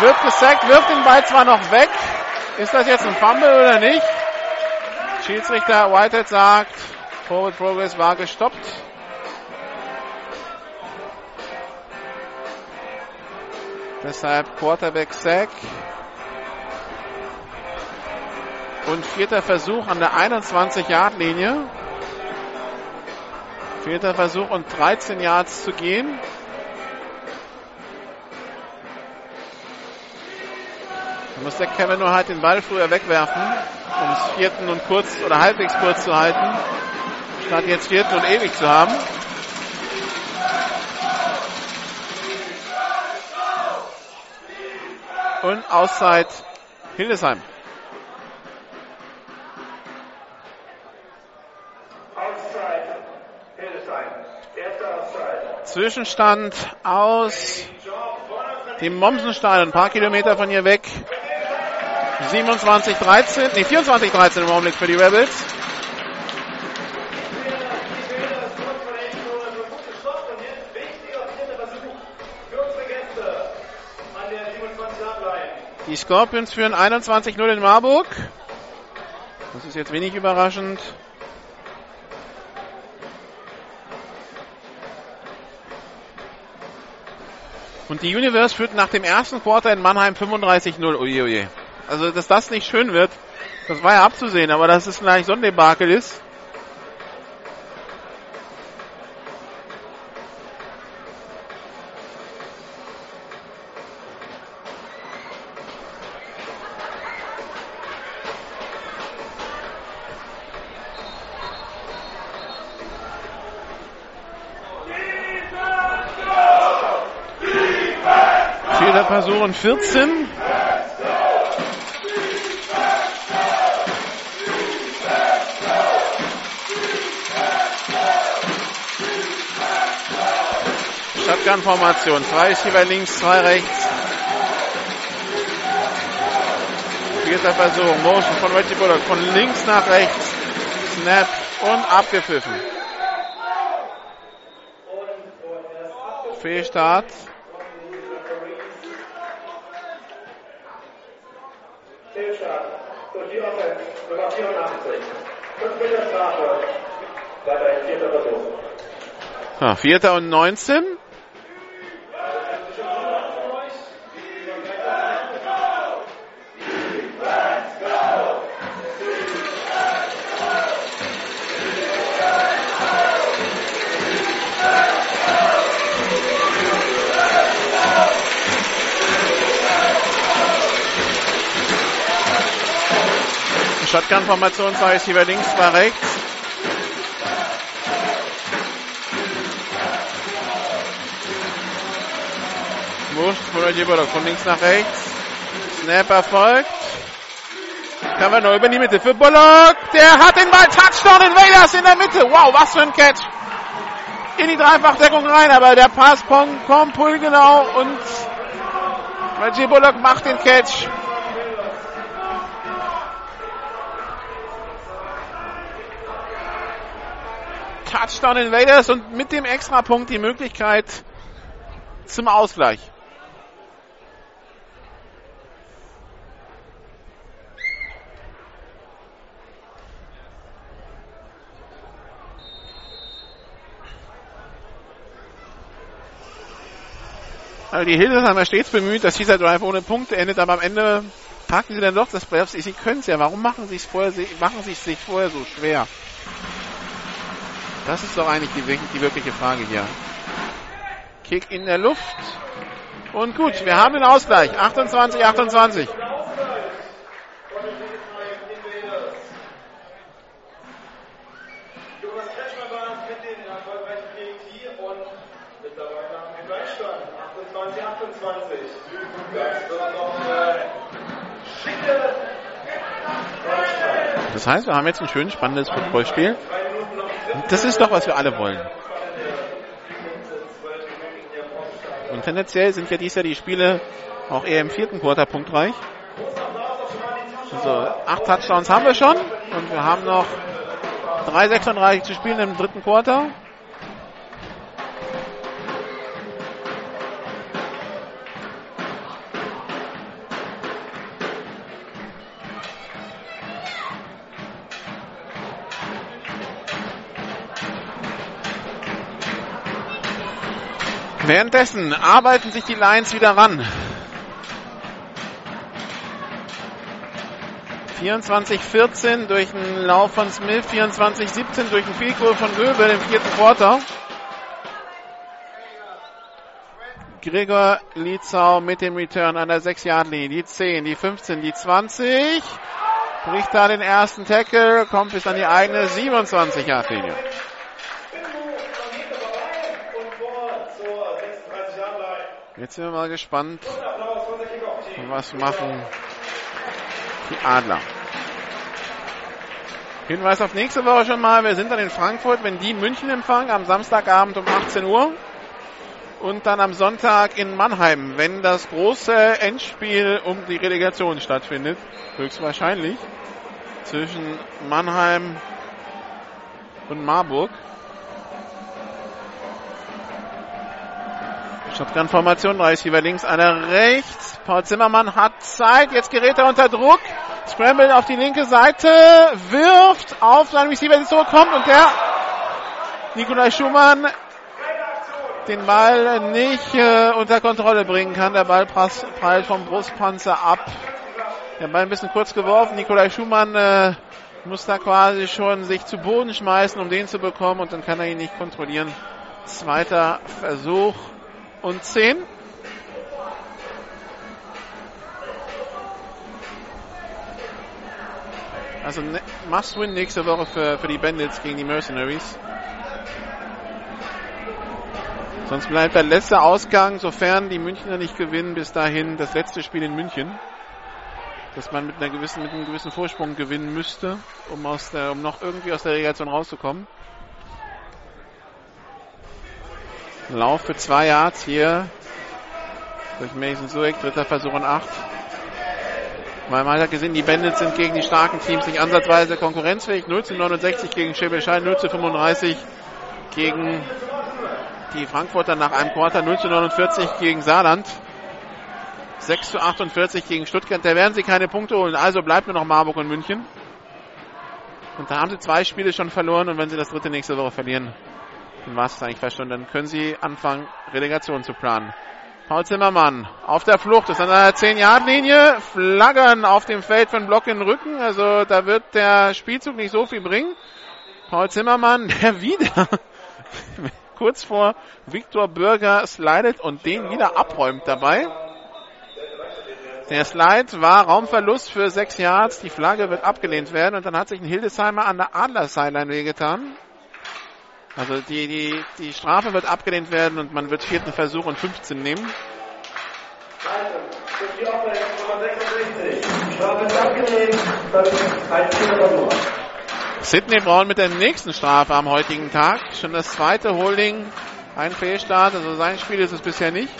Wird gesackt, wirft den Ball zwar noch weg. Ist das jetzt ein Fumble oder nicht? Schiedsrichter Whitehead sagt, Forward Progress war gestoppt. Deshalb Quarterback Sack. Und vierter Versuch an der 21-Yard-Linie. Vierter Versuch und 13 Yards zu gehen. Da muss der Kevin nur halt den Ball früher wegwerfen, um es vierten und kurz oder halbwegs kurz zu halten, statt jetzt vierten und ewig zu haben. Und Auszeit Hildesheim. Zwischenstand aus dem Mommsenstadion, ein paar Kilometer von hier weg. 27-13, nee, 24-13 im Augenblick für die Rebels. Die Scorpions führen 21-0 in Marburg. Das ist jetzt wenig überraschend. Und die Universe führt nach dem ersten Quarter in Mannheim 35-0. Uiuiui. Also, dass das nicht schön wird, das war ja abzusehen, aber dass es gleich so ein Debakel ist. Und 14. Shotgun-Formation. Zwei Receiver links, zwei rechts. Vierter Versuch. Motion von Reggie Bullock. Von links nach rechts. Snap und abgepfiffen. Fehlstart. Fehlstart durch die Offense, Nummer 84. 5 Meter Strafe. Weiterhin vierter Versuch. Ja, Vierter und 19. Shotgun-Formation, zwei Receiver links, zwei rechts. Reggie Bullock von links nach rechts. Snap erfolgt. Cavanaugh über die Mitte für Bullock. Der hat den Ball. Touchdown in Vegas in der Mitte. Wow, was für ein Catch. In die Dreifachdeckung rein, aber der Pass kommt pulgenau und Reggie Bullock macht den Catch. Touchdown Invaders und mit dem Extrapunkt die Möglichkeit zum Ausgleich. Also die ja stets bemüht, dass dieser Drive ohne Punkte endet, aber am Ende packen sie dann doch das Playoffs. Sie können es ja. Warum machen sie es vorher, machen sie es sich vorher so schwer? Das ist doch eigentlich die, die wirkliche Frage hier. Kick in der Luft. Und gut, wir haben den Ausgleich. 28, 28. Das heißt, wir haben jetzt ein schönes, spannendes Footballspiel. Das ist doch, was wir alle wollen. Und tendenziell sind ja dies Jahr die Spiele auch eher im vierten Quarter punktreich. Also acht Touchdowns haben wir schon und wir haben noch 3,36 zu spielen im dritten Quarter. Währenddessen arbeiten sich die Lions wieder ran. 24-14 durch einen Lauf von Smith, 24-17 durch einen Field Goal von Göbel im vierten Quarter. Gregor Lietzau mit dem Return an der 6-Yard-Linie. Die 10, die 15, die 20. Bricht da den ersten Tackle, kommt bis an die eigene 27-Yard-Linie. Jetzt sind wir mal gespannt, was machen die Adler. Hinweis auf nächste Woche schon mal. Wir sind dann in Frankfurt, wenn die München empfangen, am Samstagabend um 18 Uhr. Und dann am Sonntag in Mannheim, wenn das große Endspiel um die Relegation stattfindet. Höchstwahrscheinlich. Zwischen Mannheim und Marburg. Shotgun-Formation, Receiver links, einer rechts. Paul Zimmermann hat Zeit, jetzt gerät er unter Druck. Scramble auf die linke Seite, wirft auf seinen Receiver, der zurückkommt und der Nikolai Schumann den Ball nicht äh, unter Kontrolle bringen kann. Der Ball prallt vom Brustpanzer ab. Der Ball ein bisschen kurz geworfen. Nikolai Schumann äh, muss da quasi schon sich zu Boden schmeißen, um den zu bekommen und dann kann er ihn nicht kontrollieren. Zweiter Versuch und 10. Also ne, Must-Win nächste Woche für, für die Bandits gegen die Mercenaries. Sonst bleibt der letzte Ausgang, sofern die Münchner nicht gewinnen, bis dahin das letzte Spiel in München. Dass man mit, einer gewissen, mit einem gewissen Vorsprung gewinnen müsste, um, aus der, um noch irgendwie aus der Relegation rauszukommen. Lauf für zwei Yards hier durch Mason Suek, dritter Versuch und acht. Man hat gesehen, die Bandits sind gegen die starken Teams nicht ansatzweise konkurrenzfähig. 0 zu 69 gegen Schäbeschein, 0 zu 35 gegen die Frankfurter nach einem Quarter, 0 zu 49 gegen Saarland. 6 zu 48 gegen Stuttgart. Da werden sie keine Punkte holen. Also bleibt nur noch Marburg und München. Und da haben sie zwei Spiele schon verloren. Und wenn sie das dritte nächste Woche verlieren, dann war es eigentlich fast. Dann können sie anfangen, Relegation zu planen. Paul Zimmermann auf der Flucht, ist an der 10-Yard-Linie. Flaggern auf dem Feld von Block in den Rücken. Also da wird der Spielzug nicht so viel bringen. Paul Zimmermann, der wieder kurz vor Viktor Bürger slidet und den wieder abräumt dabei. Der Slide war Raumverlust für sechs Yards. Die Flagge wird abgelehnt werden und dann hat sich ein Hildesheimer an der Adler-Sideline wehgetan. Also die, die, die Strafe wird abgelehnt werden und man wird vierten Versuch und 15 nehmen. Sidney Braun mit der nächsten Strafe am heutigen Tag. Schon das zweite Holding. Ein Fehlstart. Also sein Spiel ist es bisher nicht.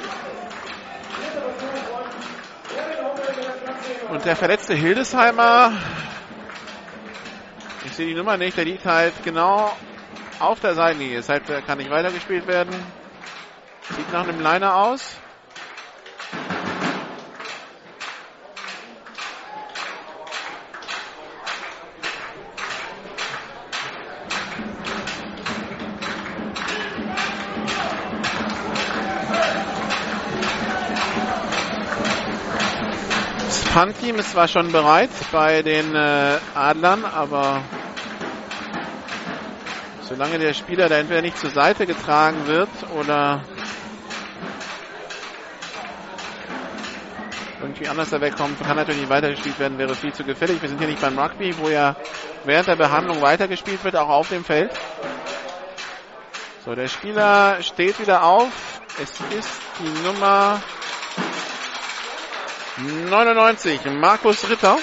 Und der verletzte Hildesheimer. Ich sehe die Nummer nicht. Der liegt halt genau auf der Seitenlinie. Sidefair kann nicht weitergespielt werden. Sieht nach einem Liner aus. Punt-Team ist zwar schon bereit bei den äh, Adlern, aber solange der Spieler da entweder nicht zur Seite getragen wird oder irgendwie anders da wegkommt, kann natürlich nicht weitergespielt werden, wäre viel zu gefährlich. Wir sind hier nicht beim Rugby, wo ja während der Behandlung weitergespielt wird, auch auf dem Feld. So, der Spieler steht wieder auf. Es ist die Nummer 99, Markus Ritter.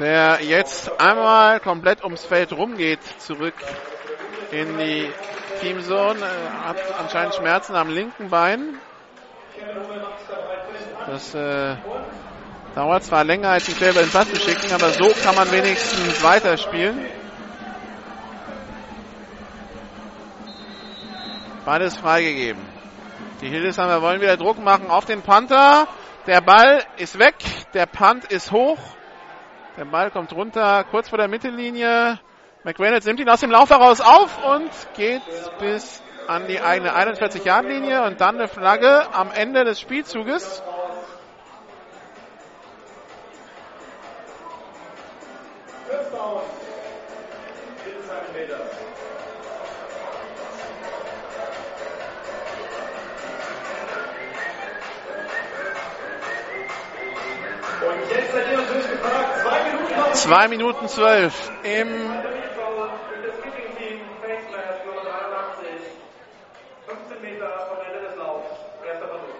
Der jetzt einmal komplett ums Feld rumgeht, zurück in die Teamzone, äh, hat anscheinend Schmerzen am linken Bein. Das äh, dauert zwar länger, als sich selber den Platz zu schicken, aber so kann man wenigstens weiterspielen. Beides freigegeben. Die Hildesheimer wollen wieder Druck machen auf den Panther. Der Ball ist weg, der Punt ist hoch. Der Ball kommt runter, kurz vor der Mittellinie. McReynolds nimmt ihn aus dem Lauf heraus auf und geht bis an die eigene 41-Yard-Linie und dann eine Flagge am Ende des Spielzuges. Und jetzt seid ihr natürlich gefragt, zwei Minuten noch. 2 Minuten 12 im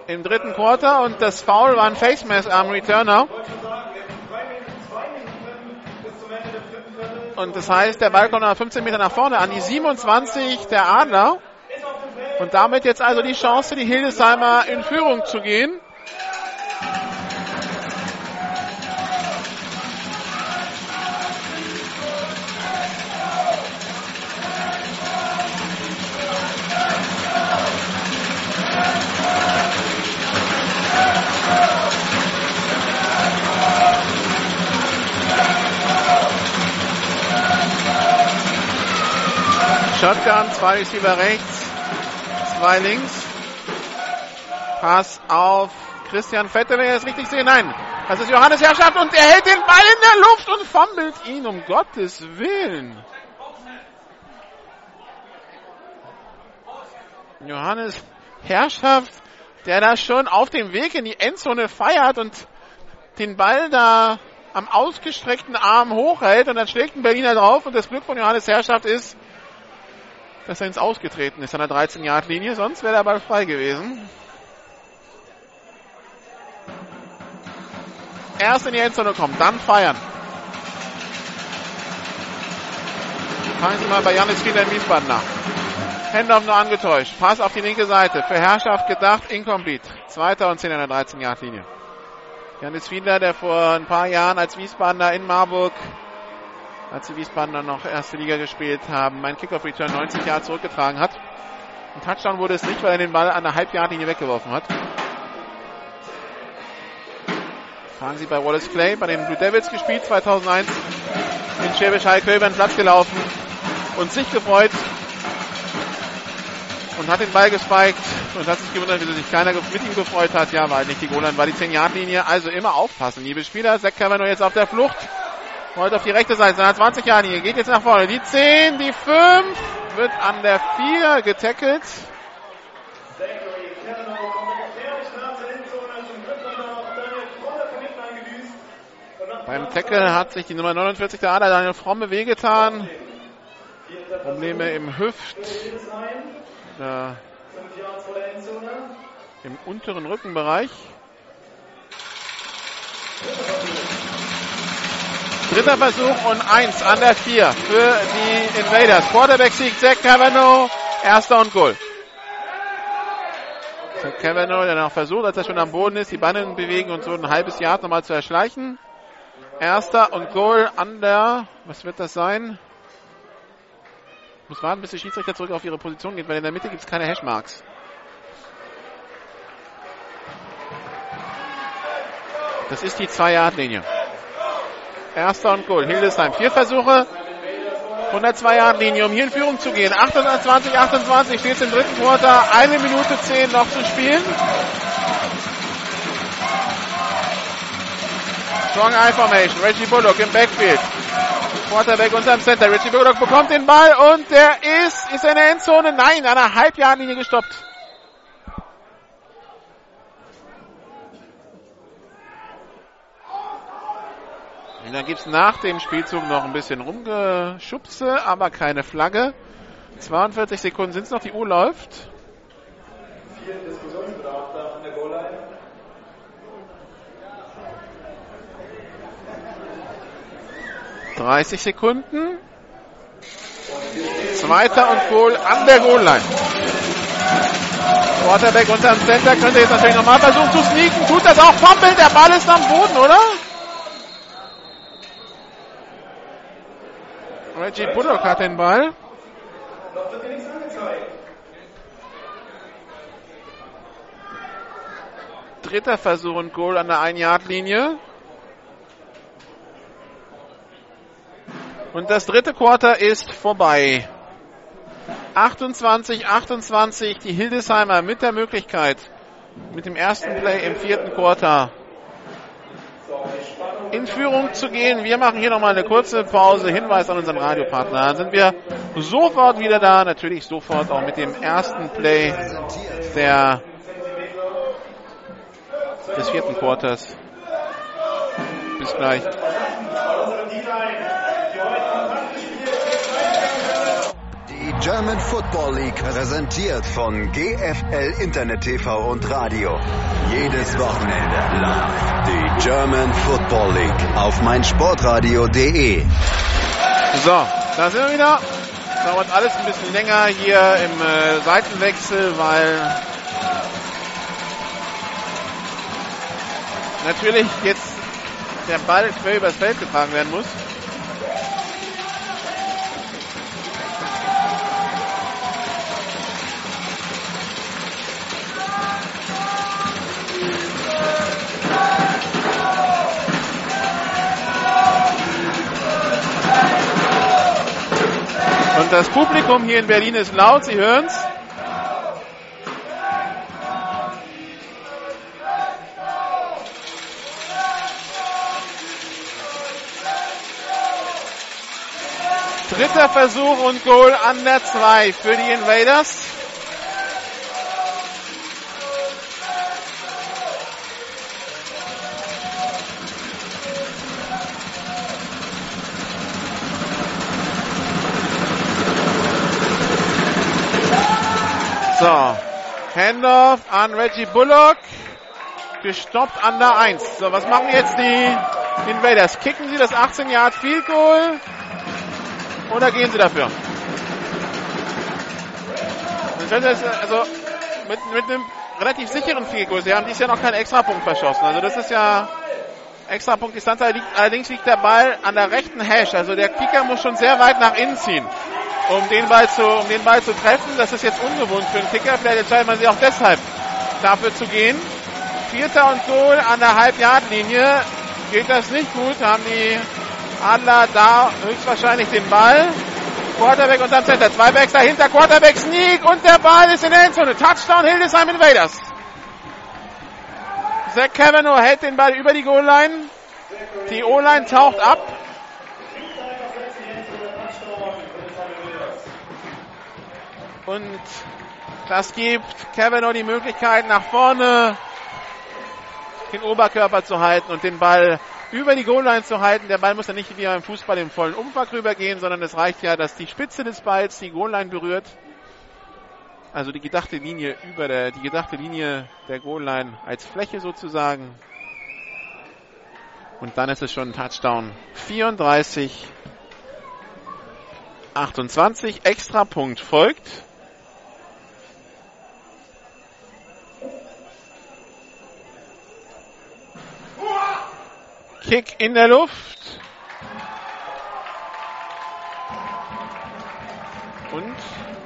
im dritten Quarter und das Foul war ein Face Mask am Returner. Und das heißt, der Ball kommt nach 15 Meter nach vorne an die 27 der Adler. Und damit jetzt also die Chance, die Hildesheimer in Führung zu gehen. Shotgun, zwei Receiver rechts, zwei links. Pass auf Christian Vettel, wenn ich das richtig sehe. Nein, das ist Johannes Herrschaft und er hält den Ball in der Luft und fummelt ihn, um Gottes Willen. Johannes Herrschaft, der da schon auf dem Weg in die Endzone feiert und den Ball da am ausgestreckten Arm hochhält und dann schlägt ein Berliner drauf und das Glück von Johannes Herrschaft ist, dass er ins Ausgetreten ist an der 13-Yard-Linie, sonst wäre der Ball frei gewesen. Erst in die Endzone kommen, dann feiern. Fangen Sie mal bei Janis Fiedler in Wiesbaden nach. Hendorf nur angetäuscht. Pass auf die linke Seite. Für Herrschaft gedacht, incomplete. Zweiter und 10 an der 13-Yard-Linie. Janis Fiedler, der vor ein paar Jahren als Wiesbadener in Marburg als die Wiesbadener noch erste Liga gespielt haben, mein Kickoff-Return 90 Jahre zurückgetragen hat. Ein Touchdown wurde es nicht, weil er den Ball an der Halbjahrlinie weggeworfen hat. Fragen Sie bei Wallace Clay, bei den Blue Devils gespielt, 2001 in Schwäbisch Hall über den Platz gelaufen und sich gefreut und hat den Ball gespiked und hat sich gewundert, wie sich keiner mit ihm gefreut hat. Ja, war halt nicht die Golan, war die 10-Yard-Linie. Also immer aufpassen, liebe Spieler. Zach Cavanaugh jetzt auf der Flucht. Heute auf die rechte Seite, seiner 20 Jahre Linie. Geht jetzt nach vorne. Die 10, die 5 wird an der 4 getackelt. Beim Tackle hat sich die Nummer 49 der Ader Daniel Fromme wehgetan. Probleme im Hüft. Äh, Im unteren Rückenbereich. Dritter Versuch und eins an der vier für die Invaders. Quarterback-Sieg Zach Cavanaugh. Erster und Goal. Zach Cavanaugh, der noch versucht, als er schon am Boden ist, die Beine bewegen und so ein halbes Jahr nochmal zu erschleichen. Erster und Goal an der, was wird das sein? Muss warten, bis die Schiedsrichter zurück auf ihre Position geht, weil in der Mitte gibt es keine Hashmarks. Das ist die 2-Yard-Linie. Erster und Goal. Hildesheim. Vier Versuche. von der 2-Yard-Linie, um hier in Führung zu gehen. 28, 28 steht im dritten Quarter. Eine Minute 10 noch zu spielen. Strong Eye Formation. Reggie Bullock im Backfield. Quarterback unterm Center. Reggie Bullock bekommt den Ball und der ist, ist in der Endzone? Nein, an der Halbjahrlinie gestoppt. Und dann gibt es nach dem Spielzug noch ein bisschen Rumgeschubse, aber keine Flagge. 42 Sekunden sind es noch, die Uhr läuft. Dreißig Sekunden. Zweiter und Goal an der Goal-Line. Quarterback unterm Center könnte jetzt natürlich nochmal versuchen zu sneaken. Tut das auch. Fumble, der Ball ist am Boden, oder? Reggie Bullock hat den Ball. Dritter Versuch und Goal an der 1-Yard-Linie. Und das dritte Quarter ist vorbei. 28, 28, die Hildesheimer mit der Möglichkeit, mit dem ersten Play im vierten Quarter in Führung zu gehen. Wir machen hier nochmal eine kurze Pause. Hinweis an unseren Radiopartner. Dann sind wir sofort wieder da. Natürlich sofort auch mit dem ersten Play der, des vierten Quarters. Bis gleich. Die German Football League präsentiert von GFL Internet TV und Radio. Jedes Wochenende live die German Football League auf meinsportradio.de. So, da sind wir wieder. Dauert alles ein bisschen länger hier im äh, Seitenwechsel, weil natürlich jetzt der Ball quer übers Feld getragen werden muss. Das Publikum hier in Berlin ist laut, Sie hören's. Dritter Versuch und Goal an der 2 für die Invaders. Handoff an Reggie Bullock. Gestoppt an der 1. So, was machen jetzt die Invaders? Kicken sie das 18 Yard Field Goal oder gehen sie dafür? Also mit, mit einem relativ sicheren Field Goal. Sie haben dies Jahr noch keinen Extrapunkt verschossen. Also das ist ja Extrapunkt Distanz. Allerdings liegt der Ball an der rechten Hash. Also der Kicker muss schon sehr weit nach innen ziehen um den Ball zu, um den Ball zu treffen. Das ist jetzt ungewohnt für einen Kicker. Vielleicht entscheidet man sich auch deshalb dafür zu gehen. Vierter und Goal an der Halbjahrlinie. Geht das nicht gut, haben die Adler da höchstwahrscheinlich den Ball. Quarterback unterm Center. Zwei Backs dahinter. Quarterback Sneak und der Ball ist in der Endzone. Touchdown Hildesheim Invaders. Zach Cavanaugh hält den Ball über die Goal-Line. Die O-Line taucht ab. Und das gibt Kavanaugh die Möglichkeit, nach vorne den Oberkörper zu halten und den Ball über die Goalline zu halten. Der Ball muss ja nicht wie beim Fußball im vollen Umfang rübergehen, sondern es reicht ja, dass die Spitze des Balls die Goalline berührt. Also die gedachte Linie über der, die gedachte Linie der Goalline als Fläche sozusagen. Und dann ist es schon ein Touchdown. 34, 28, extra Punkt folgt. Kick in der Luft. Und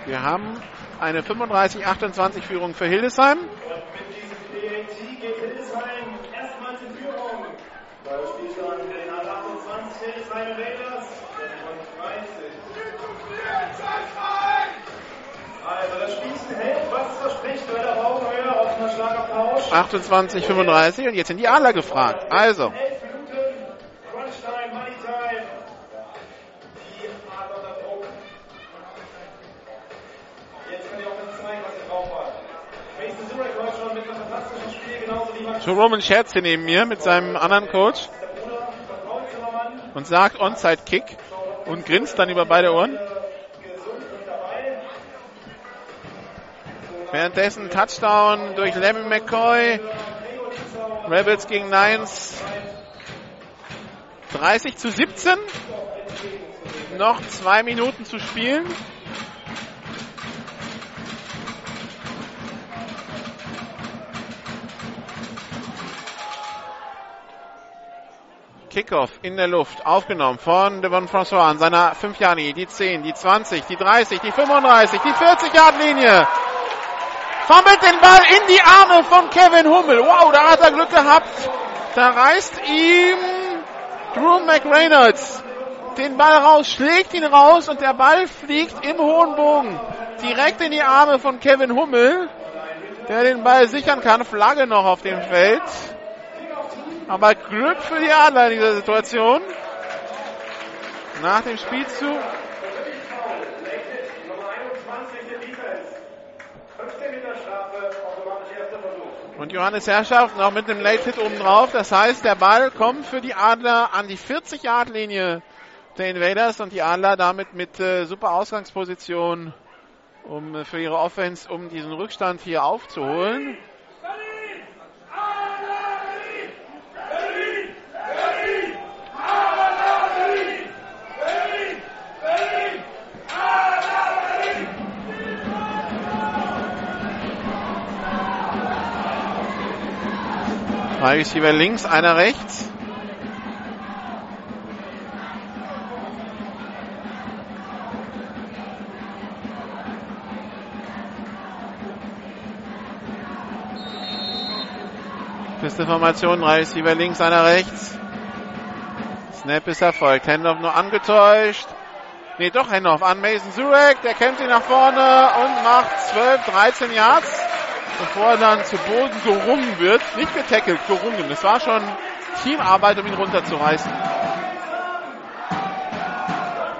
wir haben eine 35-28 Führung für Hildesheim. Und mit diesem PAT geht Hildesheim erstmals in Führung. Bei Spielstand in der 28 Transfer des Simon Raiders. Von 30. Also das Spielchen hält, was verspricht bei der Augenhöhe auf einer Schlagabtausch. 28, 35 und jetzt sind die Adler gefragt. Also, Jerome Scherz hier neben mir mit seinem anderen Coach und sagt Onside-Kick und grinst dann über beide Ohren. Währenddessen Touchdown durch Lemmy McCoy. Rebels gegen Lions. 30 zu 17. Noch zwei Minuten zu spielen. Kickoff in der Luft, aufgenommen von Devon François an seiner 5 Jahre die 10, die 20, die 30, die 35, die 40 Yard Linie. Fummelt den Ball in die Arme von Kevin Hummel. Wow, da hat er Glück gehabt. Da reißt ihm Drew McReynolds den Ball raus, schlägt ihn raus und der Ball fliegt im hohen Bogen direkt in die Arme von Kevin Hummel, der den Ball sichern kann. Flagge noch auf dem Feld. Aber Glück für die Adler in dieser Situation. Nach dem Spielzug Nummer 21 der Defense. 15 Meter Strafe, automatisch erster Versuch. Und Johannes Herrschaft noch mit einem Late-Hit oben drauf. Das heißt, der Ball kommt für die Adler an die 40-Yard-Linie der Invaders und die Adler damit mit äh, super Ausgangsposition um äh, für ihre Offense, um diesen Rückstand hier aufzuholen. Drei Receiver links, einer rechts. Feste Formation, drei Receiver links, einer rechts. Snap ist erfolgt. Handoff nur angetäuscht. Nee, doch Handoff an Mason Zurek. Der kämpft ihn nach vorne und macht 12, 13 Yards. Bevor er dann zu Boden gerungen wird. Nicht getackelt, gerungen. Es war schon Teamarbeit, um ihn runterzureißen.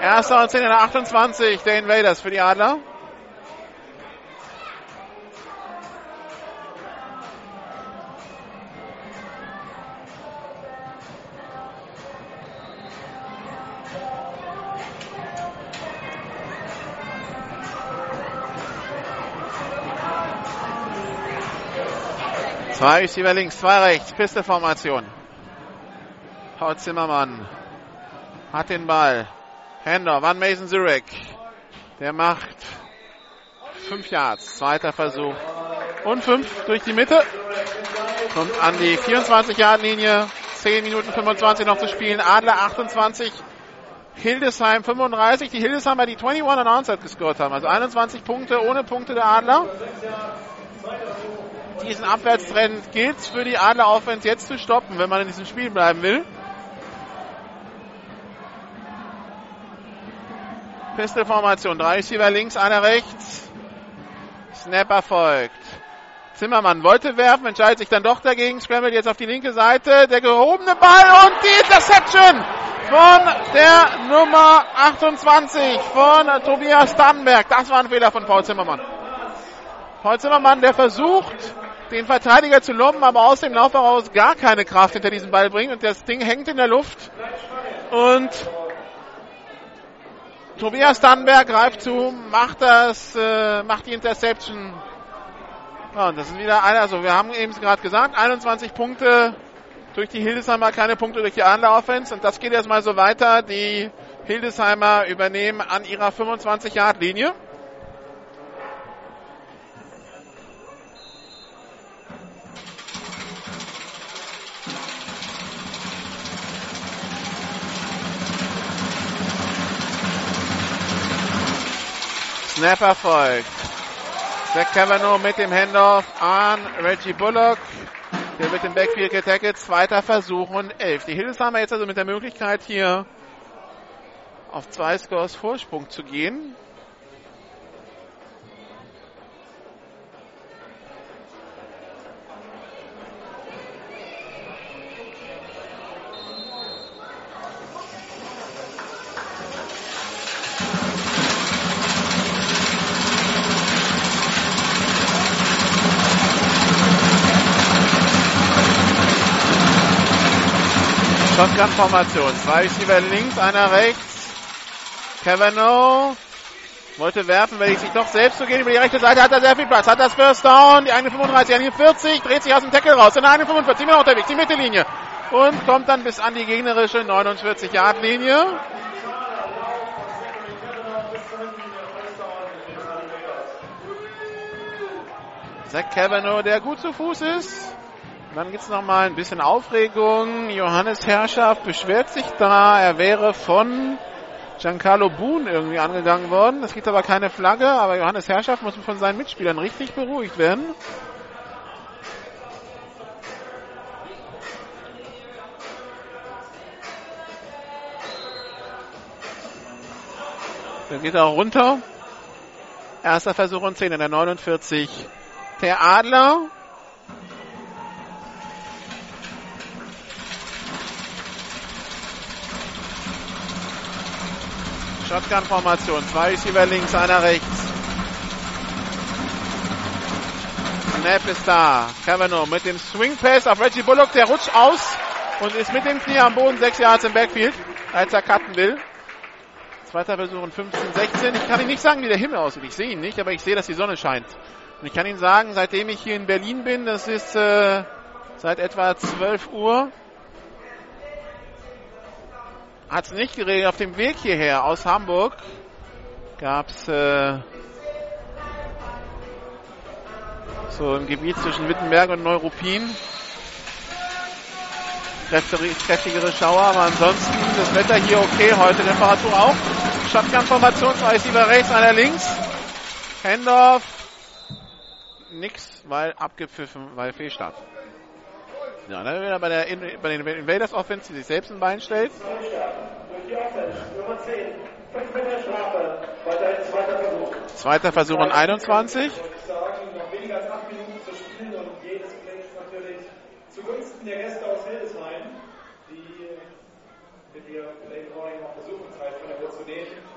Erster und 10 in der 28 der Invaders für die Adler. Zwei Receiver links, zwei rechts, Pisteformation. Paul Zimmermann hat den Ball. Händer, Van Mason Zurek. Der macht fünf Yards. Zweiter Versuch. Und fünf durch die Mitte. Kommt an die 24 Yard Linie. 10 Minuten 25 noch zu spielen. Adler 28. Hildesheim 35. Die Hildesheimer, die 21 an Onside gescored haben. Also 21 Punkte ohne Punkte der Adler. Diesen Abwärtstrend gilt es für die Adler Offense jetzt zu stoppen, wenn man in diesem Spiel bleiben will. Pistolformation. Drei Receiver links, einer rechts. Snap erfolgt. Zimmermann wollte werfen, entscheidet sich dann doch dagegen, scrambled jetzt auf die linke Seite. Der gehobene Ball und die Interception von der Nummer 28 von Tobias Dannenberg. Das war ein Fehler von Paul Zimmermann. Paul Zimmermann, der versucht, den Verteidiger zu lobben, aber aus dem Lauf heraus gar keine Kraft hinter diesem Ball bringt und das Ding hängt in der Luft. Und Tobias Dannenberg greift zu, macht das, äh, macht die Interception. Ja, und das ist wieder einer, also wir haben eben gerade gesagt, 21 Punkte durch die Hildesheimer, keine Punkte durch die Adler Offense und das geht erstmal so weiter. Die Hildesheimer übernehmen an ihrer 25 Snap erfolgt. Zach Cavanaugh mit dem Handoff an Reggie Bullock. Der wird im Backfield getackelt. Zweiter Versuch und elf. Die wir jetzt also mit der Möglichkeit hier auf zwei Scores Vorsprung zu gehen. Shotgun-Formation. Zwei Receiver links, einer rechts. Cavanaugh wollte werfen, will ich sich doch selbst zu gehen. Über die rechte Seite hat er sehr viel Platz. Hat das First Down. Die 1,35, die 40, dreht sich aus dem Tackle raus. In 1,45, immer unterwegs, die Mittellinie. Und kommt dann bis an die gegnerische 49-Yard-Linie. Zach Cavanaugh, der gut zu Fuß ist. Dann gibt es nochmal ein bisschen Aufregung. Johannes Herrschaft beschwert sich da. Er wäre von Giancarlo Boone irgendwie angegangen worden. Es gibt aber keine Flagge, aber Johannes Herrschaft muss von seinen Mitspielern richtig beruhigt werden. Dann geht er auch runter. Erster Versuch und 10 in der 49. Der Adler Shotgun-Formation. Zwei Receiver links, einer rechts. Snap ist da. Cavanaugh mit dem Swing Pass auf Reggie Bullock. Der rutscht aus und ist mit dem Knie am Boden. Sechs Yards im Backfield, als er cutten will. Zweiter Versuch und 15, 16. Ich kann Ihnen nicht sagen, wie der Himmel aussieht. Ich sehe ihn nicht, aber ich sehe, dass die Sonne scheint. Und ich kann Ihnen sagen, seitdem ich hier in Berlin bin, das ist äh, seit etwa 12 Uhr, hat es nicht geregnet. Auf dem Weg hierher aus Hamburg gab es äh, so im Gebiet zwischen Wittenberg und Neuruppin kräftigere Schauer, aber ansonsten das Wetter hier okay. Heute Temperatur auch. Shotgun-Formation, zwei Receiver rechts, einer links. Hendorf, nix, weil abgepfiffen, weil Fehlstart. Ja, dann wieder bei, der, bei den Invaders Offense, die sich selbst ein Bein stellt. Zweiter Versuch und 21. zugunsten der Gäste aus Hildesheim, die mit ihr Late Calling noch versuchen, Zeit von der Uhr zu nehmen.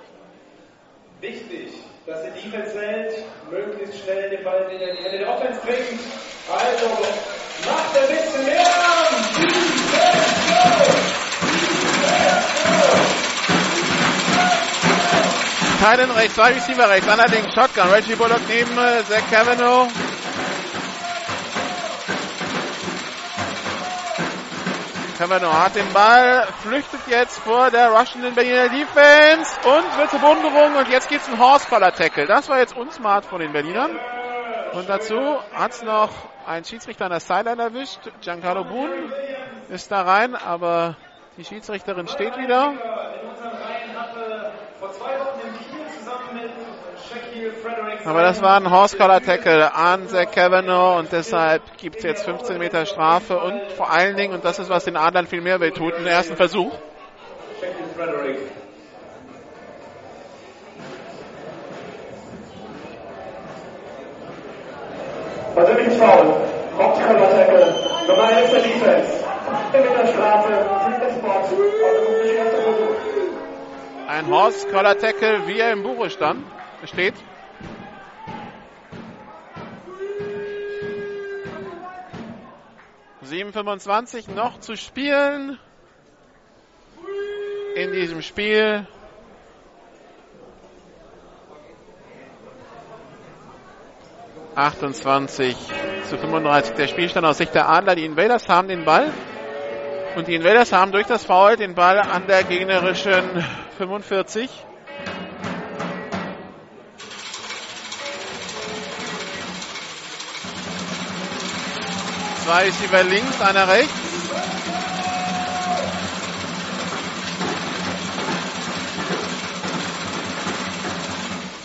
Wichtig, dass die Defense hält, möglichst schnell den Ball in die Hände der Offense bringt. Also macht ein bisschen Lärm! Teilen rechts, zwei Receiver rechts, allerdings Shotgun. Reggie Bullock neben äh, Zach Cavanaugh. Cavanaugh hat den Ball, flüchtet jetzt vor der rushenden Berliner Defense und wird zur Bunderung und jetzt gibt es einen Horse-Collar-Tackle. Das war jetzt unsmart von den Berlinern. Und dazu hat es noch ein Schiedsrichter an der Sideline erwischt. Giancarlo Boone ist da rein, aber die Schiedsrichterin steht wieder. Aber das war ein Horse-Collar-Tackle an Zach Cavanaugh und deshalb gibt es jetzt 15 Meter Strafe und vor allen Dingen, und das ist, was den Adlern viel mehr weh tut, einen ersten Versuch. Persönliches Foul. Horse-Collar-Tackle. Nummer 11 der Defense. 15 Meter Strafe. Ein Horse-Collar-Tackle, wie er im Buche stand, steht. 7,25 noch zu spielen in diesem Spiel. ...28 zu 35 der Spielstand aus Sicht der Adler. Die Invaders haben den Ball. Und die Invaders haben durch das Foul den Ball an der gegnerischen 45. Zwei Receiver links, einer rechts.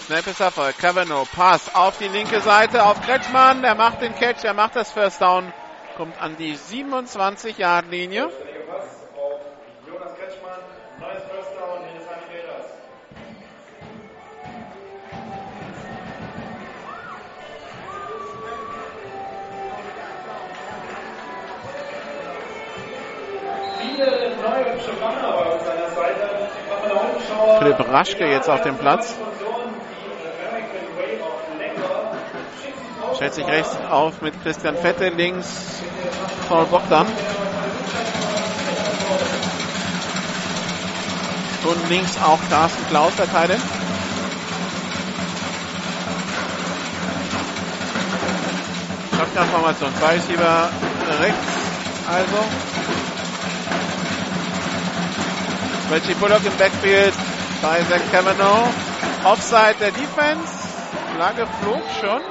Snap ist Erfolg. Cavanaugh, Pass auf die linke Seite, auf Kretschmann. Er macht den Catch, er macht das First Down kommt an die 27-Yard-Linie. Jonas Kretschmann, neues First Philipp Raschke jetzt auf dem Platz. Stellt sich rechts auf mit Christian Fette, links Paul Bogdan. Und links auch Carsten Klaus, der Teile. Shotgun-Formation. Zwei Receiver rechts, also. Reggie Bullock im Backfield bei Zach Cavanaugh. Offside der Defense. Flagge flog schon.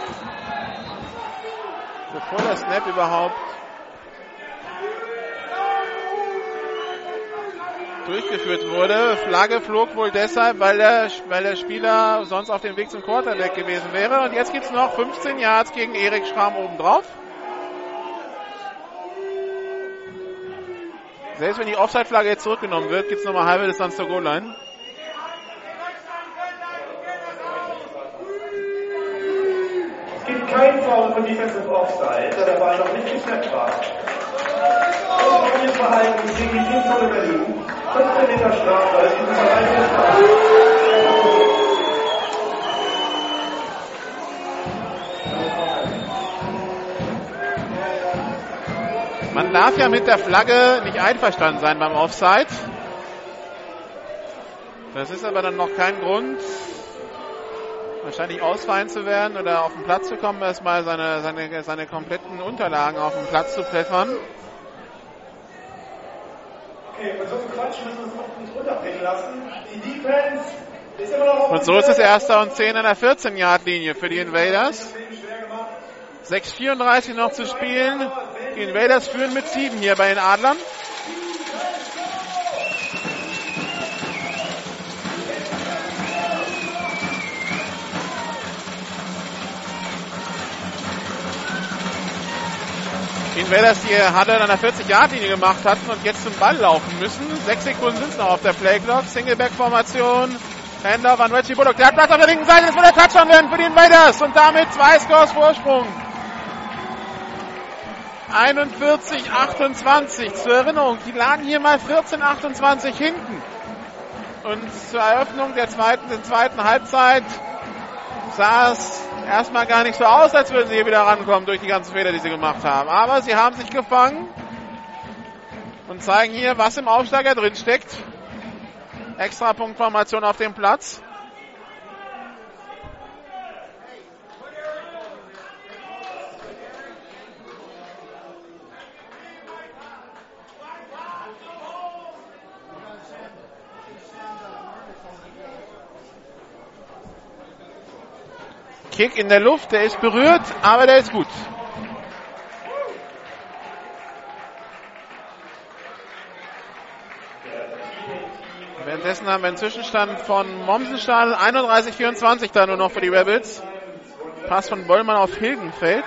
Bevor der Snap überhaupt durchgeführt wurde. Flagge flog wohl deshalb, weil der, weil der Spieler sonst auf dem Weg zum Quarterback gewesen wäre. Und jetzt gibt's noch 15 Yards gegen Erik Schramm obendrauf. Selbst wenn die Offside-Flagge jetzt zurückgenommen wird, gibt's noch mal halbe Distanz zur Goal-Line. Es gibt keinen Foul von Defensive Offside, da der Ball noch nicht geschnappt war. Außerordentliches Verhalten gegen die Teams von Berlin. 15 Meter Strafe, das ist ein Verhalten Man darf ja mit der Flagge nicht einverstanden sein beim Offside. Das ist aber dann noch kein Grund, wahrscheinlich ausfallen zu werden oder auf den Platz zu kommen, erstmal seine, seine, seine kompletten Unterlagen auf den Platz zu pfeffern. Okay, mit so viel Quatsch müssen wir uns auch nicht runterbringen lassen. Die Defense ist immer noch auf Und so ist es erster und 10 an der 14-Yard-Linie für die Invaders. 6,34 noch zu spielen. Die Invaders führen mit 7 hier bei den Adlern. Die Invaders, die Hadler an der 40-Yard-Linie gemacht hatten und jetzt zum Ball laufen müssen. Sechs Sekunden sind noch auf der Playclock. Singleback-Formation. Handoff an Reggie Bullock. Der hat Platz auf der linken Seite. Das wird der Touchdown werden für die Invaders. Und damit zwei Scores Vorsprung. 41, 28. Zur Erinnerung, die lagen hier mal 14, 28 hinten. Und zur Eröffnung der zweiten, der zweiten Halbzeit sah es erstmal gar nicht so aus, als würden sie hier wieder rankommen durch die ganzen Fehler, die sie gemacht haben. Aber sie haben sich gefangen und zeigen hier, was im Aufsteiger drin steckt. Extrapunktformation auf dem Platz. Kick in der Luft, der ist berührt, aber der ist gut. Währenddessen haben wir einen Zwischenstand von Mommsenstahl 31-24 da nur noch für die Rebels. Pass von Bollmann auf Hilgenfeld.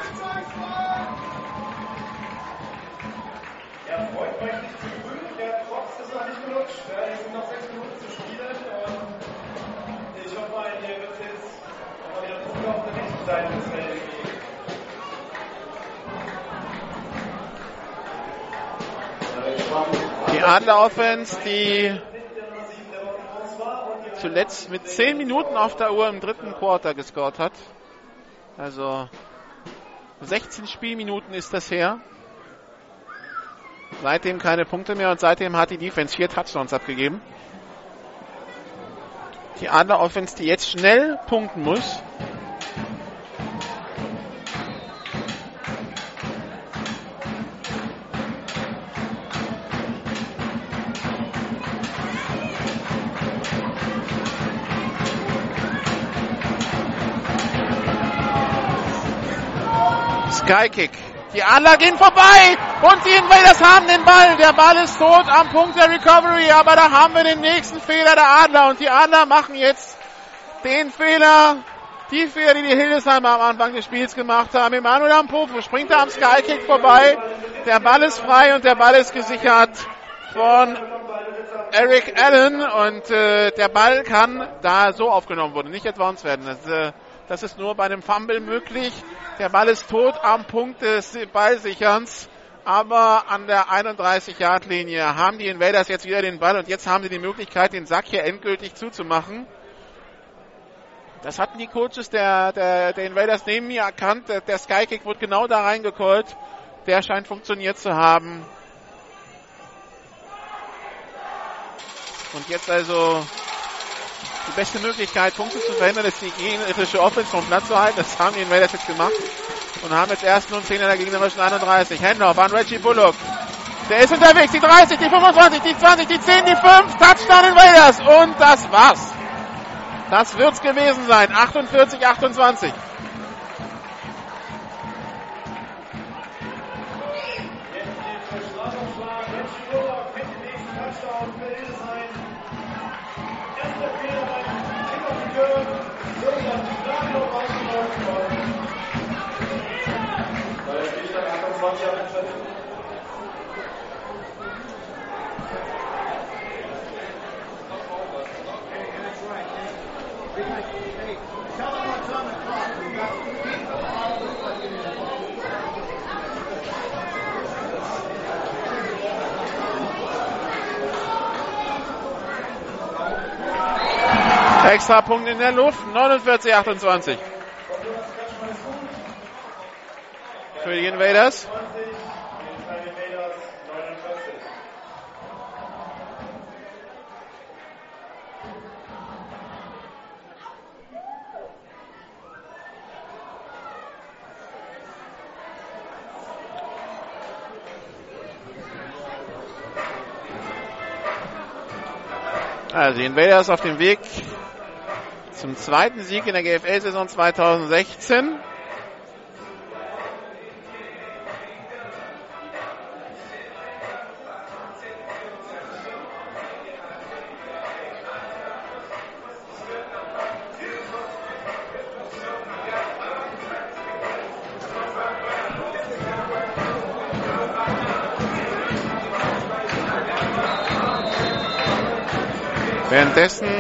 Die Adler Offense, die zuletzt mit 10 Minuten auf der Uhr im dritten Quarter gescored hat. Also 16 Spielminuten ist das her. Seitdem keine Punkte mehr und seitdem hat die Defense vier Touchdowns abgegeben. Die Adler Offense, die jetzt schnell punkten muss. Skykick. Die Adler gehen vorbei und die Invaders haben den Ball. Der Ball ist tot am Punkt der Recovery, aber da haben wir den nächsten Fehler der Adler und die Adler machen jetzt den Fehler, Die Fehler, die die Hildesheimer am Anfang des Spiels gemacht haben. Emanuel Ampofu springt da am Skykick vorbei. Der Ball ist frei und der Ball ist gesichert von Eric Allen und äh, der Ball kann da so aufgenommen werden, nicht advanced werden. Das, äh, das ist nur bei einem Fumble möglich. Der Ball ist tot am Punkt des Ballsicherns. Aber an der 31-Yard-Linie haben die Invaders jetzt wieder den Ball und jetzt haben sie die Möglichkeit, den Sack hier endgültig zuzumachen. Das hatten die Coaches der, der, der Invaders neben mir erkannt. Der, der Skykick wird genau da reingekollt. Der scheint funktioniert zu haben. Und jetzt also die beste Möglichkeit, Punkte zu verhindern, ist die gegnerische Offense vom Platz zu halten. Das haben die Invaders jetzt gemacht und haben jetzt erst nun 10 in der gegnerischen 31. Handoff an Reggie Bullock. Der ist unterwegs, die 30, die 25, die 20, die 10, die 5, Touchdown Invaders und das war's. Das wird's gewesen sein, 48, 28. Extra Punkt in der Luft, 49, 28. Für die Invaders. Also die Invaders auf dem Weg zum zweiten Sieg in der GFL-Saison 2016. Währenddessen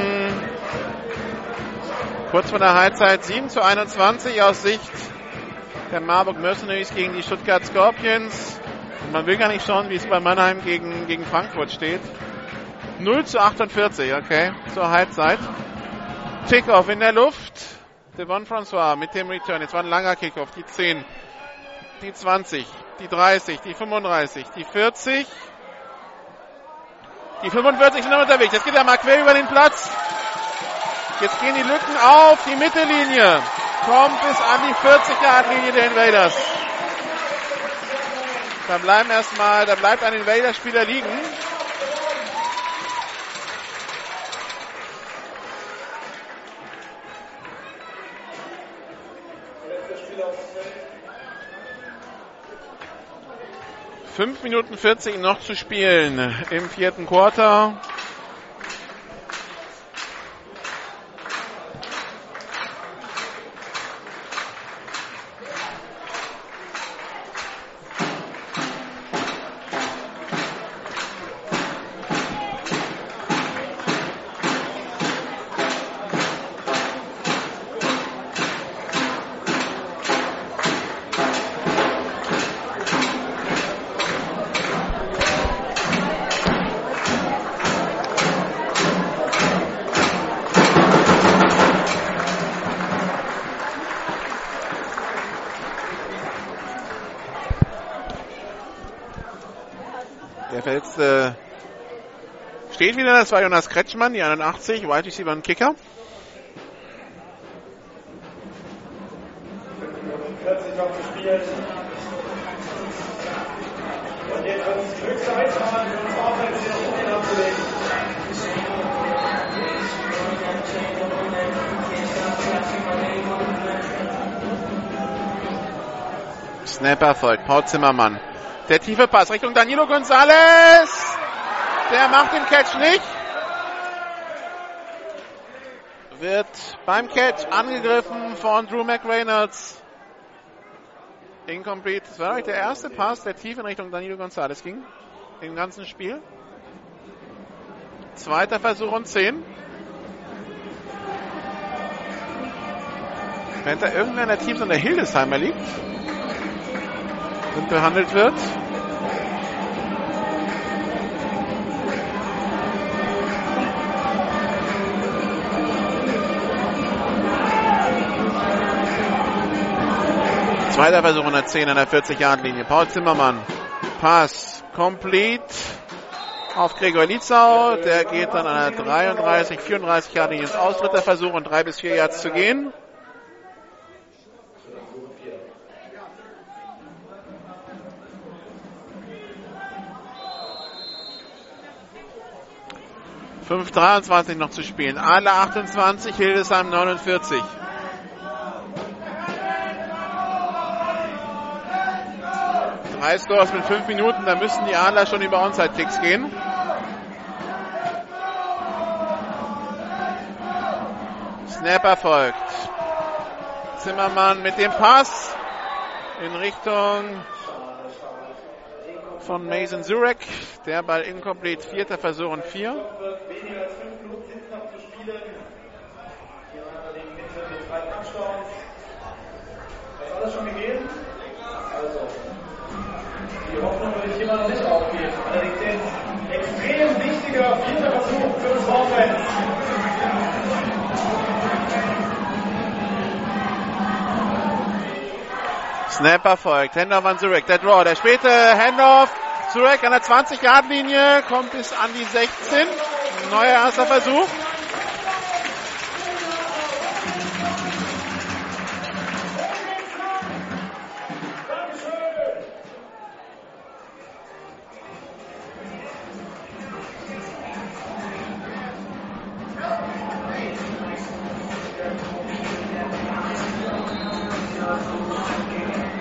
kurz vor der Halbzeit 7 zu 21 aus Sicht der Marburg Mercenaries gegen die Stuttgart Scorpions. Und man will gar nicht schauen, wie es bei Mannheim gegen, gegen Frankfurt steht. 0 zu 48, okay, zur Halbzeit. Kickoff in der Luft. Devon François mit dem Return. Jetzt war ein langer Kickoff. Die 10, die 20, die 30, die 35, die 40. Die 45 sind noch unterwegs. Jetzt geht er mal quer über den Platz. Jetzt gehen die Lücken auf die Mittellinie. Kommt bis an die 40-Yard-Linie der Invaders. Da bleiben erstmal, da bleibt ein Invaders-Spieler liegen. Fünf Minuten 40 noch zu spielen im vierten Quarter. Wieder, das war Jonas Kretschmann, die 81, Wide Receiver und Kicker. Snap erfolgt, Paul Zimmermann. Der tiefe Pass Richtung Danilo Gonzalez. Der macht den Catch nicht. wird beim Catch angegriffen von Drew McReynolds. Incomplete. Das war eigentlich der erste Pass, der tief in Richtung Danilo Gonzalez ging. Im ganzen Spiel. Zweiter Versuch und 10. Wenn da irgendeiner Teams an der Hildesheimer liegt und behandelt wird. Zweiter Versuch 110 an der 40-Yard-Linie. Paul Zimmermann. Pass complete auf Gregor Lietzau. Der geht dann an der 33, 34 Yard-Linie ins Aus. Dritter Versuch und drei bis vier Yards zu gehen. Fünf 23 noch zu spielen. Adler 28, Hildesheim 49. Drei Scores mit fünf Minuten, da müssten die Adler schon über Onside-Kicks gehen. Snap erfolgt. Zimmermann mit dem Pass in Richtung von Mason Zurek. Der Ball incomplete. Vierter Versuch und vier. Weniger als fünf die Hoffnung will ich immer noch nicht aufgeben. Allerdings ein extrem wichtiger vierter Versuch für uns Offense. Snap erfolgt. Handoff an Zurek. Der Draw. Der späte Handoff. Zurek an der 20-Yard-Linie. Kommt bis an die 16. Neuer erster Versuch.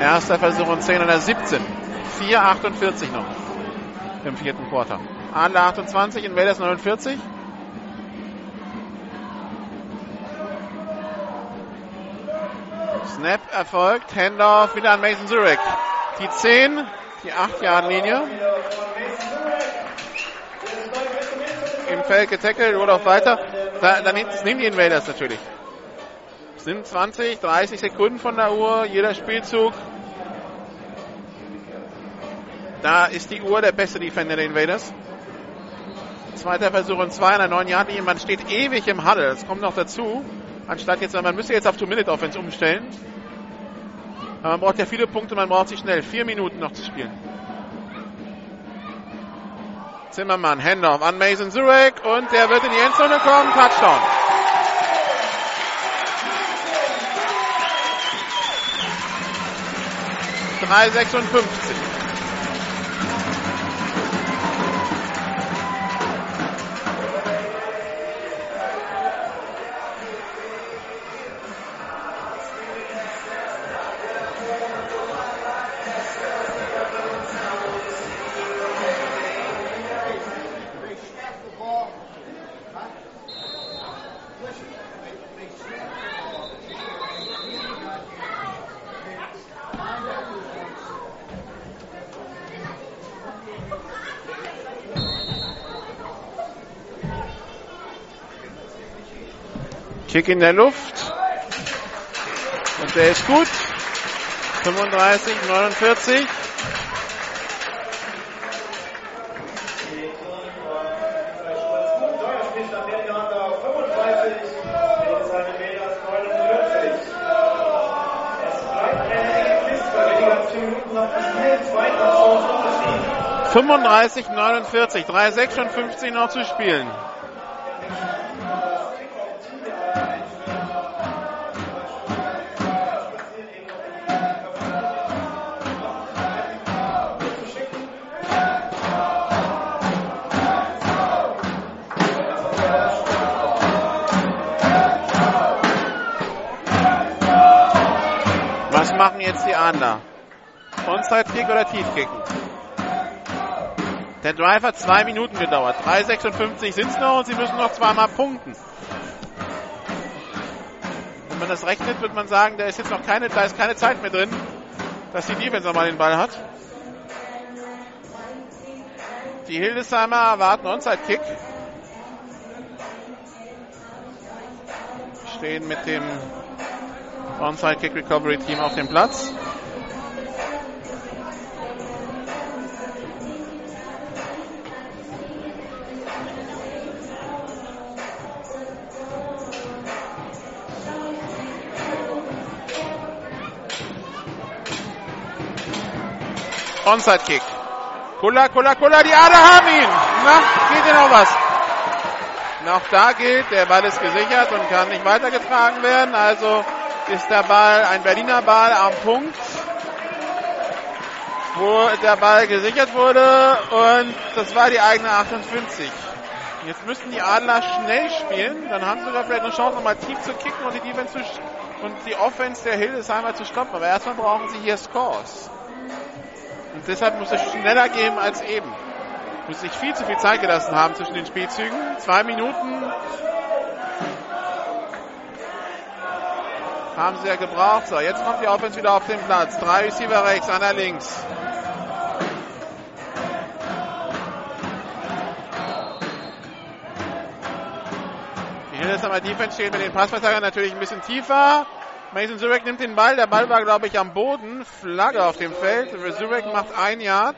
Erster Versuch und 10 an der 17. 4,48 noch im vierten Quarter. Adler 28, Invaders 49. Snap erfolgt. Handoff wieder an Mason Zurek. Die 10, die 8-Yard-Linie. Im Feld getackelt auch weiter. Da, dann nehmen die Invaders natürlich. Sind 20, 30 Sekunden von der Uhr. Jeder Spielzug da ist die Uhr der beste Defender der Invaders. Zweiter Versuch und zwei an der neuen Yard Man steht ewig im Huddle. Das kommt noch dazu. Anstatt jetzt, man müsste jetzt auf Two-Minute-Offense umstellen. Aber man braucht ja viele Punkte, man braucht sie schnell. Vier Minuten noch zu spielen. Zimmermann, Handoff an Mason Zurek und der wird in die Endzone kommen. Touchdown. 3,56. Kick in der Luft. Und der ist gut. 35, 49. Fünfunddreißig, 49, 3,56 noch zu spielen. Jetzt die Adler? Onside-Kick oder Tiefkicken? Der Drive hat zwei Minuten gedauert. 3,56 sind es noch und sie müssen noch zweimal punkten. Wenn man das rechnet, wird man sagen, da ist jetzt noch keine, da ist keine Zeit mehr drin, dass die Defense nochmal den Ball hat. Die Hildesheimer erwarten Onside-Kick. Stehen mit dem Onside-Kick-Recovery-Team auf dem Platz. Onside-Kick. Kulla, Kulla, Kulla, die Ader haben ihn. Na, geht hier noch was? Noch da gilt, der Ball ist gesichert und kann nicht weitergetragen werden. Also ist der Ball ein Berliner Ball am Punkt, wo der Ball gesichert wurde und das war die eigene 58. Jetzt müssten die Adler schnell spielen, dann haben sie da vielleicht eine Chance, nochmal tief zu kicken und die Defense zu und die Offense der Hildesheimer zu stoppen. Aber erstmal brauchen sie hier Scores. Und deshalb muss es schneller gehen als eben. Muss sich viel zu viel Zeit gelassen haben zwischen den Spielzügen. Zwei Minuten haben sie ja gebraucht. So, jetzt kommt die Offense wieder auf den Platz. Drei Receiver rechts, einer links. Die Hildesheimer Defense steht mit den Passverteidigern natürlich ein bisschen tiefer. Mason Zurek nimmt den Ball. Der Ball war, glaube ich, am Boden. Flagge auf dem Feld. Zurek macht ein Yard.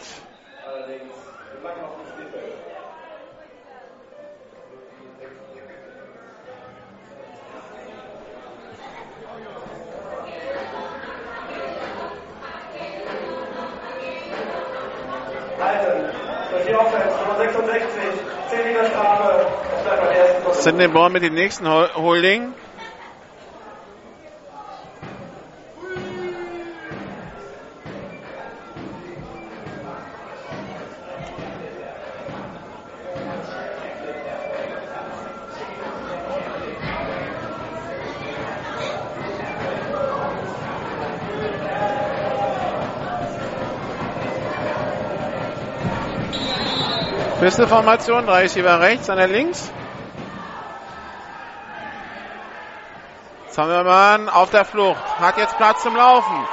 Sidney Bourne mit dem nächsten Holding. Pisteformation, drei Receiver rechts, einer links. Zimmermann auf der Flucht, hat jetzt Platz zum Laufen.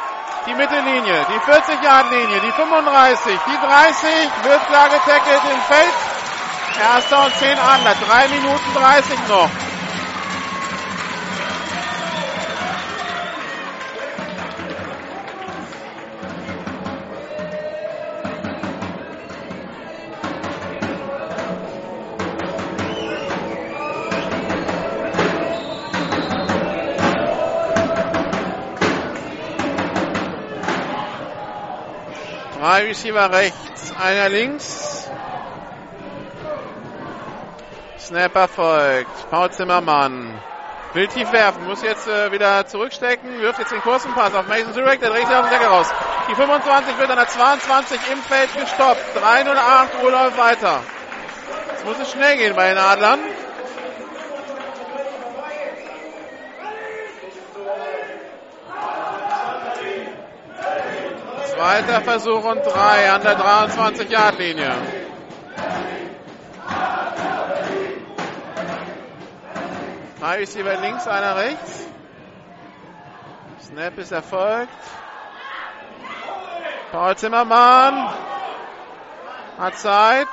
Die Mittellinie, die 40-Yard-Linie, die 35, die 30, wird klar getackelt im Feld. Erster und 10 Adler, 3 Minuten 30 noch. Drei Receiver rechts, einer links. Snapper folgt. Paul Zimmermann. Will tief werfen, muss jetzt äh, wieder zurückstecken, wirft jetzt den kurzen Pass auf Mason Zurek, der dreht sich auf den Deckel raus. Die 25 wird an der 22 im Feld gestoppt. 308, Uhr läuft weiter. Jetzt muss es schnell gehen bei den Adlern. Zweiter Versuch und drei an der 23-Yard-Linie. Drei Receiver links, einer rechts. Snap ist erfolgt. Paul Zimmermann hat Zeit.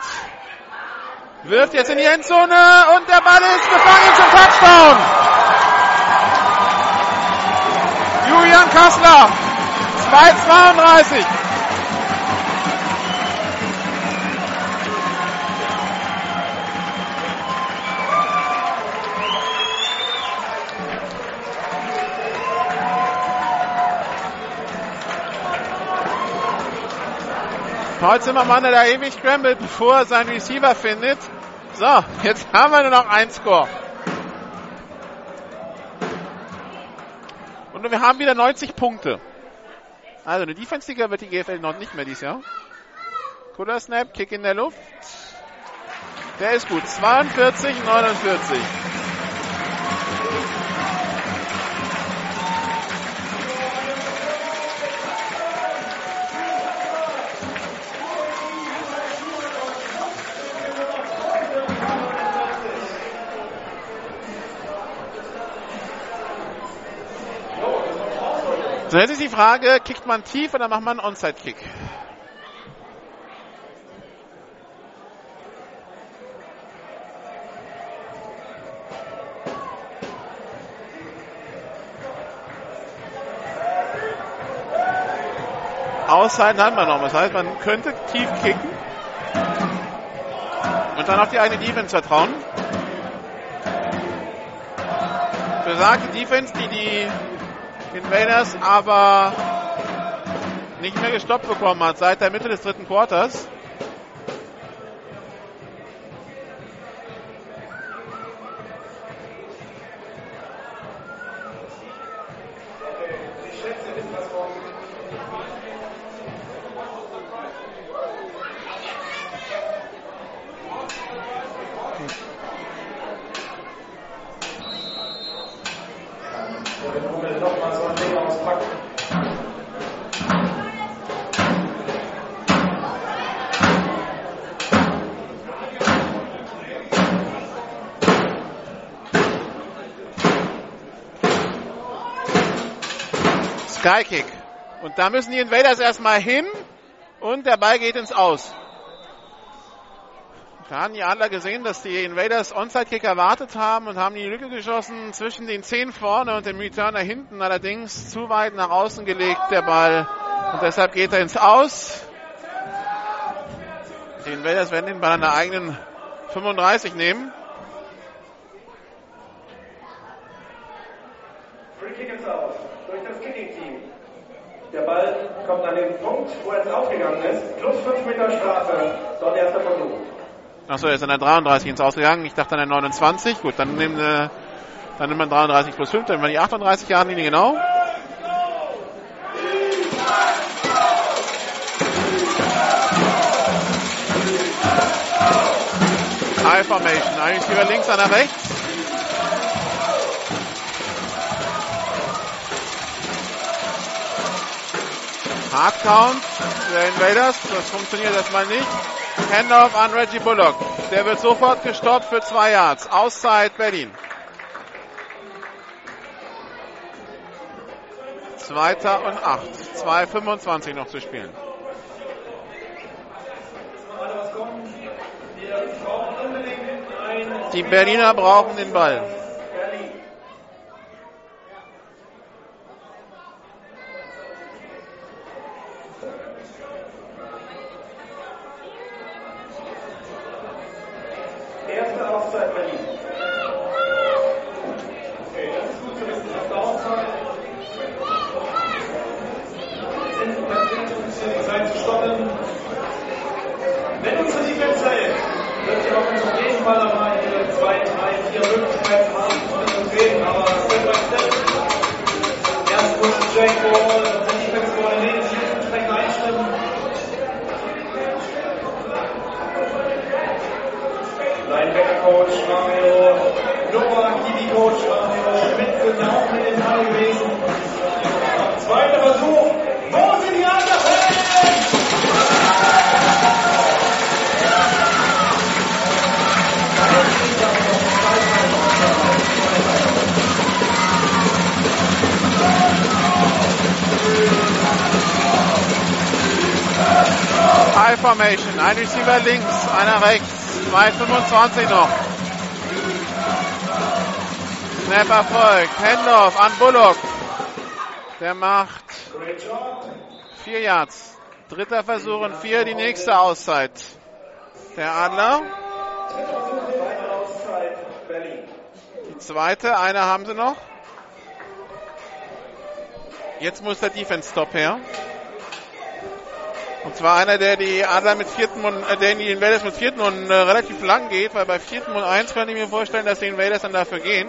Wirft jetzt in die Endzone und der Ball ist gefangen zum Touchdown. Julian Kassler 2,32. Paul Zimmermann, der da ewig scrambled, bevor er seinen Receiver findet. So, jetzt haben wir nur noch ein Score. Und wir haben wieder 90 Punkte. Also eine Defense-Liga wird die GFL noch nicht mehr dieses Jahr. Cooler Snap, Kick in der Luft. Der ist gut. 42, 49. So, jetzt ist die Frage, kickt man tief oder macht man einen Onside-Kick? Auszeiten hat man noch. Das heißt, man könnte tief kicken und dann auf die eigene Defense vertrauen. Besagte Defense, die die Invaders aber nicht mehr gestoppt bekommen hat seit der Mitte des dritten Quarters. Skykick. Und da müssen die Invaders erstmal hin und der Ball geht ins Aus. Da haben die Adler gesehen, dass die Invaders Onside-Kick erwartet haben und haben die Lücke geschossen zwischen den 10 vorne und dem Returner hinten. Allerdings zu weit nach außen gelegt, der Ball. Und deshalb geht er ins Aus. Die Invaders werden den Ball an der eigenen 35 nehmen. Free Kick ins Aus. Durch das Kicking-Team. Der Ball kommt an den Punkt, wo er jetzt aufgegangen ist. Plus 5 Meter Strafe. Dort erster Versuch. Achso, er ist an der 33 ins Ausgegangen. Ich dachte an der 29. Gut, dann nehmen wir, dann nimmt man 33 plus 5, dann nehmen wir die 38 Jahre Linie genau. High Formation. Eigentlich über links, einer rechts. Hard Count der Invaders. Das funktioniert erstmal nicht. Handoff an Reggie Bullock. Der wird sofort gestoppt für zwei Yards. Auszeit Berlin. Zweiter und acht. 2,25 noch zu spielen. Die Berliner brauchen den Ball. Erste High Formation. Ein Receiver links, einer rechts. 2,25 noch. Snap erfolgt. Handoff an Bullock. Der macht vier Yards. Dritter Versuch und vier, die nächste Auszeit. Der Adler. Die zweite, eine haben sie noch. Jetzt muss der Defense-Stop her. Und zwar einer, der die Adler mit vierten und, äh, der in die Invaders mit vierten und äh, relativ lang geht, weil bei vierten und eins kann ich mir vorstellen, dass die Invaders dann dafür gehen.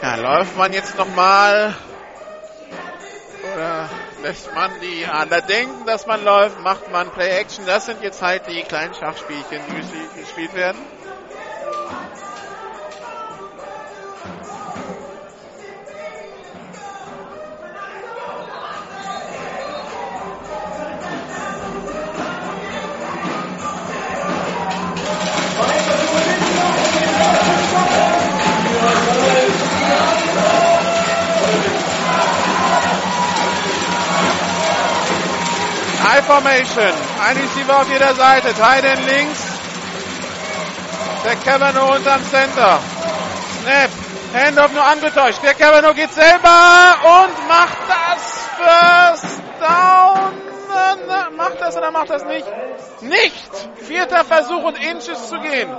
Ja, läuft man jetzt nochmal oder lässt man die Adler denken, dass man läuft, macht man Play-Action. Das sind jetzt halt die kleinen Schachspielchen, die gespielt werden. Formation. Ein Receiver auf jeder Seite. Titan links. Der Cavano unterm Center. Snap. Handoff nur angetäuscht. Der Cavano geht selber und macht das First Down. Macht das oder macht das nicht? Nicht! Vierter Versuch und Inches zu gehen.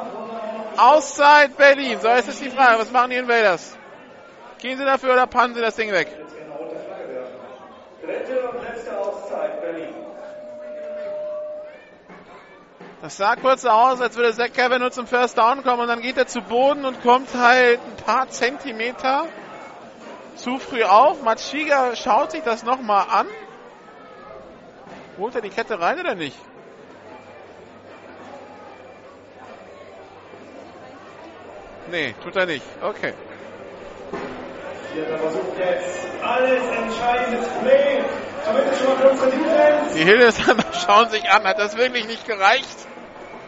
Auszeit Berlin. So, ist die Frage. Was machen die Invaders? Gehen sie dafür oder pannen sie das Ding weg? Dritte und letzte Auszeit Berlin. Das sah kurz aus, als würde Zach Kevin nur zum First Down kommen und dann geht er zu Boden und kommt halt ein paar Zentimeter zu früh auf. Machiga schaut sich das nochmal an. Holt er die Kette rein oder nicht? Nee, tut er nicht. Okay. Die Hildesheimer schauen sich an. Hat das wirklich nicht gereicht?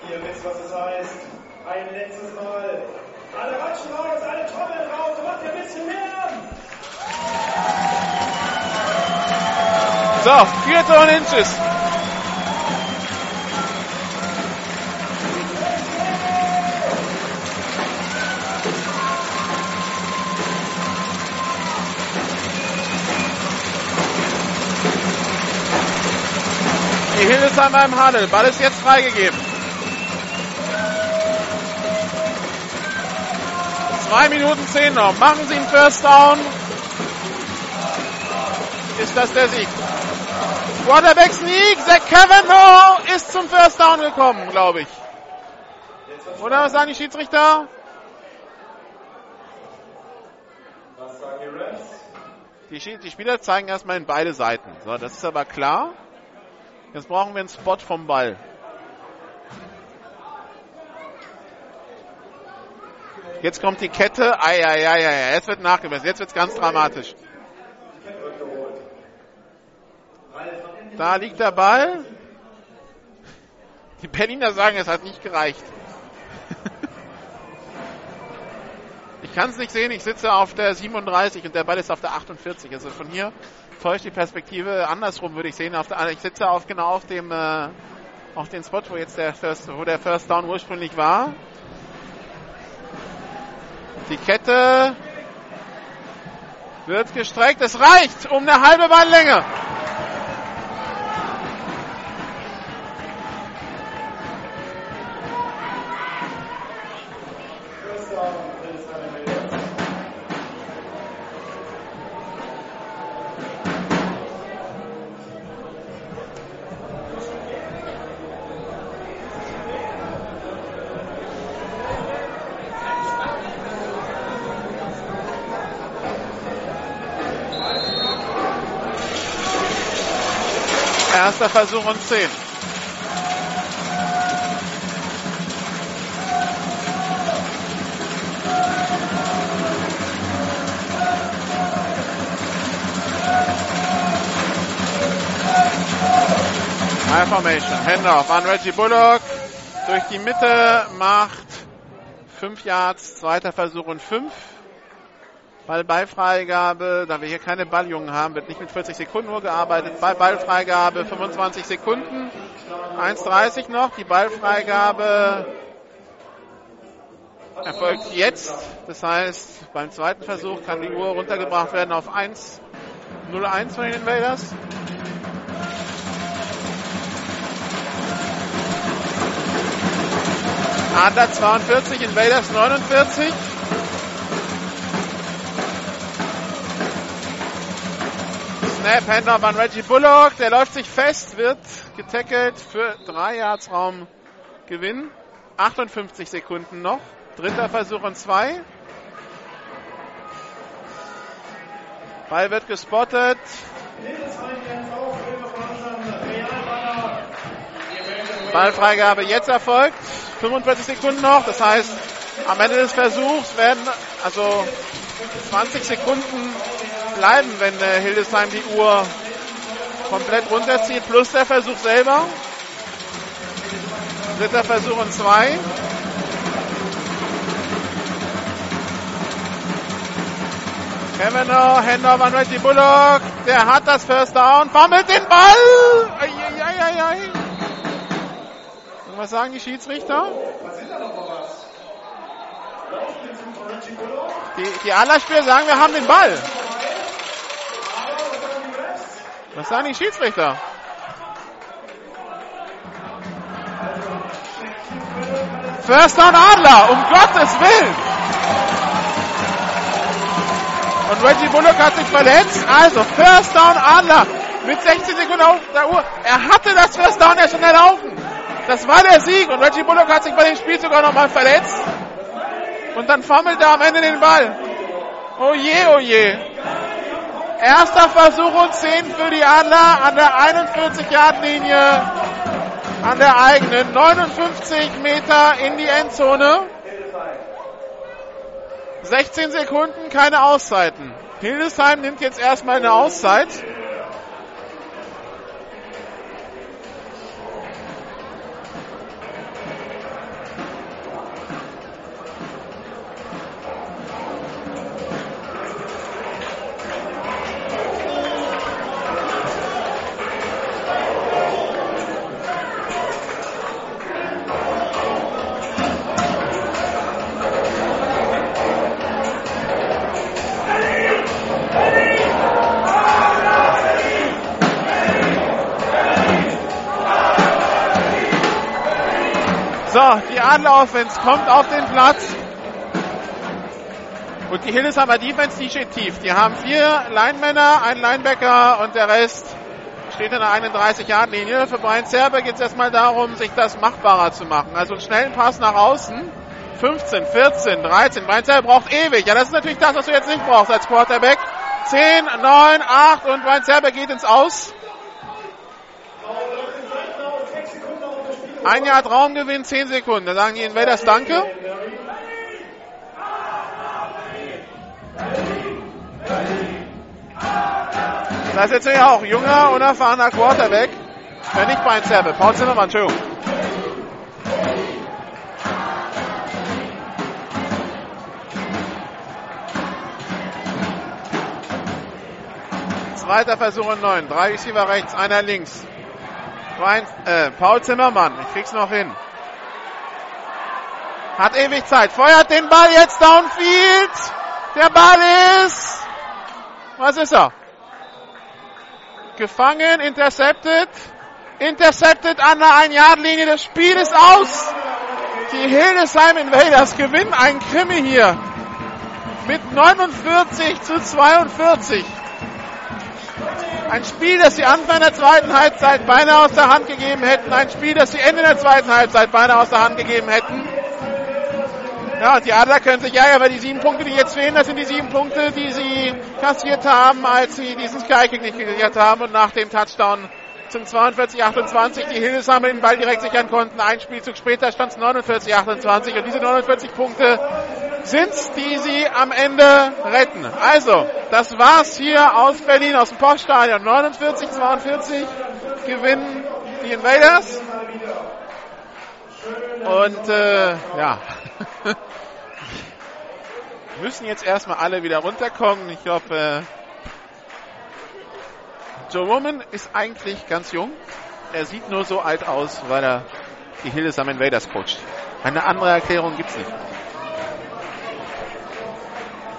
Ihr wisst, was es heißt. Ein letztes Mal. Alle ratschen raus, alle trommeln raus. Macht ihr ein bisschen mehr. So, vierte und Inches. Die Hildesheimer im Handel. Ball ist jetzt freigegeben. Zwei Minuten zehn noch. Machen Sie einen First Down. Ist das der Sieg? Quarterback Sneak. Zach Cavanaugh ist zum First Down gekommen, glaube ich. Oder was sagen die Schiedsrichter? Die Spieler zeigen erstmal in beide Seiten. So, das ist aber klar. Jetzt brauchen wir einen Spot vom Ball. Jetzt kommt die Kette. Ei, ei, ei, ei, ei. Jetzt wird nachgemessen. Jetzt wird es ganz dramatisch. Da liegt der Ball. Die Berliner sagen, es hat nicht gereicht. Ich kann es nicht sehen, ich sitze auf der 37 und der Ball ist auf der 48. Also von hier täuscht die Perspektive andersrum, würde ich sehen. Der, ich sitze auf genau auf dem äh, auf den Spot, wo jetzt der First, wo der First Down ursprünglich war. Die Kette wird gestreckt. Es reicht um eine halbe Balllänge. First down, Erster Versuch und 10. High Formation. Handoff an Reggie Bullock. Durch die Mitte macht 5 Yards. Zweiter Versuch und 5. Ballbeifreigabe, da wir hier keine Balljungen haben, wird nicht mit 40 Sekunden nur gearbeitet. Ball Ballfreigabe 25 Sekunden. 1,30 noch. Die Ballfreigabe erfolgt jetzt. Das heißt, beim zweiten Versuch kann die Uhr runtergebracht werden auf 1,01 von den Invaders. Adler 42, Invaders 49. Snap, Handoff an Reggie Bullock. Der läuft sich fest, wird getackelt für 3 Yards Raum Gewinn. 58 Sekunden noch. Dritter Versuch und 2. Ball wird gespottet. Ballfreigabe jetzt erfolgt. 45 Sekunden noch. Das heißt, am Ende des Versuchs werden also 20 Sekunden bleiben, wenn äh, Hildesheim die Uhr komplett runterzieht, plus der Versuch selber. Dritter Versuch und zwei. Handoff an Reggie Bullock. Der hat das First Down, fummelt den Ball. Eieieiei. Was sagen die Schiedsrichter? Die, die Adlerspieler sagen, wir haben den Ball. Was sagen die Schiedsrichter? First down Adler, um Gottes Willen. Und Reggie Bullock hat sich verletzt. Also First down Adler mit 16 Sekunden auf der Uhr. Er hatte das First down ja schon erlaufen. Das war der Sieg und Reggie Bullock hat sich bei dem Spiel sogar nochmal verletzt. Und dann fummelt er am Ende den Ball. Oh je, oh je. Erster Versuch und 10 für die Adler an der 41-Yard-Linie. An der eigenen 59 Meter in die Endzone. 16 Sekunden, keine Auszeiten. Hildesheim nimmt jetzt erstmal eine Auszeit. So, die Adler Offense kommt auf den Platz. Und die Hildesheimer Defense, die steht tief. Die haben vier Linemänner, einen Linebacker und der Rest steht in der 31-Yard-Linie. Für Brian Zerbe geht es erstmal darum, sich das machbarer zu machen. Also einen schnellen Pass nach außen. 15, 14, 13. Brian Zerbe braucht ewig. Ja, das ist natürlich das, was du jetzt nicht brauchst als Quarterback. 10, 9, 8 und Brian Zerbe geht ins Aus. Ein Jahr Traumgewinn, 10 Sekunden. Da sagen die Invaders Danke. Das ist jetzt ja auch junger, unerfahrener Quarterback. Wenn nicht bei Zerbe. Paul Zimmermann, Entschuldigung. Zweiter Versuch und neun. Drei Receiver rechts, einer links. Brian, äh, Paul Zimmermann, ich krieg's noch hin. Hat ewig Zeit. Feuert den Ball jetzt downfield. Der Ball ist. Was ist er? Gefangen, intercepted. Intercepted an der 1-Yard-Linie. Das Spiel ist aus. Die Hildesheim Invaders gewinnen ein Krimi hier. Mit 49 zu 42. Ein Spiel, das sie Anfang der zweiten Halbzeit beinahe aus der Hand gegeben hätten. Ein Spiel, das sie Ende der zweiten Halbzeit beinahe aus der Hand gegeben hätten. Ja, die Adler können sich ärgern, weil die sieben Punkte, die jetzt fehlen, das sind die sieben Punkte, die sie kassiert haben, als sie diesen Sky-Kick nicht kassiert haben und nach dem Touchdown zum 42-28 die Hildesheimer den Ball direkt sichern konnten. Ein Spielzug später stand es 49-28 und diese 49 Punkte sind die sie am Ende retten. Also, das war's hier aus Berlin, aus dem Poststadion. 49-42 gewinnen die Invaders. Und äh, ja, müssen jetzt erstmal alle wieder runterkommen. Ich glaube, äh, Joe Roman ist eigentlich ganz jung. Er sieht nur so alt aus, weil er die Hildesheim Invaders coacht. Eine andere Erklärung gibt's nicht.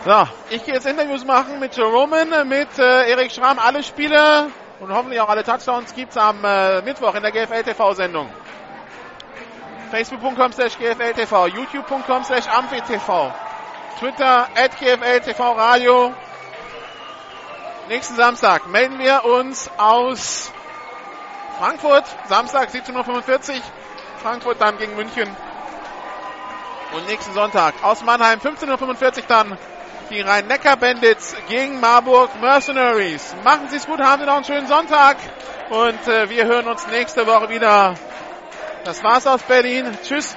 So, ich gehe jetzt Interviews machen mit Joe Roman, mit äh, Erik Schramm. Alle Spiele und hoffentlich auch alle Touchdowns gibt's am äh, Mittwoch in der GFL TV Sendung. Facebook.com slash GFL TV, YouTube.com slash AmphiTV, Twitter at GFL TV Radio. Nächsten Samstag melden wir uns aus Frankfurt, Samstag 17.45 Uhr, Frankfurt dann gegen München. Und nächsten Sonntag aus Mannheim 15.45 Uhr dann die Rhein-Neckar-Bandits gegen Marburg Mercenaries. Machen Sie es gut, haben Sie noch einen schönen Sonntag und äh, wir hören uns nächste Woche wieder. Das war's aus Berlin. Tschüss.